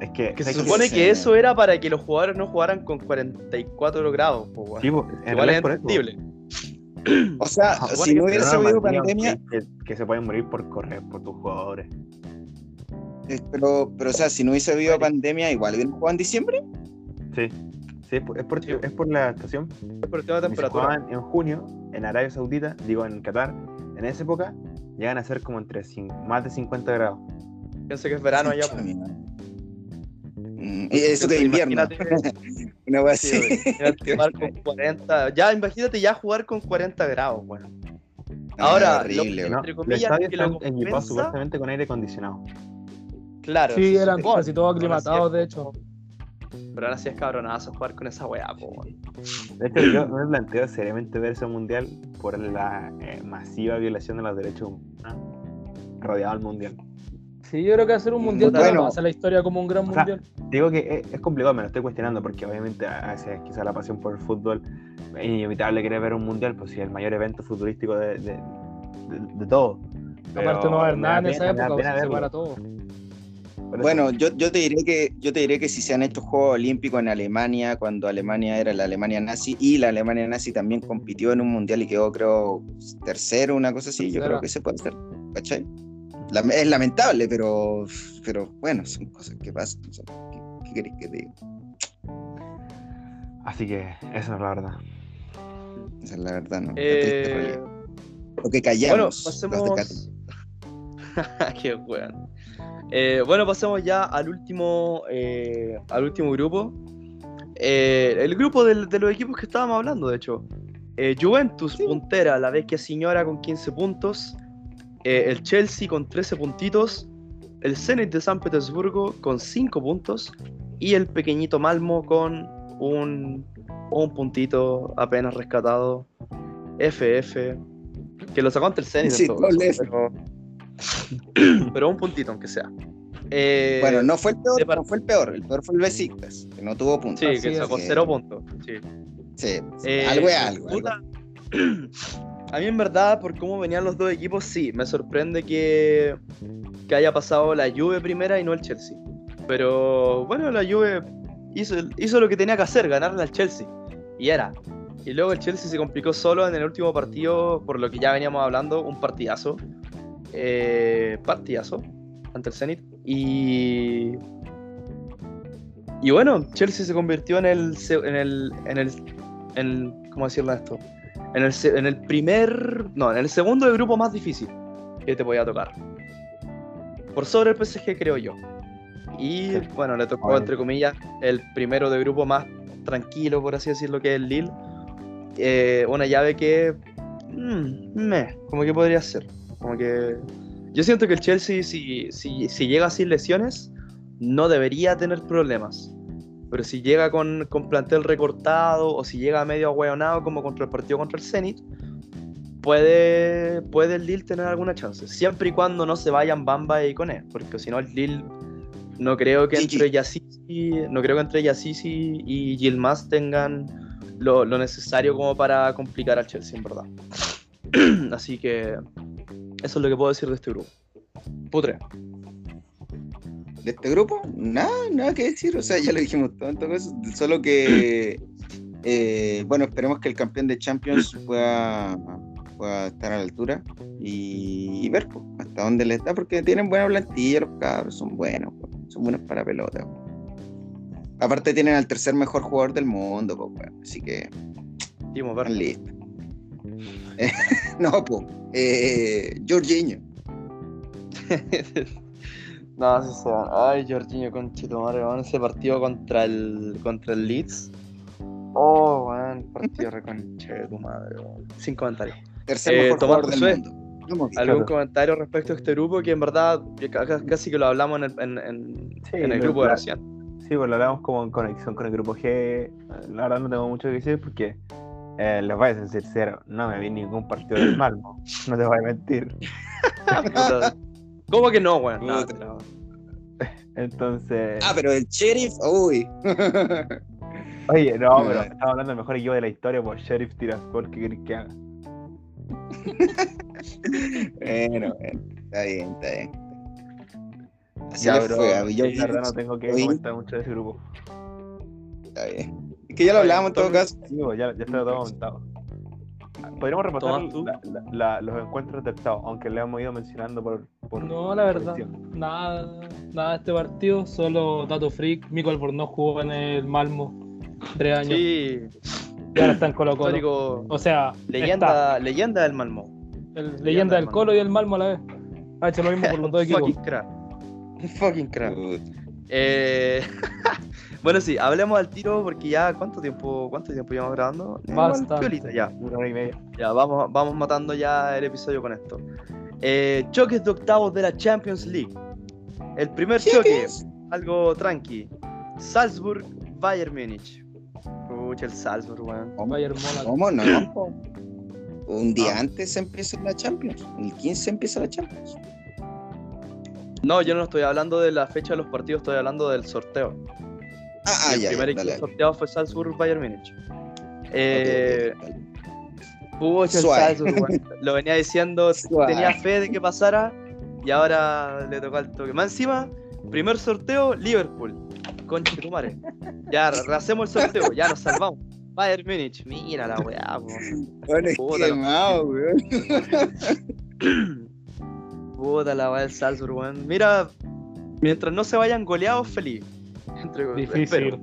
[SPEAKER 3] Es que,
[SPEAKER 1] Que se supone que eso era para que los jugadores no jugaran con 44 grados.
[SPEAKER 3] Sí, pues,
[SPEAKER 1] Igual es entendible.
[SPEAKER 2] o sea,
[SPEAKER 3] Ah,
[SPEAKER 2] si no
[SPEAKER 3] pero
[SPEAKER 2] habido pandemia,
[SPEAKER 3] Que, que se pueden morir por correr por tus jugadores.
[SPEAKER 2] eh, pero, pero o sea, si no hubiese habido pandemia, igual hubieran jugado en diciembre.
[SPEAKER 3] Sí, sí es, por, es por-
[SPEAKER 1] Sí.
[SPEAKER 3] es por la estación.
[SPEAKER 1] Es por el tema de
[SPEAKER 3] Si se
[SPEAKER 1] temperatura.
[SPEAKER 3] jugaban en junio, en Arabia Saudita, digo en Qatar, en esa época llegan a ser como entre más de 50 grados.
[SPEAKER 1] Pienso que es verano allá.
[SPEAKER 2] Madre. Mm, y eso que es invierno. [laughs] Una wea
[SPEAKER 1] sí,
[SPEAKER 2] así.
[SPEAKER 1] jugar con 40. Ya, imagínate ya jugar con 40 grados, weón.
[SPEAKER 2] Ah,
[SPEAKER 1] Ahora,
[SPEAKER 2] horrible,
[SPEAKER 1] lo-.
[SPEAKER 3] No,
[SPEAKER 1] Entre comillas,
[SPEAKER 3] estadios
[SPEAKER 1] que lo compensa-
[SPEAKER 3] supuestamente con aire acondicionado.
[SPEAKER 1] Claro.
[SPEAKER 4] Sí,
[SPEAKER 1] se
[SPEAKER 4] eran casi todos aclimatados, de hecho.
[SPEAKER 1] Pero ahora sí es cabronazo jugar con esa weá, po.
[SPEAKER 3] De hecho, yo me planteo seriamente ver ese mundial por la eh, masiva violación de los derechos humanos rodeado al mundial.
[SPEAKER 4] Sí, yo creo que hacer un mundial
[SPEAKER 2] Bueno.
[SPEAKER 4] todavía pasa la historia como un gran
[SPEAKER 3] O sea,
[SPEAKER 4] mundial.
[SPEAKER 3] Digo que es, es complicado, me lo estoy cuestionando porque obviamente a veces quizá la pasión por el fútbol es inevitable querer ver un mundial, pues si es el mayor evento futbolístico de, de, de- de todo. Pero
[SPEAKER 4] Aparte no va a haber nada en esa época,
[SPEAKER 3] pena
[SPEAKER 4] se separa todo.
[SPEAKER 2] Bueno, yo, yo te diré que yo te diré que si se han hecho Juegos Olímpicos en Alemania, cuando Alemania era la Alemania nazi, y la Alemania nazi también compitió en un mundial y quedó, creo, tercero, una cosa así, yo creo que se puede hacer. ¿Cachai? La- es lamentable, pero, pero bueno, son cosas que pasan. o sea, ¿qué, qué queréis que te diga?
[SPEAKER 3] Así que eso es la verdad.
[SPEAKER 2] Esa es la verdad, ¿no?
[SPEAKER 1] Eh.
[SPEAKER 2] Lo que
[SPEAKER 1] bueno,
[SPEAKER 2] callamos. los de
[SPEAKER 1] pasemos. [laughs] Qué weón. Eh, bueno, pasemos ya al último, eh, al último grupo. Eh, el grupo de, los equipos que estábamos hablando, de hecho. Juventus puntera, la Vecchia Signora con 15 puntos. El Chelsea con 13 puntitos. El Zenit de San Petersburgo con 5 puntos. Y el pequeñito Malmo con un, un puntito apenas rescatado. FF. Que lo sacó ante el Zenit. en
[SPEAKER 2] Sí,
[SPEAKER 1] todo pero, pero un puntito, aunque sea. Eh,
[SPEAKER 2] Bueno, no fue el peor, no fue el peor, el peor fue el Besiktas, que no tuvo puntos.
[SPEAKER 1] Sí,
[SPEAKER 4] Así
[SPEAKER 1] que sacó
[SPEAKER 2] Eh,
[SPEAKER 1] cero puntos. Sí.
[SPEAKER 2] Sí,
[SPEAKER 1] Eh,
[SPEAKER 2] algo es algo. algo.
[SPEAKER 1] puta, [clears throat] A mí en verdad, por cómo venían los dos equipos, sí, me sorprende que, que haya pasado la Juve primera y no el Chelsea. Pero bueno, la Juve hizo, hizo lo que tenía que hacer, ganarle al Chelsea. Y era. Y luego el Chelsea se complicó solo en el último partido, por lo que ya veníamos hablando, un partidazo. Eh, partidazo ante el Zenit. Y. Y bueno, Chelsea se convirtió en el. En el, en el, en- ¿Cómo decirlo esto? En el, en el primer. No, en el segundo de grupo más difícil que te podía tocar. Por sobre el PSG, creo yo. Y bueno, le tocó, entre comillas, el primero de grupo más tranquilo, por así decirlo, que es el Lille. Eh, una llave que. mm, meh, como que podría ser. Como que. Yo siento que el Chelsea, si, si, si llega sin lesiones, no debería tener problemas. Pero si llega con, con plantel recortado o si llega medio ahueonado como contra el partido contra el Zenit, puede, puede el Lille tener alguna chance. Siempre y cuando no se vayan Bamba y Coné, porque si no el Lille no creo que entre Yassisi, no creo que entre Yassisi y Gilmas tengan lo, lo necesario como para complicar al Chelsea, en verdad. [clears throat] Así que eso es lo que puedo decir de este grupo. Putre.
[SPEAKER 2] de este grupo, nada, nada que decir. O sea, ya lo dijimos caso, Solo que, [clears throat] eh, bueno, esperemos que el campeón de Champions pueda, pueda estar a la altura y, y ver pues, hasta dónde les da, porque tienen buena plantilla, los cabros son buenos, pues, son buenos para pelota. pues. Aparte, tienen al tercer mejor jugador del mundo, así que
[SPEAKER 1] Timo.
[SPEAKER 2] Eh, [laughs] no, pues, eh, Jorginho. [laughs]
[SPEAKER 1] no, sí se van. Ay, Jorginho, conchito madre, ese partido contra el contra el Leeds. Oh, weón, partido reconche de tu madre, weón. Sin comentarios.
[SPEAKER 2] Tercer
[SPEAKER 1] Eh,
[SPEAKER 2] mejor
[SPEAKER 1] Tomás
[SPEAKER 2] jugador
[SPEAKER 1] Josué.
[SPEAKER 2] del mundo. Vamos bien.
[SPEAKER 1] ¿Algún
[SPEAKER 3] Claro.
[SPEAKER 1] comentario respecto a este grupo? Que en verdad casi que lo hablamos en el, en, en-
[SPEAKER 3] Sí,
[SPEAKER 1] en el grupo de
[SPEAKER 3] la-
[SPEAKER 1] recién.
[SPEAKER 3] Sí, pues lo hablamos como en conexión con el grupo G. La verdad no tengo mucho que decir porque eh, les voy a ser sincero, no me vi ningún partido del Malmo. No te voy a mentir.
[SPEAKER 1] ¿Cómo que no, weón? No, no.
[SPEAKER 3] Entonces.
[SPEAKER 2] Ah, pero el sheriff, uy.
[SPEAKER 3] Oye, no, pero estaba hablando mejor equipo de la historia, pues Sheriff Tiraspol, ¿qué querés que haga?
[SPEAKER 2] bueno, bueno, está bien, está bien. Así
[SPEAKER 3] Ya,
[SPEAKER 2] le
[SPEAKER 3] bro,
[SPEAKER 2] fue a
[SPEAKER 3] la verdad no tengo que comentar mucho de ese grupo.
[SPEAKER 2] está bien. Que ya lo hablábamos en todo caso.
[SPEAKER 3] Sí, ya, ya está todo comentado. Podríamos repasar
[SPEAKER 1] Tomás, tú.
[SPEAKER 3] la- la- la- los encuentros del octavo, aunque le hemos ido mencionando por. por
[SPEAKER 4] No, la verdad,
[SPEAKER 3] por
[SPEAKER 4] nada, nada de este partido, solo dato freak, Mico Albornoz jugó en el Malmo tres años
[SPEAKER 1] Sí,
[SPEAKER 4] y ahora está en Colo Colo.
[SPEAKER 1] histórico.
[SPEAKER 4] O sea, está,
[SPEAKER 1] Leyenda, leyenda del Malmo.
[SPEAKER 4] el- leyenda del. Colo y el Malmo a la vez. Ha hecho lo mismo por los dos [laughs] equipos.
[SPEAKER 1] Fucking crack. Un fucking crack.
[SPEAKER 2] Puta.
[SPEAKER 1] Eh, [laughs] bueno, sí, hablemos al tiro porque ya, ¿cuánto tiempo, cuánto tiempo llevamos grabando? Eh,
[SPEAKER 4] Bastante.
[SPEAKER 1] piolita, ya.
[SPEAKER 3] Una hora y media.
[SPEAKER 1] Ya, vamos, vamos matando ya el episodio con esto. Eh, choques de octavos de la Champions League. El primer
[SPEAKER 2] ¿Qué
[SPEAKER 1] choque,
[SPEAKER 2] es?
[SPEAKER 1] algo tranqui. Salzburg, Bayern Múnich. Pucha, el Salzburg, weón.
[SPEAKER 4] Bayern.
[SPEAKER 2] ¿Cómo no? Un día
[SPEAKER 1] Ah.
[SPEAKER 2] antes empieza la Champions. El 15 empieza la Champions.
[SPEAKER 1] No, yo no estoy hablando de la fecha de los partidos, estoy hablando del sorteo.
[SPEAKER 2] Ah, ah,
[SPEAKER 1] el
[SPEAKER 2] ya,
[SPEAKER 1] primer
[SPEAKER 2] ya,
[SPEAKER 1] equipo
[SPEAKER 2] dale. dale.
[SPEAKER 1] sorteado fue Salzburg, Bayern Múnich. Eh,
[SPEAKER 2] Ok, ok, dale.
[SPEAKER 1] Pucha, el
[SPEAKER 2] Suave.
[SPEAKER 1] Salzburg, weón. Lo venía diciendo, [laughs]
[SPEAKER 2] Suave.
[SPEAKER 1] tenía fe de que pasara y ahora le tocó al toque. Más encima, primer sorteo, Liverpool. Conche tu madre. Ya, hacemos el sorteo, ya nos salvamos. Bayern Múnich, mira la weá.
[SPEAKER 2] Bueno, es
[SPEAKER 1] Puta,
[SPEAKER 2] quemado, weón.
[SPEAKER 1] Puta la weá del Salzburg, weón. Mira, mientras no se vayan goleados, feliz. Entre,
[SPEAKER 4] Difícil.
[SPEAKER 1] Espero,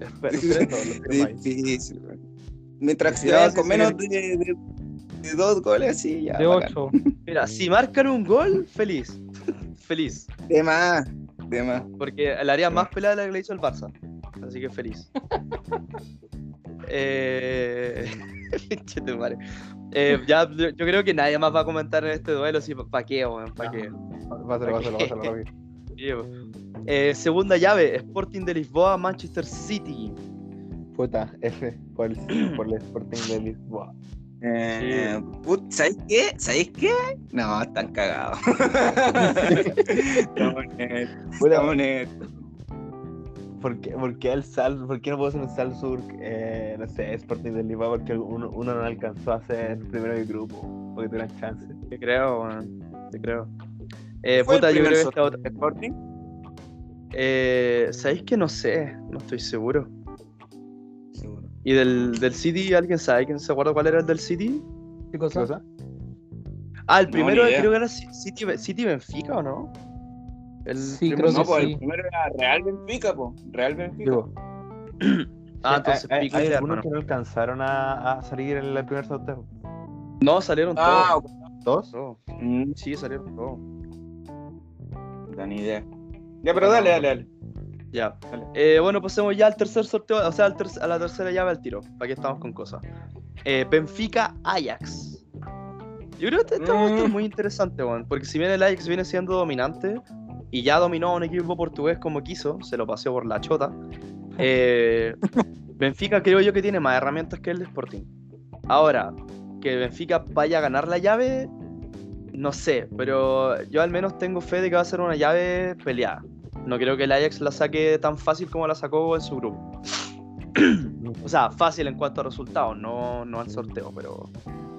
[SPEAKER 1] espero. Espero.
[SPEAKER 2] Difícil. Mientras
[SPEAKER 1] Sí,
[SPEAKER 2] que se vayan
[SPEAKER 1] sí,
[SPEAKER 2] con menos de, de- de dos goles, sí, ya.
[SPEAKER 4] De
[SPEAKER 2] bacán.
[SPEAKER 4] 8. [laughs]
[SPEAKER 1] Mira, si marcan un gol, feliz. feliz.
[SPEAKER 2] De más, de más.
[SPEAKER 1] Porque le haría más pelada la que le hizo el Barça. Así que feliz. [laughs] eh... [laughs] Eh, ya, yo, creo que nadie más va a comentar en este duelo. Si, ¿Para qué, weón? ¿Para qué?
[SPEAKER 3] Pásalo, pásalo, pásalo.
[SPEAKER 1] Eh, segunda llave: Sporting de Lisboa, Manchester City.
[SPEAKER 3] Puta, F por el, [clears throat] por el Sporting de Lisboa.
[SPEAKER 2] Eh, put- ¿Sabéis qué? ¿Sabéis qué? No, están cagados. [laughs]
[SPEAKER 3] ¿Por qué, por qué el Sal, ¿Por qué no puedo ser un Salzburg, eh, no sé, Sporting de Lisboa? Porque uno, uno no alcanzó a ser primero del grupo, porque tuvieran chance.
[SPEAKER 1] Te creo, weón. Te creo. Eh,
[SPEAKER 2] ¿Fue el
[SPEAKER 1] puta, yo creo que esta otra.
[SPEAKER 2] Sporting?
[SPEAKER 1] Eh, ¿Sabéis que no sé? No estoy seguro.
[SPEAKER 2] Seguro.
[SPEAKER 1] ¿Y del, del City alguien sabe? ¿Quién se acuerda cuál era el del City?
[SPEAKER 4] ¿Qué
[SPEAKER 3] ¿Qué
[SPEAKER 4] cosa?
[SPEAKER 1] Ah, el
[SPEAKER 2] No,
[SPEAKER 1] primero creo que era Ci- City, City Benfica, ¿o no? El
[SPEAKER 4] Sí,
[SPEAKER 1] primero-
[SPEAKER 4] creo
[SPEAKER 2] No,
[SPEAKER 4] que
[SPEAKER 2] pues
[SPEAKER 4] sí.
[SPEAKER 2] el primero era Real Benfica, po. Real Benfica.
[SPEAKER 3] Digo,
[SPEAKER 1] Ah, entonces
[SPEAKER 3] hay, hay-
[SPEAKER 1] pico
[SPEAKER 3] hay algunos
[SPEAKER 1] hermano.
[SPEAKER 3] que no alcanzaron a, a salir en el primer sorteo.
[SPEAKER 1] No, salieron
[SPEAKER 2] Ah,
[SPEAKER 1] todos.
[SPEAKER 3] ¿Dos?
[SPEAKER 1] todos.
[SPEAKER 2] mm,
[SPEAKER 1] Sí, salieron todos.
[SPEAKER 2] no ni idea. Ya, pero dale, dale, dale.
[SPEAKER 1] Ya.
[SPEAKER 2] Dale.
[SPEAKER 1] Eh, bueno, pasemos ya al tercer sorteo, o sea, al ter- a la tercera llave al tiro. Para que estamos con cosas. Eh, Benfica Ajax. Yo creo que esto va a estar
[SPEAKER 2] Mm.
[SPEAKER 1] muy interesante, weón. Porque si bien el Ajax viene siendo dominante y ya dominó a un equipo portugués como quiso, se lo paseó por la chota. eh, [laughs] Benfica creo yo que tiene más herramientas que el Sporting. Ahora, que Benfica vaya a ganar la llave, no sé, pero yo al menos tengo fe de que va a ser una llave peleada. No creo que el Ajax la saque tan fácil como la sacó en su grupo. [clears throat] O sea, fácil en cuanto a resultados, no, no al sorteo, pero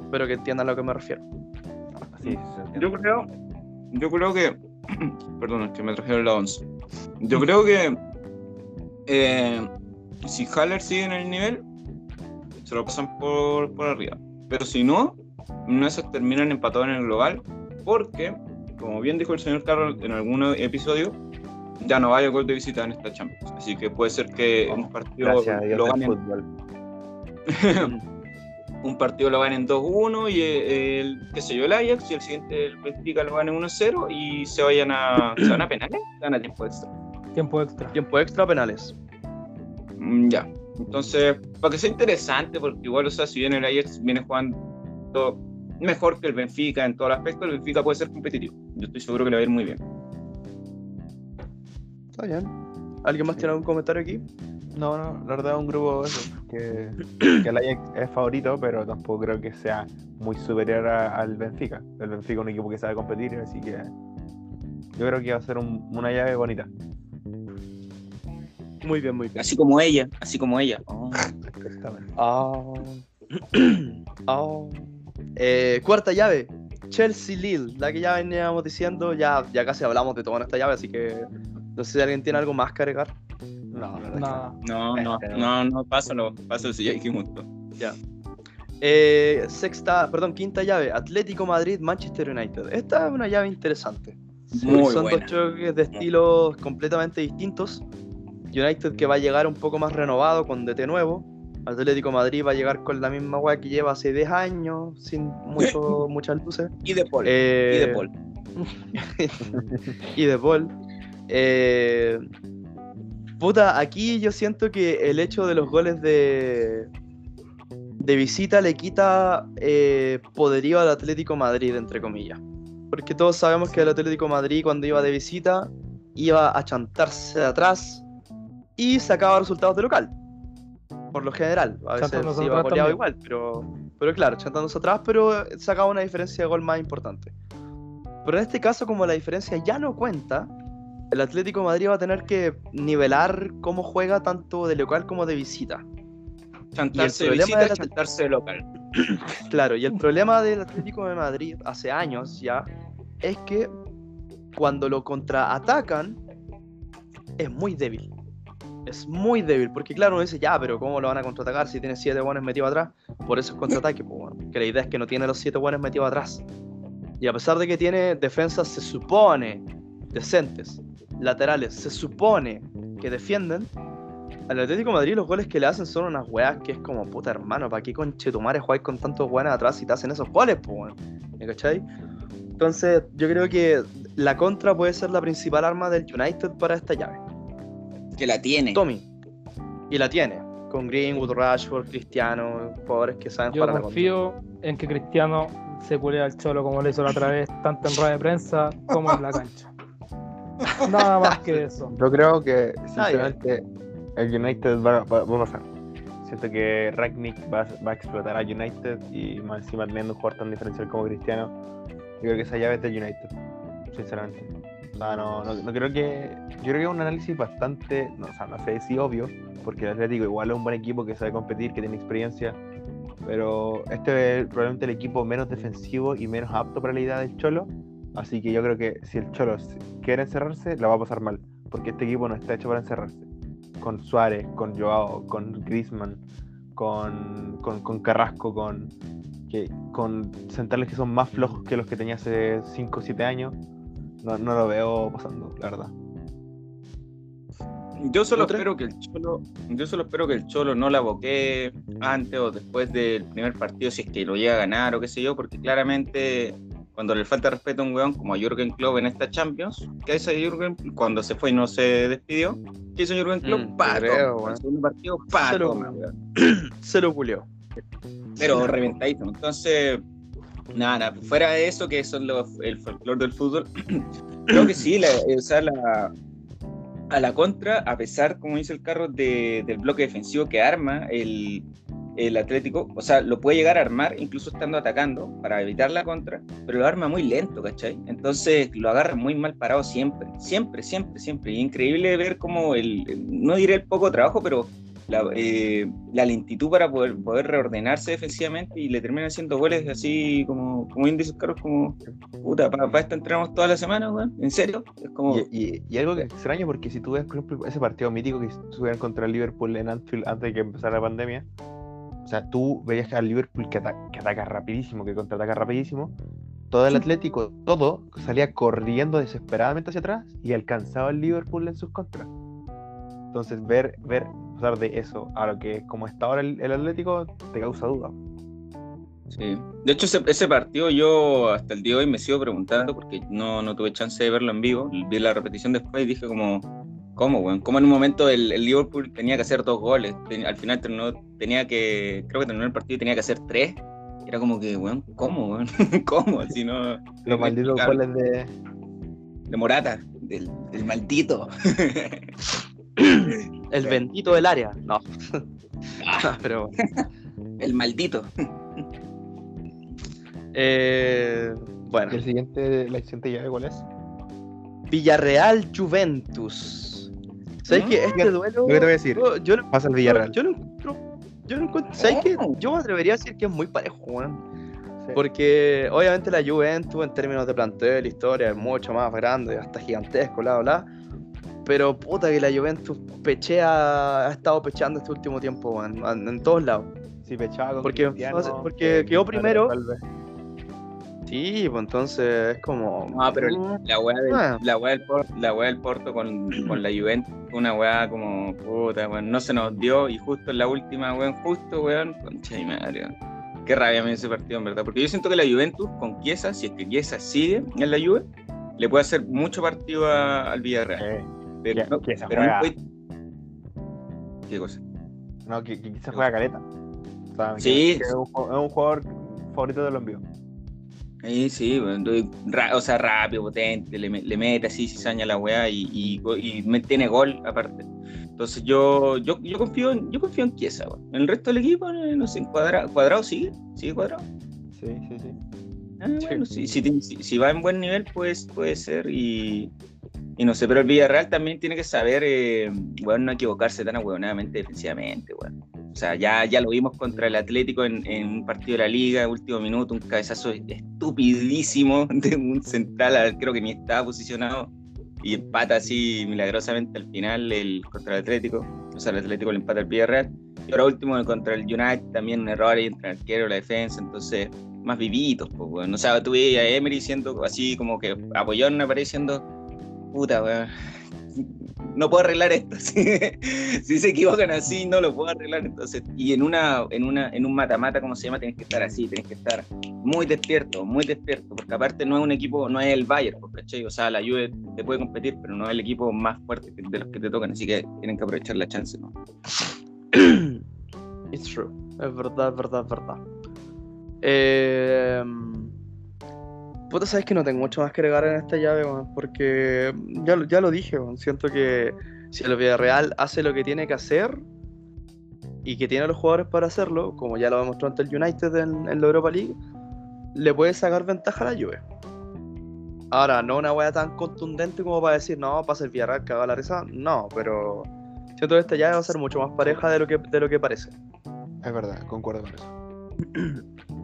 [SPEAKER 1] espero que entiendan a lo que me refiero.
[SPEAKER 3] Sí, entiende.
[SPEAKER 2] Yo creo, yo creo que, [clears throat] perdón, es que me trajeron la 11. Yo creo que eh, si Haller sigue en el nivel, se lo pasan por, por arriba. Pero si no, no se terminan empatados en el global, porque, como bien dijo el señor Carroll en algún episodio, ya no hay gol de visita en esta Champions. Así que puede ser que un partido lo ganen [laughs] un partido lo ganen 2-1 y eh, el, qué sé yo, el Ajax y el siguiente el Benfica lo ganen 1-0 y se vayan a, se van a penales, gana tiempo extra.
[SPEAKER 4] Tiempo extra.
[SPEAKER 1] Tiempo extra penales.
[SPEAKER 2] Mm, ya, entonces, para que sea interesante, porque igual, o sea, si bien el Ajax viene jugando mejor que el Benfica en todos los aspectos, el Benfica puede ser competitivo. Yo estoy seguro que le va a ir muy bien.
[SPEAKER 1] Está bien. ¿Alguien más tiene algún comentario aquí?
[SPEAKER 3] No, no, la verdad es un grupo eso, que, que el Ajax es favorito, pero tampoco creo que sea muy superior a- al Benfica. El Benfica es un equipo que sabe competir, así que yo creo que va a ser un- una llave bonita.
[SPEAKER 1] Muy bien, muy bien.
[SPEAKER 2] Así como ella, así como ella. Oh. [laughs]
[SPEAKER 3] Exactamente.
[SPEAKER 1] Eh, cuarta llave. Chelsea Lille, la que ya veníamos diciendo, ya, ya casi hablamos de todo en esta llave, así que no sé si alguien tiene algo más que agregar.
[SPEAKER 3] No, la verdad es que
[SPEAKER 4] Nada.
[SPEAKER 2] No, no, no, no, pásalo, pásalo si ya todo.
[SPEAKER 1] Eh, sexta, perdón, quinta llave, Atlético Madrid, Manchester United. Esta es una llave interesante.
[SPEAKER 2] Muy
[SPEAKER 1] Son
[SPEAKER 2] buena.
[SPEAKER 1] dos choques de estilos completamente distintos. United que va a llegar un poco más renovado con DT nuevo. Atlético Madrid va a llegar con la misma weá que lleva hace 10 años, sin mucho, [laughs] muchas luces.
[SPEAKER 2] Y de Paul.
[SPEAKER 1] Eh,
[SPEAKER 2] y de Paul. [laughs]
[SPEAKER 1] y de Paul. Eh, puta, aquí yo siento que el hecho de los goles de, de visita le quita eh, poderío al Atlético Madrid, entre comillas. Porque todos sabemos que el Atlético Madrid cuando iba de visita iba a chantarse de atrás y sacaba resultados de local. Por lo general, a veces
[SPEAKER 4] Chantándose
[SPEAKER 1] se iba
[SPEAKER 4] atrás
[SPEAKER 1] goleado igual, pero, pero claro, chantándose atrás, pero sacaba una diferencia de gol más importante. Pero en este caso, como la diferencia ya no cuenta, el Atlético de Madrid va a tener que nivelar cómo juega tanto de local como de visita.
[SPEAKER 2] Chantarse de
[SPEAKER 1] problema
[SPEAKER 2] visita,
[SPEAKER 1] de la-
[SPEAKER 2] chantarse de local. [coughs]
[SPEAKER 1] Claro, y el problema del Atlético de Madrid hace años ya es que cuando lo contraatacan es muy débil. Es muy débil, porque claro, uno dice, ya, pero ¿cómo lo van a contraatacar si tiene siete buenos metidos atrás? Por eso es contraataque, pues, bueno, que la idea es que no tiene los siete buenos metidos atrás. Y a pesar de que tiene defensas, se supone, decentes, laterales, se supone que defienden, al Atlético Madrid los goles que le hacen son unas weas que es como, puta hermano, ¿para qué conchetumares jugáis con tantos weones atrás si te hacen esos goles, pues? ¿Me cachai? Entonces, yo creo que la contra puede ser la principal arma del United para esta llave.
[SPEAKER 2] Que la tiene.
[SPEAKER 1] Tommy. Y la tiene. Con Greenwood, Rashford, Cristiano, jugadores que saben
[SPEAKER 4] Yo
[SPEAKER 1] jugar a la contra.
[SPEAKER 4] confío en que Cristiano se culea al cholo como lo hizo la otra vez, tanto en rueda de prensa como en la cancha. Nada más que eso.
[SPEAKER 3] Yo creo que, sinceramente, el United va, va- va a pasar. Siento que Ragnick va, va a explotar a United y más encima teniendo un jugador tan diferencial como Cristiano. Yo creo que esa llave es del United, sinceramente. Sea, no, no, no creo que. Yo creo que es un análisis bastante. No, o sea, no sé si obvio, porque el Atlético igual es un buen equipo que sabe competir, que tiene experiencia. Pero este es probablemente el equipo menos defensivo y menos apto para la idea del Cholo. Así que yo creo que si el Cholo quiere encerrarse, la va a pasar mal. Porque este equipo no está hecho para encerrarse. Con Suárez, con Joao, con Griezmann, con, con, con Carrasco, con, que, con centrales que son más flojos que los que tenía hace 5 o 7 años, no, no lo veo pasando, la verdad.
[SPEAKER 2] Yo solo
[SPEAKER 1] ¿Otra?
[SPEAKER 2] espero que el Cholo, yo solo espero que el Cholo no la boquee antes o después del primer partido, si es que lo llega a ganar o qué sé yo, porque claramente cuando le falta respeto a un weón como a Jürgen Klopp en esta Champions, ¿qué hizo Jürgen cuando se fue y no se despidió? ¿Qué hizo Jürgen Klopp?
[SPEAKER 1] Mm,
[SPEAKER 2] pa,
[SPEAKER 1] te creo,
[SPEAKER 2] toma.
[SPEAKER 1] weón.
[SPEAKER 2] En el segundo partido, pa,
[SPEAKER 1] Se lo-. [clears throat] Se lo pulió.
[SPEAKER 2] pero reventadito. Entonces, nada, fuera de eso, que son los, el folclore del fútbol, [clears throat] creo que sí, la, o sea, la, a la contra, a pesar, como dice el carro, de- del bloque defensivo que arma el, el Atlético, o sea, lo puede llegar a armar incluso estando atacando para evitar la contra, pero lo arma muy lento, ¿cachai? Entonces lo agarra muy mal parado siempre, siempre, siempre, siempre. Y increíble ver cómo el- no diré el poco trabajo, pero la, eh, la lentitud para poder, poder reordenarse defensivamente y le terminan haciendo goles así como, como índices caros, como puta, para esto entramos toda la semana, weón, ¿en serio? Es como,
[SPEAKER 3] Y, y- y algo que es extraño, porque si tú ves, por ejemplo, ese partido mítico que tuvieron contra el Liverpool en Anfield antes de que empezara la pandemia, o sea, tú veías que al Liverpool que, ata- que ataca rapidísimo, que contraataca rapidísimo, todo el Atlético, todo salía corriendo desesperadamente hacia atrás y alcanzaba al Liverpool en sus contras. Entonces, ver, ver pasar de eso a lo que como está ahora el, el Atlético te causa duda.
[SPEAKER 2] Sí. De hecho, ese, ese partido yo hasta el día de hoy me sigo preguntando porque no, no tuve chance de verlo en vivo. Vi la repetición después y dije como, ¿cómo, weón? ¿Cómo en un momento el, el Liverpool tenía que hacer dos goles? Ten- al final terminó, tenía que, creo que terminó el partido y tenía que hacer tres. Era como que, weón, ¿cómo, weón? [laughs] ¿Cómo? Si no...
[SPEAKER 3] Los malditos goles de,
[SPEAKER 2] De Morata, del, del maldito. [laughs] [coughs]
[SPEAKER 1] El bendito del área. No. [laughs] Pero bueno.
[SPEAKER 2] el maldito.
[SPEAKER 1] Eh, bueno.
[SPEAKER 3] y el siguiente, la siguiente llave, ¿cuál es?
[SPEAKER 1] Villarreal Juventus. ¿Sabes
[SPEAKER 2] Mm.
[SPEAKER 1] que este duelo.
[SPEAKER 3] Lo que te voy a decir,
[SPEAKER 1] yo, yo lo-
[SPEAKER 3] pasa el Villarreal.
[SPEAKER 1] Yo lo encuentro. Yo lo encuentro. ¿Sabes qué?
[SPEAKER 2] Oh.
[SPEAKER 1] Yo me atrevería a decir que es muy parejo, weón.
[SPEAKER 3] Sí.
[SPEAKER 1] Porque obviamente la Juventus en términos de plantel, historia, es mucho más grande, hasta gigantesco, bla, bla. Pero puta que la Juventus pechea, ha estado pechando este último tiempo, weón, en, en todos lados.
[SPEAKER 3] Sí, pechaba con
[SPEAKER 1] Porque- porque
[SPEAKER 3] eh,
[SPEAKER 1] quedó primero.
[SPEAKER 3] Alves.
[SPEAKER 1] Sí, pues entonces es como.
[SPEAKER 2] No, pero
[SPEAKER 1] Mm,
[SPEAKER 2] la weá del,
[SPEAKER 1] Ah.
[SPEAKER 2] la weá del, Por- la weá del Porto con, con la Juventus una weá como puta, weón. No se nos dio y justo en la última, weón, justo, weón, concha de madre, weón. Qué rabia me dio ese partido, en verdad. Porque yo siento que la Juventus con Chiesa, si es que Chiesa sigue en la Juve, le puede hacer mucho partido a- al Villarreal.
[SPEAKER 3] Eh,
[SPEAKER 2] Pero,
[SPEAKER 3] Chiesa-
[SPEAKER 2] no,
[SPEAKER 3] Chiesa
[SPEAKER 2] pero no
[SPEAKER 3] juega.
[SPEAKER 2] puede- ¿Qué cosa?
[SPEAKER 3] no, que, que quizás juega caleta. O sea, que-
[SPEAKER 2] Sí.
[SPEAKER 3] que es, un, ju- es un jugador favorito de los envíos.
[SPEAKER 2] Sí, sí, o sea, rápido, potente, le, me- le mete así, cizaña a la weá y, y, y me- tiene gol aparte. Entonces yo, yo, yo confío en, yo confío en Chiesa. En el resto del equipo, no sé, cuadrado, sigue, sigue cuadrado.
[SPEAKER 3] Sí, sí, sí.
[SPEAKER 2] Ah, bueno, si- si va en buen nivel, pues puede ser y, y no sé, pero el Villarreal también tiene que saber, eh, weón, no equivocarse tan ahueonadamente defensivamente, weón. O sea, ya, ya lo vimos contra el Atlético en, en un partido de la Liga, último minuto, un cabezazo estupidísimo [laughs] de un central, al- creo que ni estaba posicionado, y empata así milagrosamente al final el, contra el Atlético. O sea, el Atlético le empata al Villarreal. Y ahora último contra el United, también un error ahí entre el arquero y la defensa, entonces más vivitos, pues, weón. O sea, tuve a Emery siendo así como que apoyó en una pared diciendo, puta, weón, no puedo arreglar esto. [laughs] Si, se equivocan así, no lo puedo arreglar. Entonces, y en una, en una, en un mata-mata, como se llama, tenés que estar así, tenés que estar muy despierto, muy despierto, porque aparte no es un equipo, no es el Bayern, pues. O sea, la Juve te puede competir, pero no es el equipo más fuerte de los que te tocan, así que tienen que aprovechar la chance, ¿no? [coughs]
[SPEAKER 1] It's true. Es verdad, es verdad, es verdad. Eh, puta, sabes que no tengo mucho más que agregar en esta llave, porque ya, ya lo dije. Siento que si el Villarreal hace lo que tiene que hacer y que tiene los jugadores para hacerlo, como ya lo demostró ante el United en, en la Europa League, le puede sacar ventaja a la Juve. Ahora, no una wea tan contundente como para decir, no, pasa el Villarreal, caga la risa. No, pero siento que esta llave va a ser mucho más pareja de lo que, de lo que parece.
[SPEAKER 3] Es verdad, concuerdo con eso. [clears throat]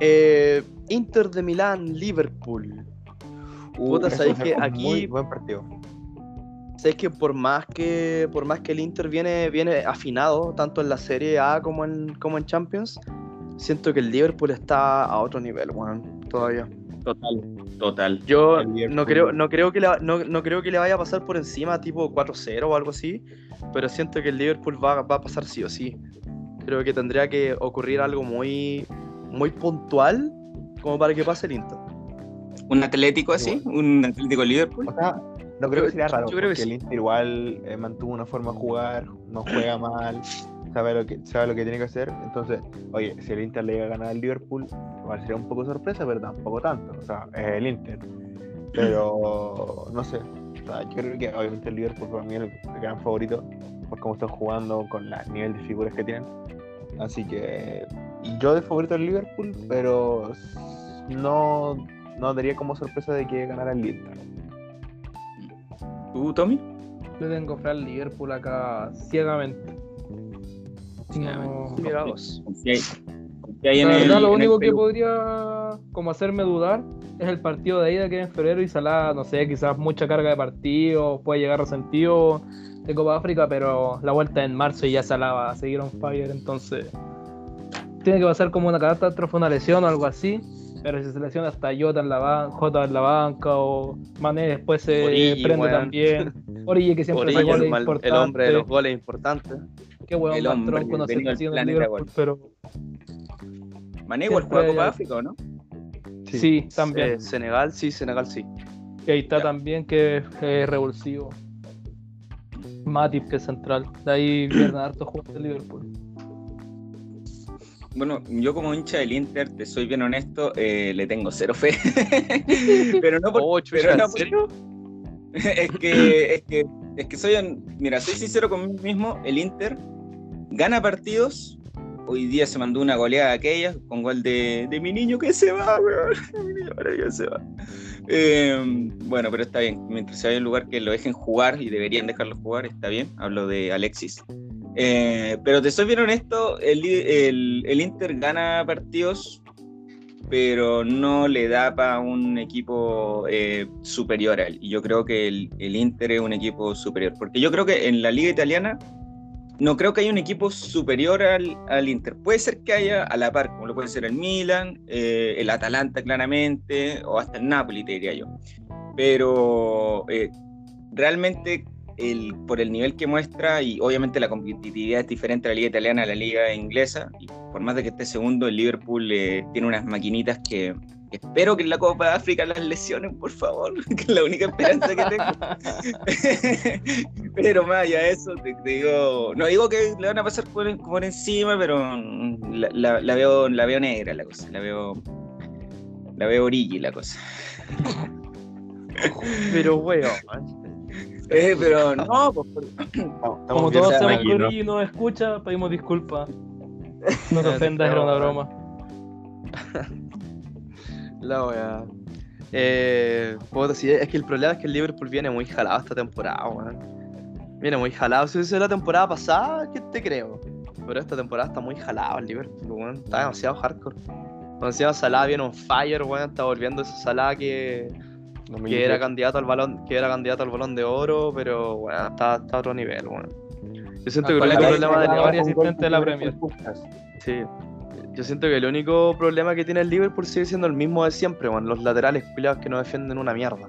[SPEAKER 1] Eh, Inter de Milán, Liverpool. Puta, sabéis que aquí-
[SPEAKER 3] Muy buen partido.
[SPEAKER 1] ¿Sabes sé que por más que por más que el Inter viene, viene afinado, tanto en la Serie A como en, como en Champions, siento que el Liverpool está a otro nivel, weón, todavía.
[SPEAKER 2] Total, total.
[SPEAKER 1] Yo no creo, no, creo que le, no, no creo que le vaya a pasar por encima tipo 4-0 o algo así, pero siento que el Liverpool va, va a pasar sí o sí. Creo que tendría que ocurrir algo muy, muy puntual como para que pase el Inter.
[SPEAKER 2] ¿Un Atlético así? ¿Un Atlético Liverpool?
[SPEAKER 3] O sea, no creo
[SPEAKER 1] Yo-
[SPEAKER 3] que sería raro,
[SPEAKER 1] yo creo que
[SPEAKER 3] porque el
[SPEAKER 1] sí.
[SPEAKER 3] Inter igual eh, mantuvo una forma de jugar, no juega mal, sabe lo que sabe lo que tiene que hacer. Entonces, oye, si el Inter le llega a ganar al Liverpool, igual sería un poco sorpresa, pero tampoco tanto. O sea, es el Inter. Pero [laughs] no sé. O sea, yo creo que obviamente el Liverpool para mí es el, el gran favorito por cómo están jugando, con el nivel de figuras que tienen. Así que yo de favorito al Liverpool, pero no, no daría como sorpresa de que ganara el Inter.
[SPEAKER 2] ¿Tú, Tommy?
[SPEAKER 4] Yo tengo Fran Liverpool acá ciegamente. No.
[SPEAKER 1] Mira vos.
[SPEAKER 4] Lo único que podría como hacerme dudar es el partido de ida que es en febrero y Salah, no sé, quizás mucha carga de partido, puede llegar resentido de Copa África, pero la vuelta en marzo y ya Salah va a seguir on fire, entonces tiene que pasar como una catástrofe, una lesión o algo así. Pero si se lesiona hasta Jota en la banca, Jota en la banca o Mané después se
[SPEAKER 1] Origi,
[SPEAKER 4] prende también. Origi que siempre
[SPEAKER 1] Origi, el, mal- el hombre de los goles importantes.
[SPEAKER 4] Qué
[SPEAKER 2] El
[SPEAKER 4] más tronco no
[SPEAKER 2] gol.
[SPEAKER 4] pero
[SPEAKER 2] Mané igual juega Copa África, ¿o no?
[SPEAKER 4] sí, también.
[SPEAKER 1] Eh, Senegal, sí, Senegal sí.
[SPEAKER 4] Y ahí está
[SPEAKER 2] Ya.
[SPEAKER 4] también que es eh, revulsivo. Matip, que es central. De ahí vienen hartos jugadores de Liverpool.
[SPEAKER 2] Bueno, yo como hincha del Inter, te soy bien honesto, eh, le tengo cero fe. [laughs] pero no por-
[SPEAKER 1] Oh, chucha,
[SPEAKER 2] pero no
[SPEAKER 1] ¿en
[SPEAKER 2] por-
[SPEAKER 1] serio? [laughs]
[SPEAKER 2] es que, es que, es que soy, un- mira, soy sincero conmigo mismo, el Inter gana partidos. Hoy día se mandó una goleada aquella con gol de, de mi niño que se va, weón. [laughs] Mi niño maravilloso se va. Eh, bueno, pero está bien. Mientras haya un lugar que lo dejen jugar y deberían dejarlo jugar, está bien. Hablo de Alexis. Eh, pero te soy bien honesto, el, el, el Inter gana partidos, pero no le da para un equipo eh, superior a él. Y yo creo que el, el Inter es un equipo superior. Porque yo creo que en la liga italiana no creo que haya un equipo superior al, al Inter. Puede ser que haya a la par, como lo puede ser el Milan, eh, el Atalanta claramente, o hasta el Napoli, te diría yo. Pero eh, realmente por el nivel que muestra y obviamente la competitividad es diferente a la liga italiana a la liga inglesa y por más de que esté segundo el Liverpool eh, tiene unas maquinitas que espero que en la Copa de África las lesionen por favor [laughs] que es la única esperanza que tengo [laughs] pero más allá de eso te, digo no digo que le van a pasar por, encima pero la, la- veo la veo negra la cosa la veo la veo origi la cosa
[SPEAKER 1] Pero, weón.
[SPEAKER 2] Eh, pero no [laughs] pues, [clears throat]
[SPEAKER 3] estamos
[SPEAKER 4] Como todos sabemos que
[SPEAKER 3] ¿no?
[SPEAKER 4] Origi nos escucha, pedimos disculpas. [laughs] No te ofendas, era una broma. [laughs]
[SPEAKER 1] La wea. Eh, puedo decir, es que el problema es que el Liverpool viene muy jalado esta temporada, weón. Viene muy jalado. Si hubiese sido la temporada pasada, ¿qué te creo? Pero esta temporada está muy jalado el Liverpool, weón. Está demasiado hardcore. Demasiado Salah viene on fire, weón. Está volviendo ese Salah que, que era candidato al balón, que era candidato al balón de oro, pero bueno, está, está a otro nivel, weón. Yo siento que el
[SPEAKER 4] la
[SPEAKER 1] único problema de
[SPEAKER 4] ganaba varios
[SPEAKER 3] Un gol
[SPEAKER 4] asistentes de la
[SPEAKER 3] que
[SPEAKER 4] Premier.
[SPEAKER 1] Sí. Yo siento que el único problema que tiene el Liverpool sigue siendo el mismo de siempre, weón. Los laterales culiados que no defienden una mierda.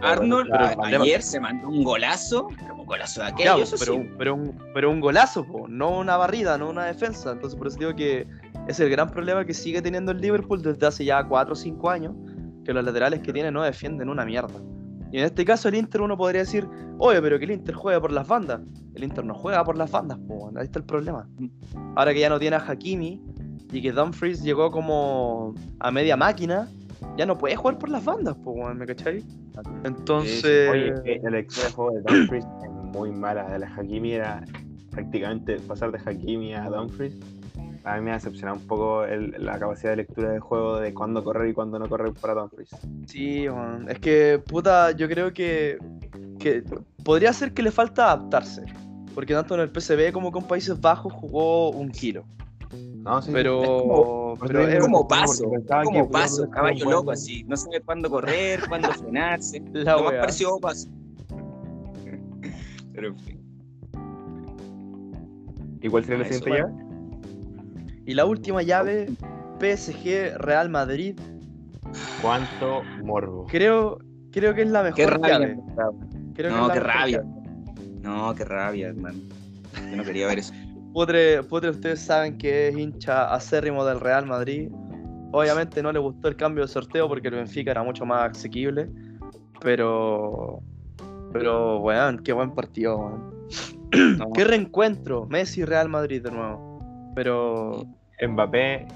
[SPEAKER 2] Arnold
[SPEAKER 1] pero
[SPEAKER 2] ayer se mandó un golazo pero un golazo de aquello
[SPEAKER 1] pero,
[SPEAKER 2] sí.
[SPEAKER 1] un- pero, un, pero un golazo, po, no una barrida, no una defensa. Entonces por eso digo que es el gran problema que sigue teniendo el Liverpool desde hace ya 4 o 5 años, que los laterales que tiene no defienden una mierda. Y en este caso el Inter uno podría decir, oye, pero que el Inter juega por las bandas. El Inter no juega por las bandas, po, ahí está el problema. Ahora que ya no tiene a Hakimi y que Dumfries llegó como a media máquina, ya no puede jugar por las bandas, po, weón, ¿me cachai? Entonces...
[SPEAKER 3] Oye, eh, el equipo de juego de Dumfries es muy mala. De la Hakimi era prácticamente pasar de Hakimi a Dumfries. A mí me ha decepcionado un poco el- la capacidad de lectura de juego de cuándo correr y cuándo no correr para Dumfries.
[SPEAKER 1] Sí, weón. es que, puta, yo creo que, que podría ser que le falta adaptarse. Porque tanto en el PCB como con Países Bajos jugó un kilo.
[SPEAKER 3] No, sí,
[SPEAKER 1] Pero,
[SPEAKER 3] es como-
[SPEAKER 1] pero
[SPEAKER 3] es
[SPEAKER 2] como paso, como paso, caballo loco así, no sabe cuándo correr, cuándo frenarse, [laughs]
[SPEAKER 1] la
[SPEAKER 2] lo más parecido paso. [laughs] Pero en fin.
[SPEAKER 3] ¿Y cuál sería la siguiente
[SPEAKER 1] bueno. Y la última llave, PSG Real Madrid.
[SPEAKER 3] ¿Cuánto morbo?
[SPEAKER 1] Creo, creo que es la mejor
[SPEAKER 2] Qué rabia.
[SPEAKER 1] llave. Creo
[SPEAKER 2] No, qué rabia.
[SPEAKER 1] llave.
[SPEAKER 2] No, qué rabia, hermano. Yo no quería ver eso.
[SPEAKER 1] Putre, Putre, ustedes saben que es hincha acérrimo del Real Madrid. Obviamente no le gustó el cambio de sorteo porque el Benfica era mucho más asequible. Pero. Pero, weón, qué buen partido, weón. [clears throat]
[SPEAKER 2] No,
[SPEAKER 1] Qué reencuentro. Messi Real Madrid de nuevo. Pero.
[SPEAKER 3] Mbappé,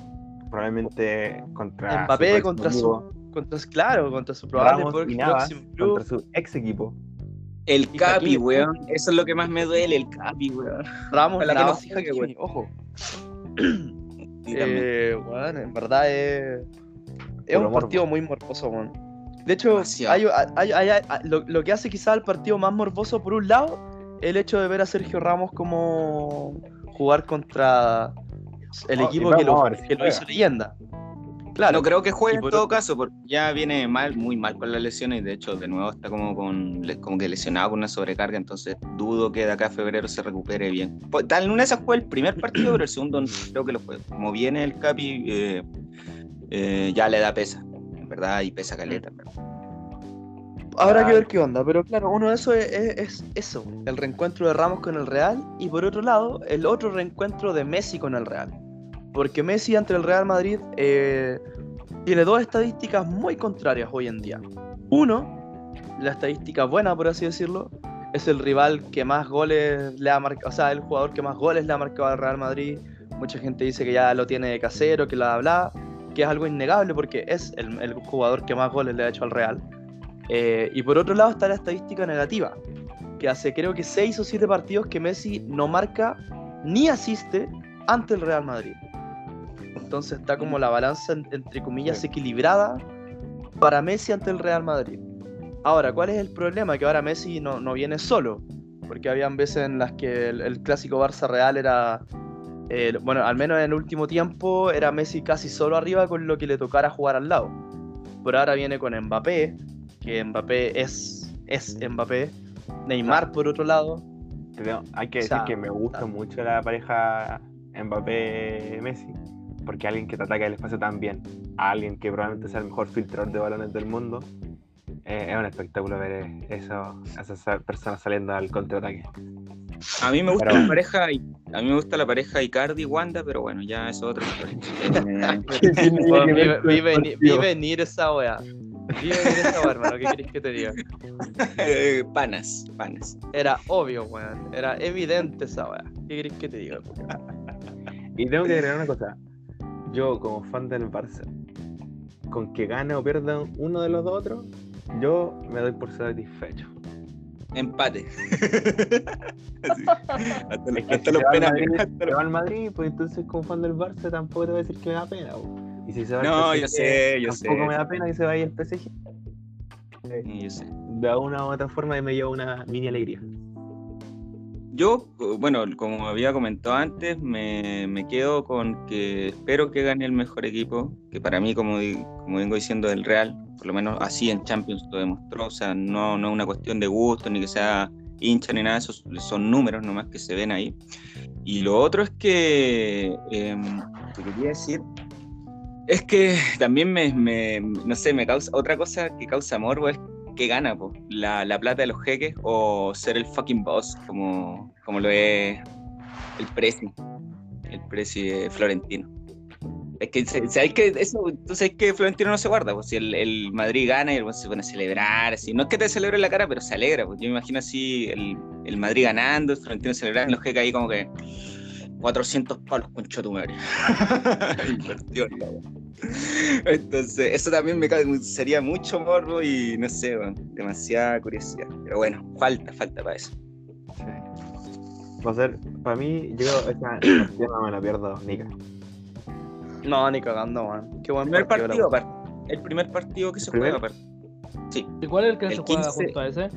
[SPEAKER 3] probablemente contra.
[SPEAKER 1] Mbappé
[SPEAKER 3] próximo
[SPEAKER 1] contra su- Contra, claro, contra su probable
[SPEAKER 3] Ramos y Navas
[SPEAKER 1] próximo club.
[SPEAKER 3] contra su ex equipo.
[SPEAKER 2] El
[SPEAKER 1] Y
[SPEAKER 2] Capi, weón. Eso es lo que más me duele, el Capi, weón.
[SPEAKER 1] Ramos,
[SPEAKER 2] que no
[SPEAKER 1] Navas y
[SPEAKER 2] juegue,
[SPEAKER 1] Hakimi, ojo. [clears throat] Eh, weón, en verdad es. Es
[SPEAKER 3] Puro
[SPEAKER 1] un partido muy morboso, weón. De hecho, hay, hay- hay- hay- lo, lo que hace quizás el partido más morboso, por un lado, el hecho de ver a Sergio Ramos como jugar contra el
[SPEAKER 3] Oh,
[SPEAKER 1] equipo que lo,
[SPEAKER 3] ver
[SPEAKER 1] que lo hizo leyenda. Claro,
[SPEAKER 2] No creo que juegue en
[SPEAKER 1] por
[SPEAKER 2] todo caso, porque ya viene mal, muy mal con las lesiones y de hecho de nuevo está como con como que lesionado con una sobrecarga, entonces dudo que de acá a febrero se recupere bien. Pues, Tal una esas fue el primer partido, pero el segundo no creo que lo fue. Como viene el Capi, eh, eh, ya le da pesa, en verdad, y pesa caleta. verdad.
[SPEAKER 1] Habrá que ver qué onda, pero claro, uno de esos es, es- es eso, el reencuentro de Ramos con el Real, y por otro lado, el otro reencuentro de Messi con el Real. Porque Messi ante el Real Madrid eh, tiene dos estadísticas muy contrarias hoy en día. Uno, la estadística buena, por así decirlo, es el rival que más goles le ha marcado, o sea, el jugador que más goles le ha marcado al Real Madrid. Mucha gente dice que ya lo tiene de casero, que la bla, que es algo innegable porque es el, el jugador que más goles le ha hecho al Real. Eh, y por otro lado está la estadística negativa, que hace creo que 6 o 7 partidos que Messi no marca ni asiste ante el Real Madrid. Entonces está como la balanza en- entre comillas equilibrada para Messi ante el Real Madrid. Ahora, ¿cuál es el problema? Que ahora Messi no, no viene solo, porque habían veces en las que el, el clásico Barça Real era, eh, bueno, al menos en el último tiempo era Messi casi solo arriba con lo que le tocara jugar al lado. Por ahora viene con Mbappé, que Mbappé es, es Mbappé. Neymar por otro lado.
[SPEAKER 3] Hay que
[SPEAKER 1] O
[SPEAKER 3] decir
[SPEAKER 1] sea,
[SPEAKER 3] que me gusta
[SPEAKER 1] ah.
[SPEAKER 3] mucho la pareja Mbappé-Messi, porque alguien que te ataca el espacio tan bien, alguien que probablemente sea el mejor filtrador de balones del mundo, eh, es un espectáculo ver eso, esas personas saliendo al contraataque.
[SPEAKER 2] A mí me gusta
[SPEAKER 3] Pero-
[SPEAKER 2] la pareja, y- a mí me gusta la pareja Icardi Wanda, pero bueno, ya eso es otra [laughs] historia.
[SPEAKER 1] Vi, vi veni- vi venir esa wea. Wea, hermano. ¿Qué querés que te diga?
[SPEAKER 2] Eh, panas, panas.
[SPEAKER 1] Era obvio, weón. Era evidente esa wea. ¿Qué querés que te diga?
[SPEAKER 3] Y tengo que agregar una cosa. Yo, como fan del Barça, con que gane o pierda uno de los dos otros, yo me doy por satisfecho.
[SPEAKER 2] Empate. [laughs] Así. Hasta,
[SPEAKER 3] Es que
[SPEAKER 2] hasta
[SPEAKER 3] si
[SPEAKER 2] los
[SPEAKER 3] al
[SPEAKER 2] penales.
[SPEAKER 3] Madrid-
[SPEAKER 2] hasta
[SPEAKER 3] se
[SPEAKER 2] los-
[SPEAKER 3] va al Madrid, pues entonces como fan del Barça tampoco te voy a decir que me da pena. po. Y si se va al
[SPEAKER 2] No,
[SPEAKER 3] PSG,
[SPEAKER 2] yo sé, yo
[SPEAKER 3] tampoco
[SPEAKER 2] sé.
[SPEAKER 3] me da pena que se vaya el PSG.
[SPEAKER 2] Sí, yo sé.
[SPEAKER 3] De una u otra forma me lleva una mini alegría.
[SPEAKER 2] Yo, bueno, como había comentado antes, me, me quedo con que espero que gane el mejor equipo, que para mí, como, como vengo diciendo, el Real, por lo menos así en Champions lo demostró, o sea, no, no es una cuestión de gusto, ni que sea hincha, ni nada, esos son números nomás que se ven ahí. Y lo otro es que, em, te quería decir, es que también me, no sé, me causa, otra cosa que causa morbo es que gana, po? La, la plata de los jeques o ser el fucking boss, como, como lo es el Prezi, el Prezi de Florentino. Es que, ¿sabes que Eso, tú sabes que Florentino no se guarda, pues si el, el Madrid gana y el se pone a celebrar, así. No es que te celebre en la cara, pero se alegra, pues yo me imagino así el, el Madrid ganando, el Florentino celebrando, los jeques ahí como que 400 palos con [laughs] wea. Entonces, eso también me sería mucho morbo y no sé, demasiada curiosidad. Pero bueno, falta, falta para eso.
[SPEAKER 3] Va a ser, para mí, yo partida [clears throat] no me la pierdo, Nica.
[SPEAKER 1] No, ni cagando, weón. Qué buen
[SPEAKER 2] El primer
[SPEAKER 1] partido.
[SPEAKER 2] partido,
[SPEAKER 1] la
[SPEAKER 2] aparte. El primer partido que se
[SPEAKER 3] ¿El
[SPEAKER 2] juega, aparte.
[SPEAKER 4] ¿Y cuál es el que
[SPEAKER 2] El
[SPEAKER 4] se juega
[SPEAKER 2] 15.
[SPEAKER 4] junto a ese?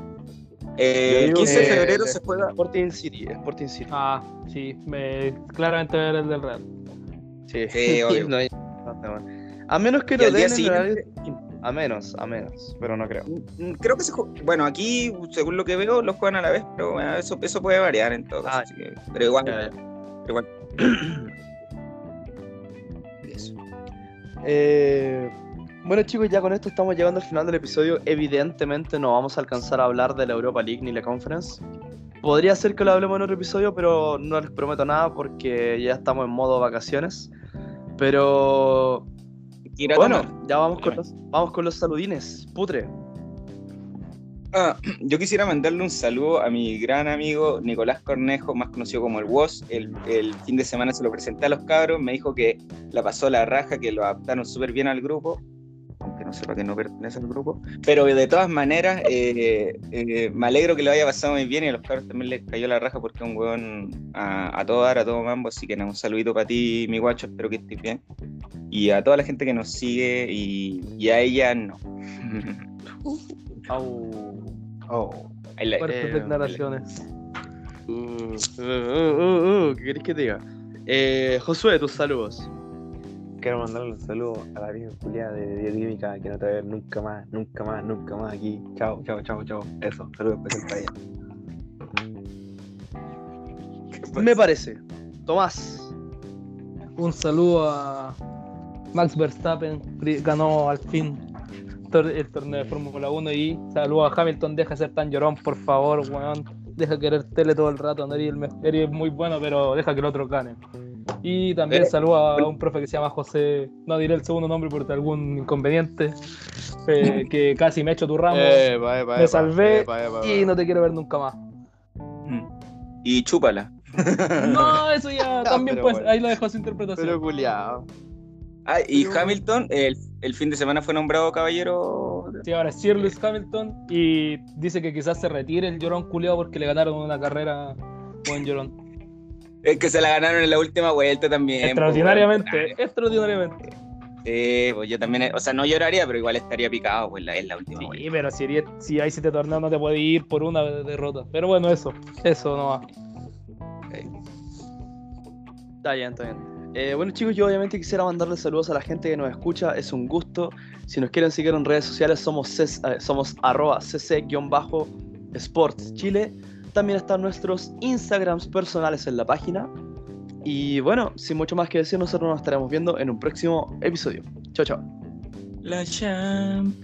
[SPEAKER 2] Eh, el
[SPEAKER 3] digo
[SPEAKER 2] 15 de febrero
[SPEAKER 1] eh,
[SPEAKER 2] se juega.
[SPEAKER 1] Sporting City, Sporting City.
[SPEAKER 4] Ah, sí, me, claramente era el del Real.
[SPEAKER 1] Sí,
[SPEAKER 2] Sí, [laughs] obvio.
[SPEAKER 1] No hay- no, weón. A menos que lo
[SPEAKER 2] día
[SPEAKER 1] den en
[SPEAKER 2] siguiente-.
[SPEAKER 1] A menos, a menos, pero no creo.
[SPEAKER 2] Mm, Creo que se ju- bueno, aquí, según lo que veo, los juegan a la vez, pero bueno, eso, eso puede variar en todo.
[SPEAKER 1] Ah,
[SPEAKER 2] así que- pero igual, pero igual. [clears throat] Eso.
[SPEAKER 1] Eh, bueno chicos, ya con esto estamos llegando al final del episodio. Evidentemente no vamos a alcanzar a hablar de la Europa League ni la Conference. Podría ser que lo hablemos en otro episodio, pero no les prometo nada porque ya estamos en modo vacaciones. Pero bueno, ya vamos con, los, vamos con los saludines. Putre.
[SPEAKER 2] Ah, yo quisiera mandarle un saludo a mi gran amigo Nicolás Cornejo, más conocido como el WOS. El, el fin de semana se lo presenté a los cabros, me dijo que la pasó la raja, que lo adaptaron súper bien al grupo, aunque no sepa que no pertenece al grupo. Pero de todas maneras, eh, eh, me alegro que lo haya pasado muy bien y a los cabros también les cayó la raja porque es un hueón a, a todo dar, a todo mambo. Así que nada, un saludito para ti, mi guacho, espero que estés bien. Y a toda la gente que nos sigue y, y a ella no.
[SPEAKER 3] Oh.
[SPEAKER 2] La-
[SPEAKER 4] Fuertes
[SPEAKER 1] eh,
[SPEAKER 4] declaraciones.
[SPEAKER 1] Uh, uh, uh, uh, uh, ¿Qué querés que te diga? Eh, Josué, tus saludos.
[SPEAKER 3] Quiero mandarle un saludo a la vieja Julia de bioquímica que no te va a ver nunca más, nunca más, nunca más aquí. Chao, chao, chao, chao. Eso, saludo especial para ella. [laughs]
[SPEAKER 1] Me parece. Tomás.
[SPEAKER 4] Un saludo a Max Verstappen, ganó al fin el torneo de Fórmula 1 y saludo a Hamilton, deja de ser tan llorón, por favor, weón. Deja de querer tele todo el rato, no eres, el me- eres muy bueno, pero deja que el otro gane. Y también
[SPEAKER 2] Eh,
[SPEAKER 4] saludo a un profe que se llama José, no diré el segundo nombre por algún inconveniente, eh, [laughs] que casi me echo tu ramo me salvé y no te quiero ver nunca más.
[SPEAKER 2] Mm. Y chúpala. [laughs]
[SPEAKER 4] No, eso ya [laughs] también pues,
[SPEAKER 1] bueno.
[SPEAKER 4] ahí lo dejo a su interpretación.
[SPEAKER 1] Pero culiado.
[SPEAKER 2] Ah, y
[SPEAKER 1] Pero-
[SPEAKER 2] Hamilton el, el fin de semana fue nombrado caballero.
[SPEAKER 4] Sí, ahora es Sir Lewis Hamilton y dice que quizás se retire el llorón culiado porque le ganaron una carrera buen llorón.
[SPEAKER 2] Es que se la ganaron en la última vuelta también.
[SPEAKER 4] Extraordinariamente,
[SPEAKER 2] pues,
[SPEAKER 4] extraordinariamente.
[SPEAKER 2] Sí, pues yo también, o sea, no lloraría, pero igual estaría picado, pues la, es la última
[SPEAKER 4] Sí,
[SPEAKER 2] vuelta.
[SPEAKER 4] pero si, si hay siete torneos no te puede ir por una derrota. Pero bueno, eso, eso no va.
[SPEAKER 1] Está bien, está bien. Eh, bueno chicos, yo obviamente quisiera mandarles saludos a la gente que nos escucha, es un gusto. Si nos quieren seguir en redes sociales somos, ces- eh, somos arroba cc-sports chile. También están nuestros Instagrams personales en la página. Y bueno, sin mucho más que decir, nosotros nos estaremos viendo en un próximo episodio. Chao, chao.
[SPEAKER 2] La Champions.